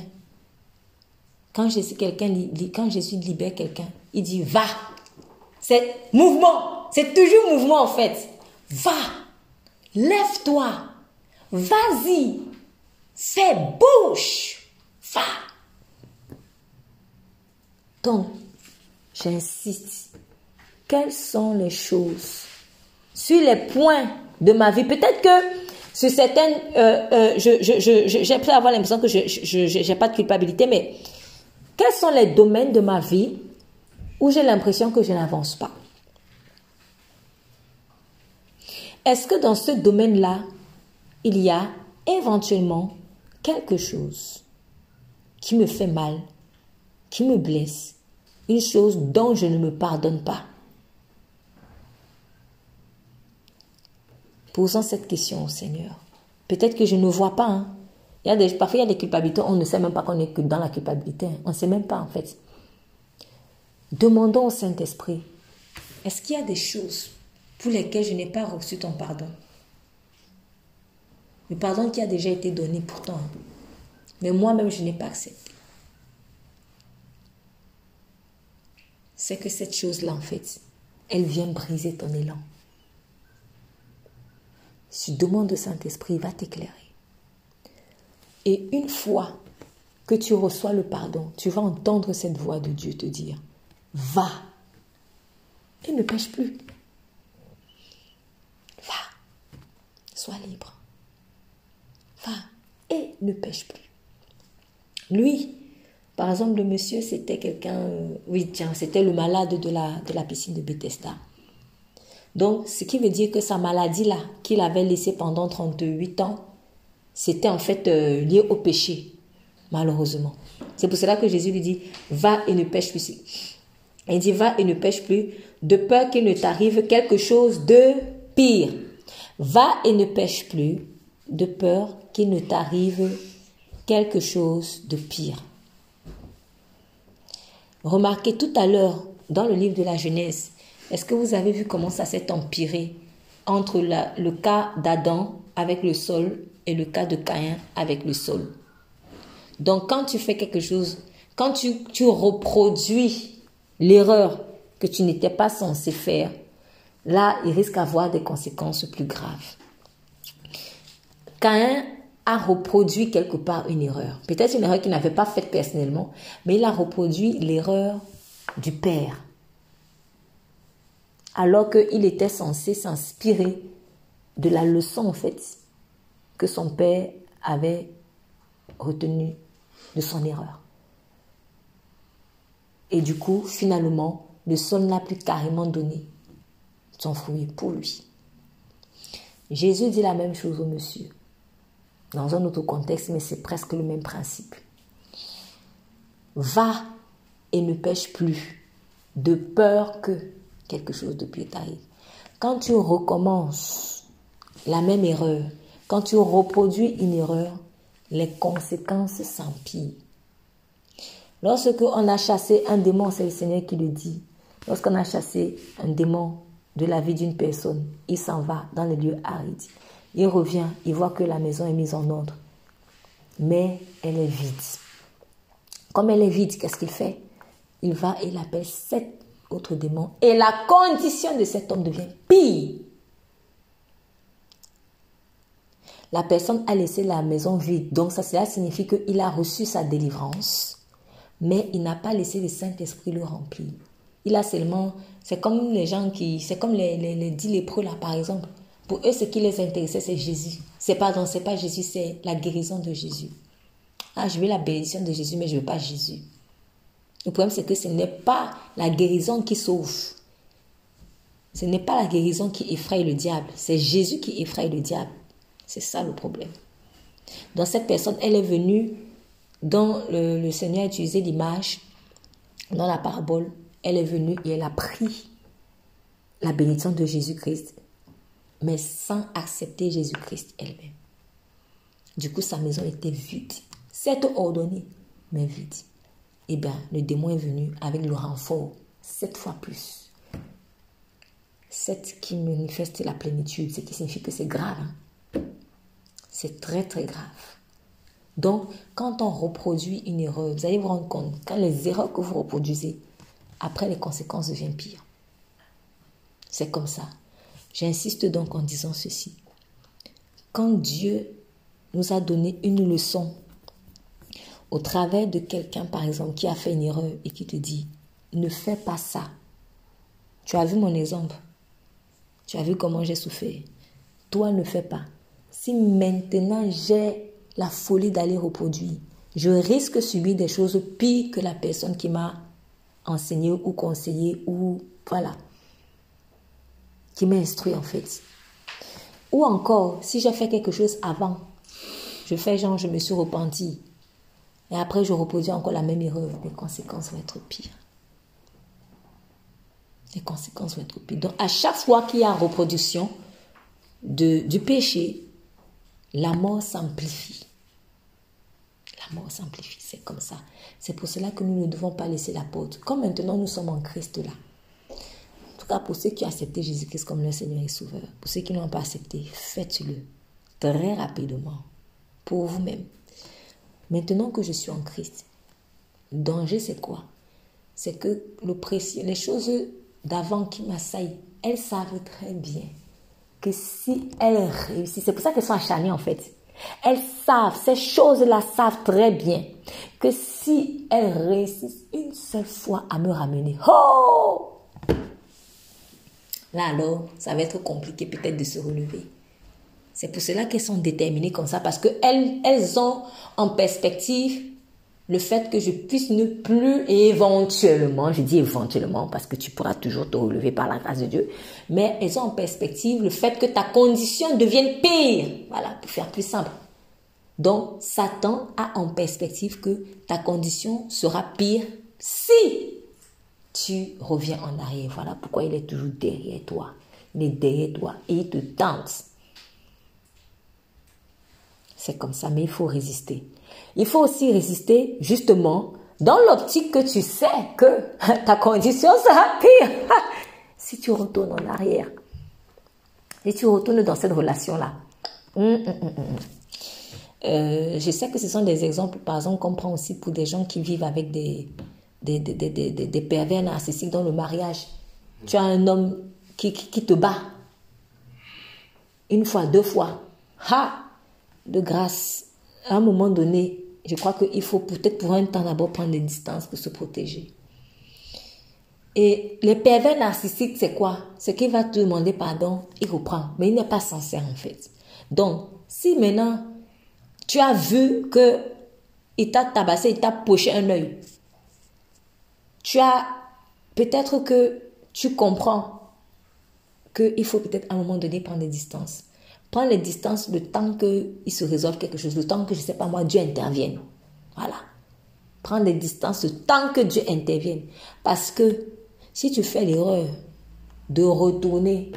quand Jésus, quelqu'un, quand Jésus libère quelqu'un, il dit va. C'est mouvement. C'est toujours mouvement en fait. Va. Lève-toi. Vas-y, fais bouche, va. Donc, j'insiste, quelles sont les choses sur les points de ma vie? Peut-être que sur certaines, euh, euh, j'ai je, avoir l'impression que je n'ai pas de culpabilité, mais quels sont les domaines de ma vie où j'ai l'impression que je n'avance pas? Est-ce que dans ce domaine-là, il y a éventuellement quelque chose qui me fait mal, qui me blesse, une chose dont je ne me pardonne pas? Posons cette question au Seigneur. Peut-être que je ne vois pas. Hein. Parfois, il y a des culpabilités, on ne sait même pas qu'on est dans la culpabilité. On ne sait même pas, en fait. Demandons au Saint-Esprit, est-ce qu'il y a des choses pour lesquelles je n'ai pas reçu ton pardon le pardon qui a déjà été donné pourtant. Mais moi-même, je n'ai pas accepté. C'est que cette chose-là, en fait, elle vient briser ton élan. Tu demandes au Saint-Esprit, va t'éclairer. Et une fois que tu reçois le pardon, tu vas entendre cette voix de Dieu te dire, va et ne pêche plus. Sois libre et ne pêche plus. Lui, par exemple, le monsieur, c'était quelqu'un, euh, oui, tiens, c'était le malade de la, de la piscine de Bethesda. Donc, ce qui veut dire que sa maladie-là, qu'il avait laissée pendant 38 ans, c'était en fait euh, lié au péché, malheureusement. C'est pour cela que Jésus lui dit, va et ne pêche plus. Il dit, va et ne pêche plus, de peur qu'il ne t'arrive quelque chose de pire. Va et ne pêche plus, de peur qu'il ne t'arrive quelque chose de pire. Remarquez tout à l'heure dans le livre de la Genèse, est-ce que vous avez vu comment ça s'est empiré entre le cas d'Adam avec le sol et le cas de Caïn avec le sol? Donc quand tu fais quelque chose, quand tu, tu reproduis l'erreur que tu n'étais pas censé faire, là, il risque d'avoir des conséquences plus graves. Caïn a reproduit quelque part une erreur. Peut-être une erreur qu'il n'avait pas faite personnellement, mais il a reproduit l'erreur du père. Alors qu'il était censé s'inspirer de la leçon, en fait, que son père avait retenue de son erreur. Et du coup, finalement, le sol n'a plus carrément donné son fruit pour lui. Jésus dit la même chose au monsieur, dans un autre contexte, mais c'est presque le même principe. Va et ne pêche plus, de peur que quelque chose de pire t'arrive. Quand tu recommences la même erreur, quand tu reproduis une erreur, les conséquences s'empirent. Lorsque on a chassé un démon, c'est le Seigneur qui le dit. Lorsqu'on a chassé un démon de la vie d'une personne, il s'en va dans les lieux arides. Il revient, il voit que la maison est mise en ordre. Mais elle est vide. Comme elle est vide, qu'est-ce qu'il fait? Il va et il appelle sept autres démons. Et la condition de cet homme devient pire. La personne a laissé la maison vide. Donc ça, cela signifie qu'il a reçu sa délivrance, mais il n'a pas laissé le Saint-Esprit le remplir. Il a seulement, c'est comme les gens qui, c'est comme les, les, les dix lépreux là par exemple. Pour eux, ce qui les intéressait, c'est Jésus. C'est pas, c'est pas Jésus, c'est la guérison de Jésus. Ah, je veux la bénédiction de Jésus, mais je veux pas Jésus. Le problème, c'est que ce n'est pas la guérison qui sauve. Ce n'est pas la guérison qui effraie le diable. C'est Jésus qui effraie le diable. C'est ça le problème. Dans cette personne, elle est venue, dans le, Seigneur a utilisé l'image, dans la parabole, elle est venue et elle a pris la bénédiction de Jésus-Christ, mais sans accepter Jésus-Christ elle-même. Du coup, sa maison était vide. C'est ordonné, mais vide. Eh bien, le démon est venu avec le renfort, sept fois plus. Sept qui manifeste la plénitude, ce qui signifie que c'est grave. Hein. C'est très très grave. Donc, quand on reproduit une erreur, vous allez vous rendre compte, quand les erreurs que vous reproduisez, après les conséquences deviennent pires. C'est comme ça. J'insiste donc en disant ceci. Quand Dieu nous a donné une leçon au travers de quelqu'un, par exemple, qui a fait une erreur et qui te dit, ne fais pas ça. Tu as vu mon exemple. Tu as vu comment j'ai souffert. Toi, ne fais pas si maintenant j'ai la folie d'aller reproduire, je risque de subir des choses pires que la personne qui m'a enseigné ou conseillé ou voilà, qui m'a instruit en fait. Ou encore, si j'ai fait quelque chose avant, je fais genre je me suis repenti et après je reproduis encore la même erreur, les conséquences vont être pires. Les conséquences vont être pires. Donc à chaque fois qu'il y a reproduction du péché, la mort s'amplifie. La mort s'amplifie, c'est comme ça. C'est pour cela que nous ne devons pas laisser la porte. Comme maintenant nous sommes en Christ là. En tout cas, pour ceux qui ont accepté Jésus-Christ comme leur Seigneur et Sauveur, pour ceux qui ne l'ont pas accepté, faites-le très rapidement pour vous-même. Maintenant que je suis en Christ, le danger c'est quoi? C'est que le les choses d'avant qui m'assaillent, elles savent très bien que si elles réussissent, c'est pour ça qu'elles sont acharnées en fait. Elles savent, ces choses-là savent très bien que si elles réussissent une seule fois à me ramener, oh Là alors, ça va être compliqué peut-être de se relever. C'est pour cela qu'elles sont déterminées comme ça, parce qu'elles elles ont en perspective le fait que je puisse ne plus éventuellement, je dis éventuellement parce que tu pourras toujours te relever par la grâce de Dieu, mais elles ont en perspective le fait que ta condition devienne pire. Voilà, pour faire plus simple. Donc, Satan a en perspective que ta condition sera pire si tu reviens en arrière. Voilà pourquoi il est toujours derrière toi. Il est derrière toi et il te tente. C'est comme ça, mais il faut résister. Il faut aussi résister justement dans l'optique que tu sais que ta condition sera pire si tu retournes en arrière. Si tu retournes dans cette relation-là. Hum, hum, hum, euh, je sais que ce sont des exemples, par exemple, qu'on prend aussi pour des gens qui vivent avec des, des, des, des, des, pervers narcissiques dans le mariage. Tu as un homme qui, qui, te bat. Une fois, deux fois. Ha! De grâce. À un moment donné, je crois qu'il faut peut-être pour un temps d'abord prendre des distances pour se protéger. Et les pervers narcissiques, c'est quoi? C'est qu'il va te demander pardon, il reprend, mais il n'est pas sincère en fait. Donc, si maintenant tu as vu que il t'a tabassé, il t'a poché un œil, tu as peut-être que tu comprends qu'il faut peut-être à un moment donné prendre des distances. Prendre les distances le temps qu'il se résolve quelque chose, le temps que, je ne sais pas moi, Dieu intervienne. Voilà. Prendre des distances le temps que Dieu intervienne. Parce que si tu fais l'erreur de retourner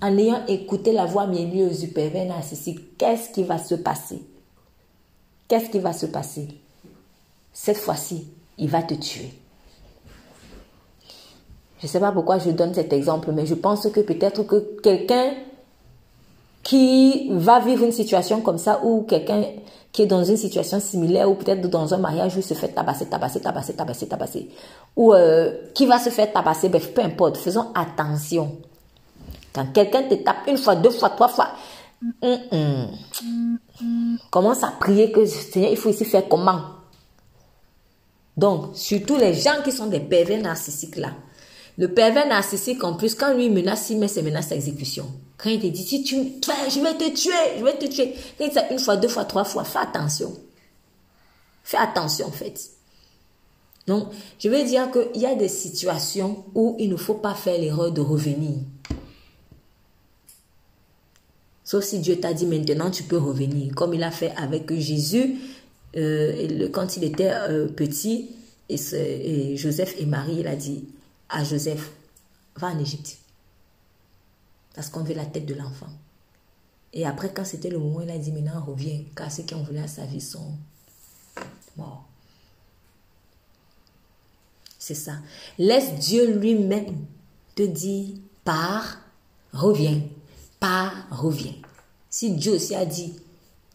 en ayant écouté la voix mielleuse du pervers narcissique, qu'est-ce qui va se passer? Qu'est-ce qui va se passer? Cette fois-ci, il va te tuer. Je ne sais pas pourquoi je donne cet exemple, mais je pense que peut-être que quelqu'un qui va vivre une situation comme ça, ou quelqu'un qui est dans une situation similaire, ou peut-être dans un mariage où il se fait tabasser, tabasser, tabasser, tabasser, tabasser, ou euh, qui va se faire tabasser, peu importe, faisons attention. Quand quelqu'un te tape une fois, deux fois, trois fois, hum, hum, commence à prier que Seigneur, il faut ici faire comment? Donc, surtout les gens qui sont des pervers narcissiques là, le pervers narcissique, en plus, quand lui menace, il met ses menaces à exécution. Quand il te dit, si tu me je vais te tuer, je vais te tuer. Quand il dit ça une fois, deux fois, trois fois, fais attention. Fais attention, en fait. Donc, je veux dire qu'il y a des situations où il ne faut pas faire l'erreur de revenir. Sauf si Dieu t'a dit maintenant tu peux revenir, comme il a fait avec Jésus euh, quand il était euh, petit, et, et Joseph et Marie, il a dit, à Joseph, va en Égypte. Parce qu'on veut la tête de l'enfant. Et après, quand c'était le moment, il a dit, maintenant, reviens, car ceux qui ont voulu à sa vie sont morts. C'est ça. Laisse Dieu lui-même te dire, pars, reviens, pars, reviens. Si Dieu aussi a dit,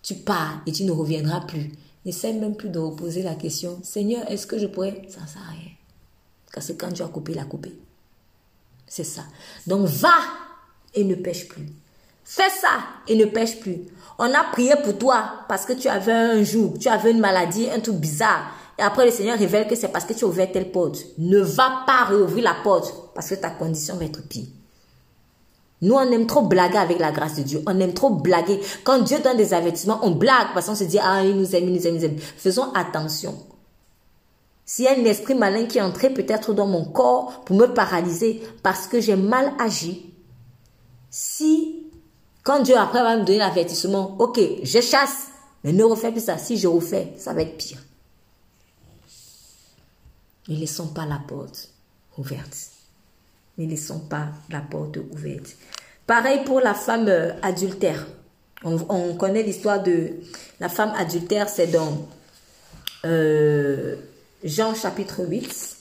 tu pars et tu ne reviendras plus, n'essaie même plus de reposer la question, Seigneur, est-ce que je pourrais? Ça sert à rien. Parce que quand tu as coupé, il a coupé. C'est ça. Donc va et ne pêche plus. Fais ça et ne pêche plus. On a prié pour toi parce que tu avais un jour, tu avais une maladie, un truc bizarre. Et après, le Seigneur révèle que c'est parce que tu as telle porte. Ne va pas réouvrir la porte parce que ta condition va être pire. Nous, on aime trop blaguer avec la grâce de Dieu. On aime trop blaguer. Quand Dieu donne des avertissements, on blague parce qu'on se dit, ah, il nous aime, il nous aime, il nous aime. Faisons attention. S'il y a un esprit malin qui est entré peut-être dans mon corps pour me paralyser parce que j'ai mal agi, si, quand Dieu après va me donner l'avertissement, ok, je chasse, mais ne refais plus ça. Si je refais, ça va être pire. Ne laissons pas la porte ouverte. Ne laissons pas la porte ouverte. Pareil pour la femme euh, adultère. On, connaît l'histoire de la femme adultère, c'est dans euh, Jean chapitre 8,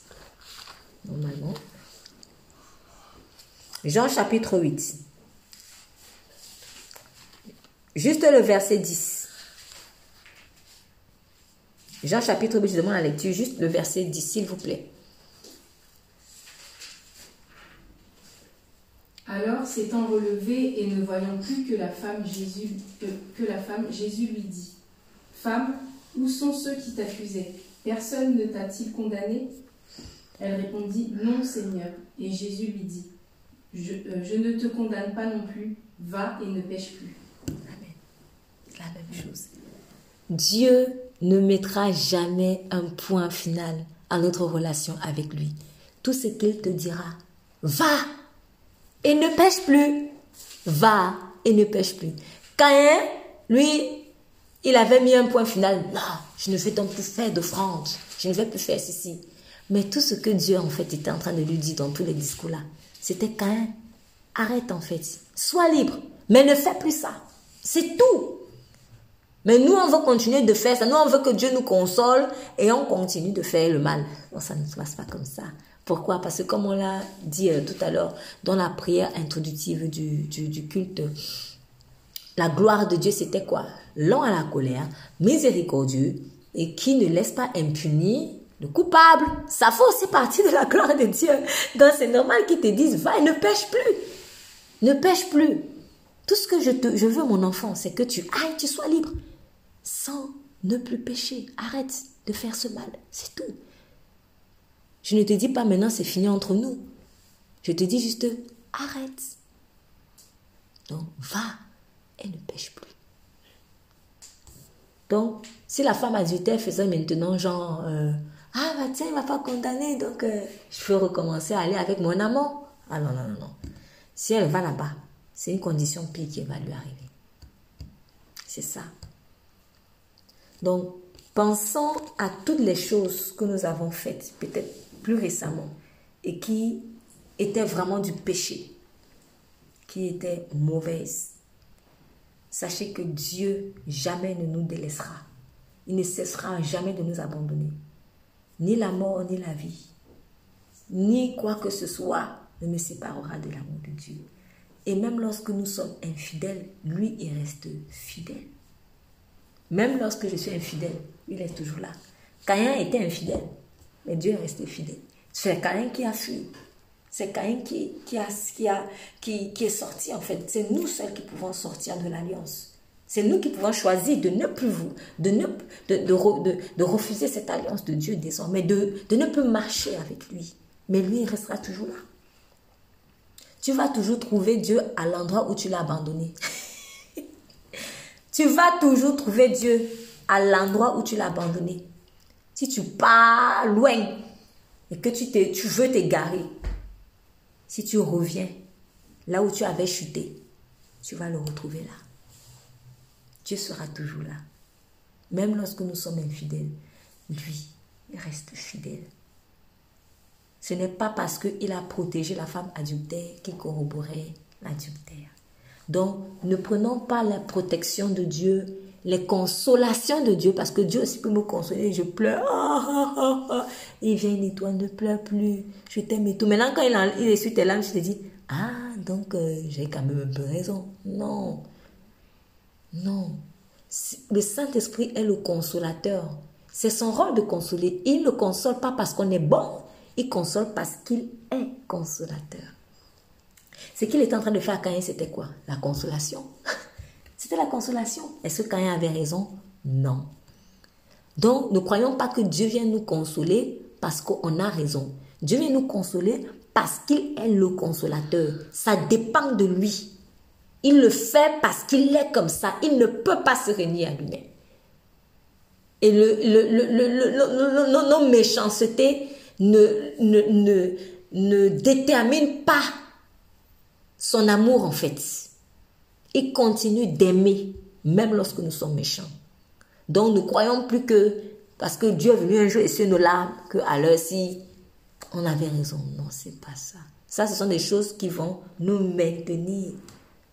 normalement. Jean chapitre 8. Juste le verset 10. Jean chapitre 8, je demande la lecture, juste le verset 10, s'il vous plaît. Alors, s'étant relevé et ne voyant plus que la femme, Jésus, la femme, Jésus lui dit Femme, où sont ceux qui t'accusaient? Personne ne t'a-t-il condamné? Elle répondit, Non, Seigneur. Et Jésus lui dit, euh, je, ne te condamne pas non plus, va et ne pêche plus. La même chose. Dieu ne mettra jamais un point final à notre relation avec lui. Tout ce qu'il te dira, va et ne pêche plus. Va et ne pêche plus. Caïn, lui, il avait mis un point final. Non, je ne vais donc plus faire d'offrande. Je ne vais plus faire ceci. Mais tout ce que Dieu, en fait, était en train de lui dire dans tous les discours-là, c'était quand arrête, en fait. Sois libre. Mais ne fais plus ça. C'est tout. Mais nous, on veut continuer de faire ça. Nous, on veut que Dieu nous console et on continue de faire le mal. Non, ça ne se passe pas comme ça. Pourquoi? Parce que comme on l'a dit euh, tout à l'heure dans la prière introductive du, du culte, la gloire de Dieu, c'était quoi? Lent à la colère, miséricordieux et qui ne laisse pas impuni le coupable. Ça fait aussi partie de la gloire de Dieu. Donc c'est normal qu'ils te disent, va et ne pêche plus. Ne pêche plus. Tout ce que je, te, je veux, mon enfant, c'est que tu ailles, tu sois libre. Sans ne plus pécher. Arrête de faire ce mal. C'est tout. Je ne te dis pas maintenant c'est fini entre nous. Je te dis juste arrête. Donc va et ne pêche plus. Donc, si la femme adultère faisait maintenant genre euh, Ah bah tiens, il m'a pas condamné, donc euh, je peux recommencer à aller avec mon amant. Ah non, non, non, non. Si elle va là-bas, c'est une condition pire qui va lui arriver. C'est ça. Donc, pensons à toutes les choses que nous avons faites, peut-être plus récemment, et qui étaient vraiment du péché, qui étaient mauvaises. Sachez que Dieu jamais ne nous délaissera. Il ne cessera jamais de nous abandonner. Ni la mort, ni la vie, ni quoi que ce soit ne me séparera de l'amour de Dieu. Et même lorsque nous sommes infidèles, lui, il reste fidèle. Même lorsque je suis infidèle, il est toujours là. Caïn était infidèle, mais Dieu est resté fidèle. C'est Caïn qui a fui. C'est Caïn qui, qui, a, qui, a, qui, qui est sorti, en fait. C'est nous seuls qui pouvons sortir de l'alliance. C'est nous qui pouvons choisir de ne plus vous, de, ne, de, de, de, refuser cette alliance de Dieu désormais, de, de ne plus marcher avec lui. Mais lui, il restera toujours là. Tu vas toujours trouver Dieu à l'endroit où tu l'as abandonné. tu vas toujours trouver Dieu à l'endroit où tu l'as abandonné. Si tu pars loin et que tu, tu veux t'égarer, si tu reviens là où tu avais chuté, tu vas le retrouver là. Dieu sera toujours là. Même lorsque nous sommes infidèles, lui, reste fidèle. Ce n'est pas parce qu'il a protégé la femme adultère qu'il corroborait l'adultère. Donc, ne prenons pas la protection de Dieu, les consolations de Dieu, parce que Dieu aussi peut me consoler. Je pleure. il vient, et toi, ne pleure plus. Je t'aime et tout. Maintenant, quand il, il essuie tes larmes, je te dis, ah, donc euh, j'ai quand même un peu raison. Non. Non. Le Saint-Esprit est le consolateur. C'est son rôle de consoler. Il ne console pas parce qu'on est bon. Il console parce qu'il est consolateur. Ce qu'il était en train de faire à Caïn, c'était quoi? La consolation. C'était la consolation. Est-ce que Caïn avait raison? Non. Donc, ne croyons pas que Dieu vient nous consoler parce qu'on a raison. Dieu vient nous consoler parce qu'il est le consolateur. Ça dépend de lui. Il le fait parce qu'il est comme ça. Il ne peut pas se renier à lui-même. Et le, le, nos méchancetés ne, ne, ne, ne détermine pas son amour en fait. Il continue d'aimer même lorsque nous sommes méchants. Donc nous croyons plus que parce que Dieu est venu un jour essuyer nos larmes, que à l'heure si on avait raison. Non, c'est pas ça. Ça, ce sont des choses qui vont nous maintenir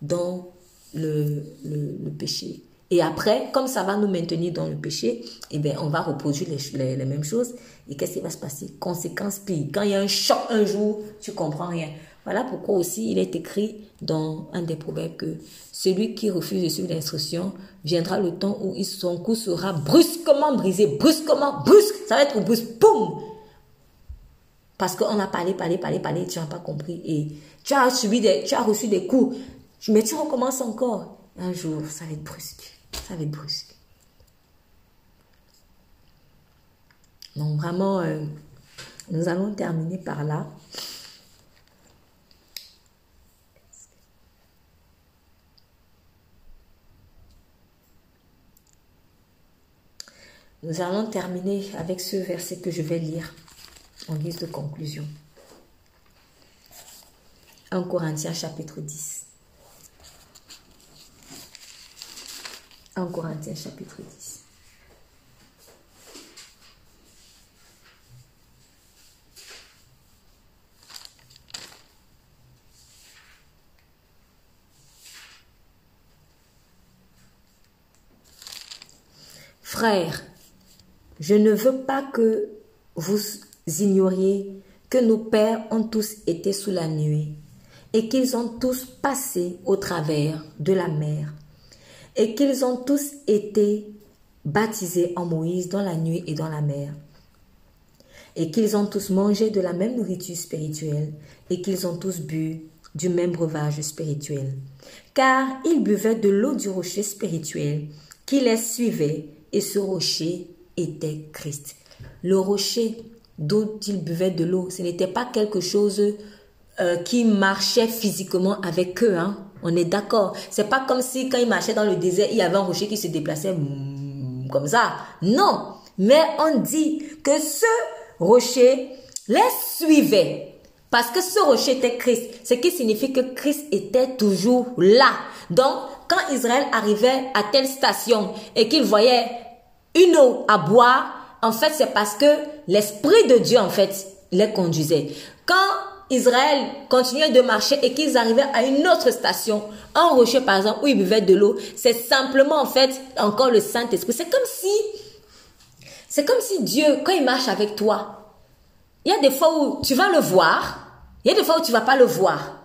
dans le, le, péché. Et après, comme ça va nous maintenir dans le péché, eh bien, on va reproduire les, les mêmes choses. Et qu'est-ce qui va se passer? Conséquence pire. Quand il y a un choc un jour, tu comprends rien. Voilà pourquoi aussi il est écrit dans un des proverbes que celui qui refuse de suivre l'instruction viendra le temps où son cou sera brusquement brisé, brusquement, brusque, ça va être brusque, boum Parce qu'on a parlé, parlé, parlé, parlé, tu n'as pas compris et tu as subi des, tu as reçu des coups, mais tu recommences encore. Un jour, ça va être brusque, ça va être brusque. Donc vraiment, euh, nous allons terminer par là. Nous allons terminer avec ce verset que je vais lire en guise de conclusion. 1 Corinthiens chapitre 10. 1 Corinthiens chapitre 10. Frères, je ne veux pas que vous ignoriez que nos pères ont tous été sous la nuée et qu'ils ont tous passé au travers de la mer et qu'ils ont tous été baptisés en Moïse dans la nuit et dans la mer. et qu'ils ont tous mangé de la même nourriture spirituelle et qu'ils ont tous bu du même breuvage spirituel. Car ils buvaient de l'eau du rocher spirituel qui les suivait et ce rocher était Christ. Le rocher dont ils buvaient de l'eau, ce n'était pas quelque chose euh, qui marchait physiquement avec eux. Hein. On est d'accord. C'est pas comme si quand ils marchaient dans le désert, il y avait un rocher qui se déplaçait mm, comme ça. Non. Mais on dit que ce rocher les suivait. Parce que ce rocher était Christ. Ce qui signifie que Christ était toujours là. Donc, quand Israël arrivait à telle station et qu'il voyait une eau à boire, en fait, c'est parce que l'Esprit de Dieu, en fait, les conduisait. Quand Israël continuait de marcher et qu'ils arrivaient à une autre station, un rocher par exemple, où ils buvaient de l'eau, c'est simplement en fait encore le Saint-Esprit. C'est comme si, c'est comme si Dieu, quand il marche avec toi, il y a des fois où tu vas le voir, il y a des fois où tu vas pas le voir.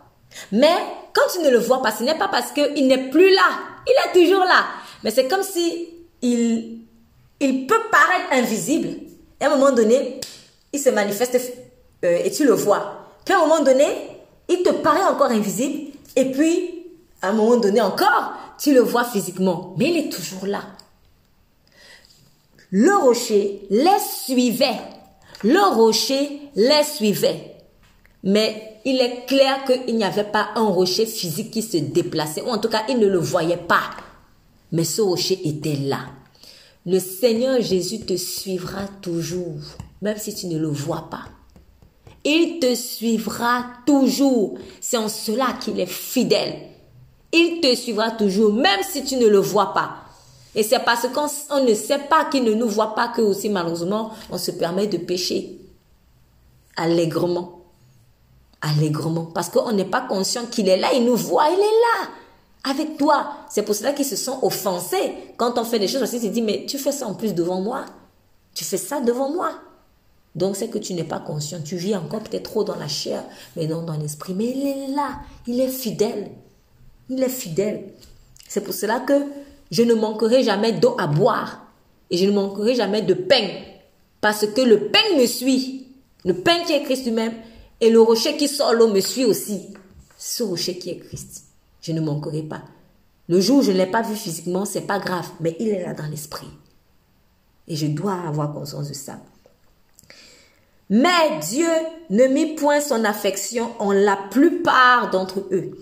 Mais quand tu ne le vois pas, ce n'est pas parce qu'il n'est plus là. Il est toujours là. Mais c'est comme si il, il peut paraître invisible. Et à un moment donné, il se manifeste euh, et tu le vois. Puis à un moment donné, il te paraît encore invisible. Et puis, à un moment donné encore, tu le vois physiquement. Mais il est toujours là. Le rocher les suivait. Le rocher les suivait. Mais il est clair qu'il n'y avait pas un rocher physique qui se déplaçait. Ou en tout cas, il ne le voyait pas. Mais ce rocher était là. Le Seigneur Jésus te suivra toujours, même si tu ne le vois pas. Il te suivra toujours. C'est en cela qu'il est fidèle. Il te suivra toujours, même si tu ne le vois pas. Et c'est parce qu'on ne sait pas qu'il ne nous voit pas que aussi malheureusement on se permet de pécher allègrement. Allègrement. Parce qu'on n'est pas conscient qu'il est là, il nous voit, il est là avec toi. C'est pour cela qu'ils se sont offensés quand on fait des choses qu'ils se disent mais tu fais ça en plus devant moi. Tu fais ça devant moi. Donc c'est que tu n'es pas conscient. Tu vis encore peut-être trop dans la chair, mais non dans l'esprit. Mais il est là. Il est fidèle. Il est fidèle. C'est pour cela que je ne manquerai jamais d'eau à boire. Et je ne manquerai jamais de pain. Parce que le pain me suit. Le pain qui est Christ lui-même. Et le rocher qui sort l'eau me suit aussi. Ce rocher qui est Christ. Je ne manquerai pas. Le jour où je ne l'ai pas vu physiquement, c'est pas grave. Mais il est là dans l'esprit. Et je dois avoir conscience de ça. Mais Dieu ne mit point son affection en la plupart d'entre eux,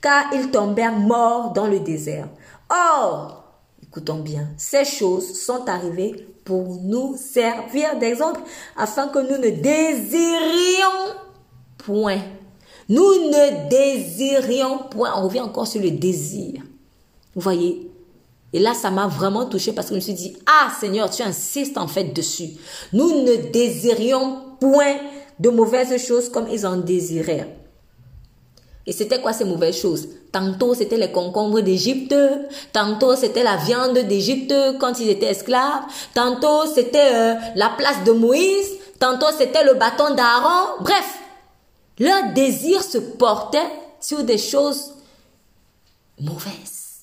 car ils tombèrent morts dans le désert. Or, écoutons bien, ces choses sont arrivées pour nous servir d'exemple, afin que nous ne désirions point. Nous ne désirions point. On revient encore sur le désir. Vous voyez, et là, ça m'a vraiment touché parce que je me suis dit, ah Seigneur, tu insistes en fait dessus. Nous ne désirions point de mauvaises choses comme ils en désiraient. Et c'était quoi ces mauvaises choses? Tantôt c'était les concombres d'Égypte, tantôt c'était la viande d'Égypte quand ils étaient esclaves, tantôt c'était euh, la place de Moïse, tantôt c'était le bâton d'Aaron. Bref, leur désir se portait sur des choses mauvaises.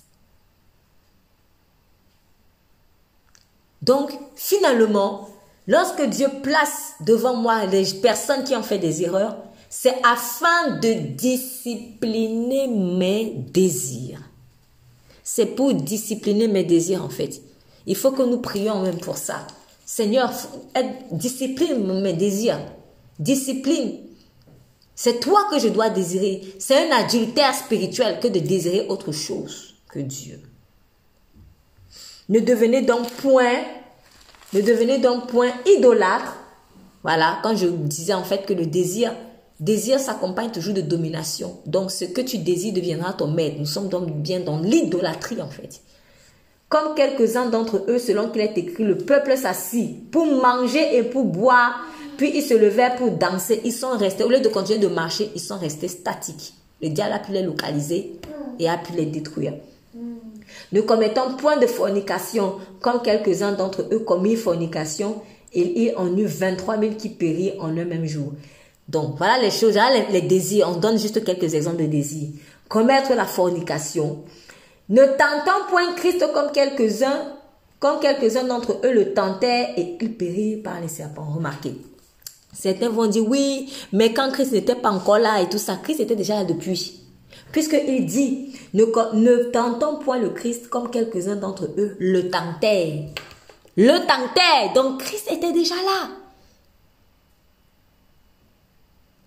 Donc, finalement, lorsque Dieu place devant moi les personnes qui ont fait des erreurs, c'est afin de discipliner mes désirs. C'est pour discipliner mes désirs, en fait. Il faut que nous prions même pour ça. Seigneur, discipline mes désirs. Discipline. C'est toi que je dois désirer. C'est un adultère spirituel que de désirer autre chose que Dieu. Ne devenez donc point, ne devenez donc point idolâtre. Voilà, quand je disais en fait que le désir, désir s'accompagne toujours de domination. Donc ce que tu désires deviendra ton maître. Nous sommes donc bien dans l'idolâtrie en fait. Comme quelques-uns d'entre eux, selon qu'il est écrit, le peuple s'assit pour manger et pour boire, puis ils se levèrent pour danser. Ils sont restés, au lieu de continuer de marcher, ils sont restés statiques. Le diable a pu les localiser et a pu les détruire. Ne commettons point de fornication, comme quelques-uns d'entre eux commirent fornication, et il en eut 23 000 qui périrent en un même jour. Donc voilà les choses, voilà les, désirs. On donne juste quelques exemples de désirs. Commettre la fornication. Ne tentons point Christ comme quelques-uns, comme quelques-uns d'entre eux le tentaient et ils périrent par les serpents. Remarquez. Certains vont dire oui, mais quand Christ n'était pas encore là et tout ça, Christ était déjà là depuis. Puisqu'il dit, ne, tentons point le Christ comme quelques-uns d'entre eux le tentaient. Le tentaient. Donc Christ était déjà là.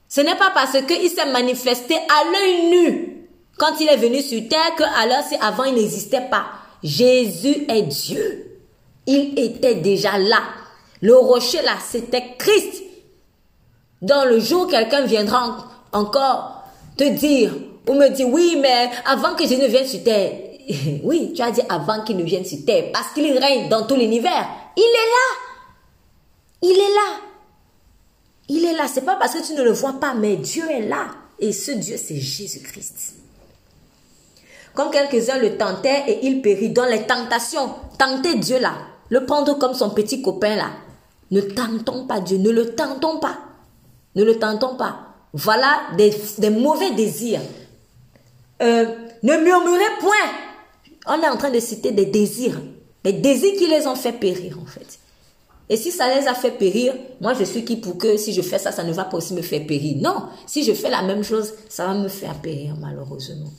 Ce n'est pas parce qu'il s'est manifesté à l'œil nu quand il est venu sur terre que alors c'est avant il n'existait pas. Jésus est Dieu. Il était déjà là. Le rocher là, c'était Christ. Dans le jour, quelqu'un viendra encore te dire ou me dire oui, mais avant que Jésus ne vienne sur terre. oui, tu as dit avant qu'il ne vienne sur terre parce qu'il règne dans tout l'univers. Il est là. Il est là. Il est là. C'est pas parce que tu ne le vois pas, mais Dieu est là. Et ce Dieu, c'est Jésus-Christ. Comme quelques-uns le tentaient et il périt dans les tentations. Tenter Dieu là. Le prendre comme son petit copain là. Ne tentons pas Dieu. Ne le tentons pas. Ne le tentons pas. Voilà des, mauvais désirs. Euh, ne murmurez point. On est en train de citer des désirs. Des désirs qui les ont fait périr en fait. Et si ça les a fait périr, moi je suis qui pour que si je fais ça, ça ne va pas aussi me faire périr. Non, si je fais la même chose, ça va me faire périr malheureusement.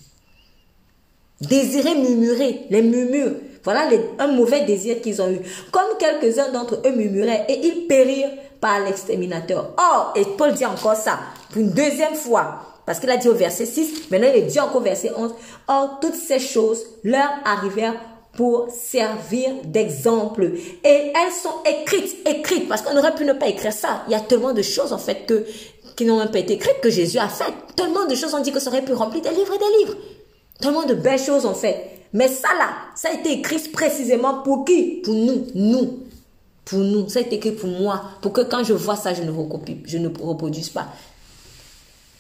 Désirer murmurer, les murmures. Voilà un mauvais désir qu'ils ont eu. Comme quelques-uns d'entre eux murmuraient et ils périrent par l'exterminateur. Or, et Paul dit encore ça, pour une deuxième fois, parce qu'il a dit au verset 6, maintenant il dit encore au verset 11, Or, toutes ces choses leur arrivèrent pour servir d'exemple. Et elles sont écrites, écrites, parce qu'on aurait pu ne pas écrire ça. Il y a tellement de choses, en fait, que, qui n'ont même pas été écrites, que Jésus a fait. Tellement de choses, on dit que ça aurait pu remplir des livres et des livres. Tellement de belles choses, en fait. Mais ça, là, ça a été écrit précisément pour qui? Pour nous, nous. Pour nous. Ça a été écrit pour moi. Pour que quand je vois ça, je ne recopie, je ne reproduise pas.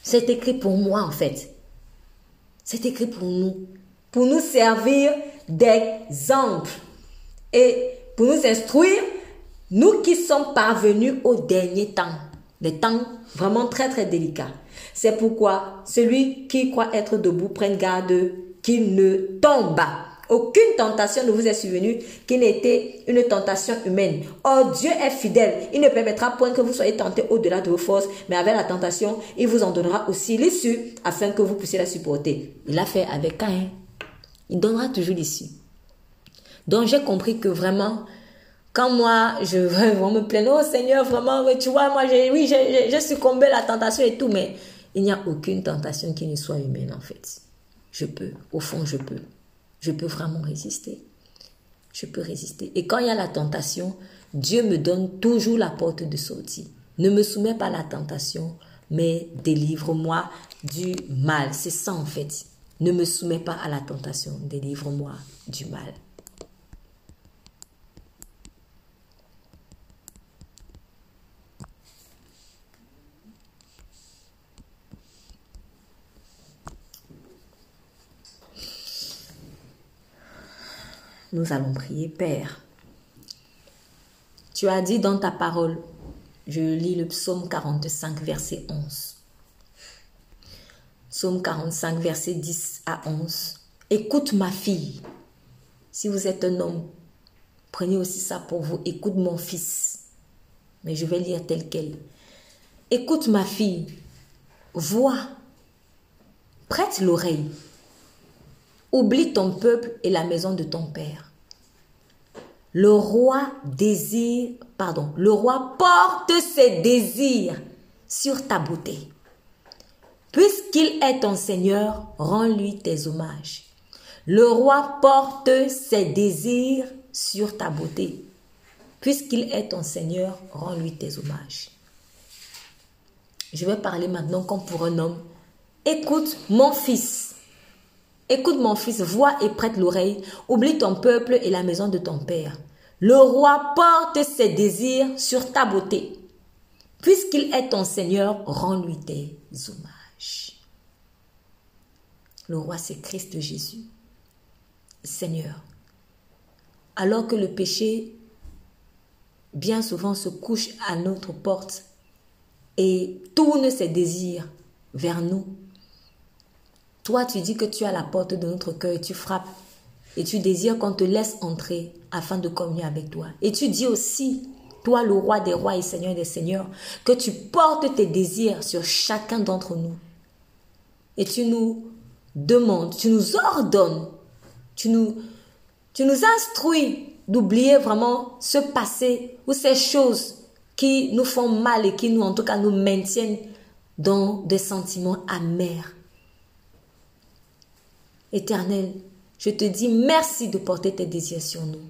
C'est écrit pour moi, en fait. C'est écrit pour nous. Pour nous servir d'exemple et pour nous instruire, nous qui sommes parvenus au dernier temps, des temps vraiment très très délicats. C'est pourquoi celui qui croit être debout prenne garde qu'il ne tombe. Aucune tentation ne vous est survenue qui n'était une tentation humaine. Or, Dieu est fidèle. Il ne permettra point que vous soyez tentés au-delà de vos forces, mais avec la tentation, il vous en donnera aussi l'issue afin que vous puissiez la supporter. Il l'a fait avec Caïn. Il donnera toujours l'issue. Donc j'ai compris que vraiment, quand moi, je veux me plaindre, oh Seigneur, vraiment, tu vois, moi, j'ai, oui, j'ai succombé à la tentation et tout, mais il n'y a aucune tentation qui ne soit humaine, en fait. Je peux, au fond, je peux. Je peux vraiment résister. Je peux résister. Et quand il y a la tentation, Dieu me donne toujours la porte de sortie. Ne me soumets pas à la tentation, mais délivre-moi du mal. C'est ça, en fait. Ne me soumets pas à la tentation, délivre-moi du mal. Nous allons prier, Père. Tu as dit dans ta parole, je lis le psaume 45, verset 11. Psaume 45, verset 10 à 11. Écoute ma fille. Si vous êtes un homme, prenez aussi ça pour vous. Écoute mon fils. Mais je vais lire tel quel. Écoute ma fille. Vois. Prête l'oreille. Oublie ton peuple et la maison de ton père. Le roi désire, pardon, le roi porte ses désirs sur ta beauté. Puisqu'il est ton Seigneur, rends-lui tes hommages. Le roi porte ses désirs sur ta beauté. Puisqu'il est ton Seigneur, rends-lui tes hommages. Je vais parler maintenant comme pour un homme. Écoute mon fils. Écoute mon fils, vois et prête l'oreille. Oublie ton peuple et la maison de ton père. Le roi porte ses désirs sur ta beauté. Puisqu'il est ton Seigneur, rends-lui tes hommages. Le roi, c'est Christ Jésus. Seigneur, alors que le péché, bien souvent, se couche à notre porte et tourne ses désirs vers nous, toi, tu dis que tu as la porte de notre cœur et tu frappes et tu désires qu'on te laisse entrer afin de communier avec toi. Et tu dis aussi toi le roi des rois et seigneur des seigneurs, que tu portes tes désirs sur chacun d'entre nous. Et tu nous demandes, tu nous ordonnes, tu nous, tu nous instruis d'oublier vraiment ce passé ou ces choses qui nous font mal et qui nous, en tout cas, nous maintiennent dans des sentiments amers. Éternel, je te dis merci de porter tes désirs sur nous.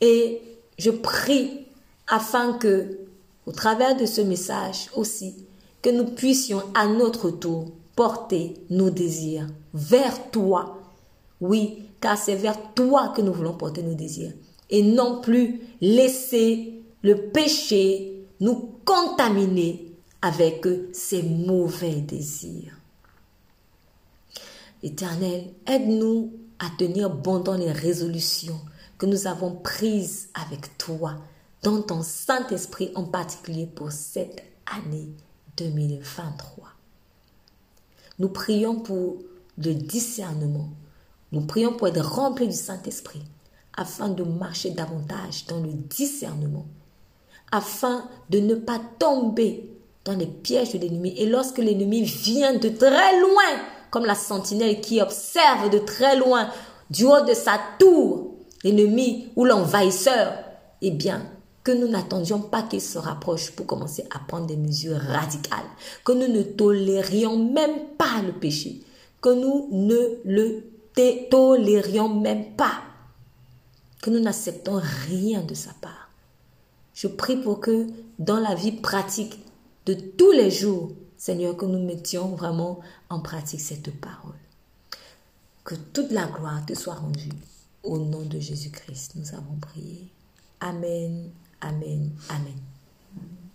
Et je prie afin que, au travers de ce message aussi, que nous puissions à notre tour porter nos désirs vers toi. Oui, car c'est vers toi que nous voulons porter nos désirs. Et non plus laisser le péché nous contaminer avec ces mauvais désirs. Éternel, aide-nous à tenir bon dans les résolutions que nous avons prises avec toi, dans ton Saint-Esprit en particulier pour cette année 2023. Nous prions pour le discernement. Nous prions pour être remplis du Saint-Esprit afin de marcher davantage dans le discernement, afin de ne pas tomber dans les pièges de l'ennemi. Et lorsque l'ennemi vient de très loin, comme la sentinelle qui observe de très loin, du haut de sa tour, l'ennemi ou l'envahisseur, eh bien, que nous n'attendions pas qu'il se rapproche pour commencer à prendre des mesures radicales, que nous ne tolérions même pas le péché, que nous ne le tolérions même pas, que nous n'acceptons rien de sa part. Je prie pour que dans la vie pratique de tous les jours, Seigneur, que nous mettions vraiment en pratique cette parole. Que toute la gloire te soit rendue. Au nom de Jésus-Christ, nous avons prié. Amen, Amen, Amen.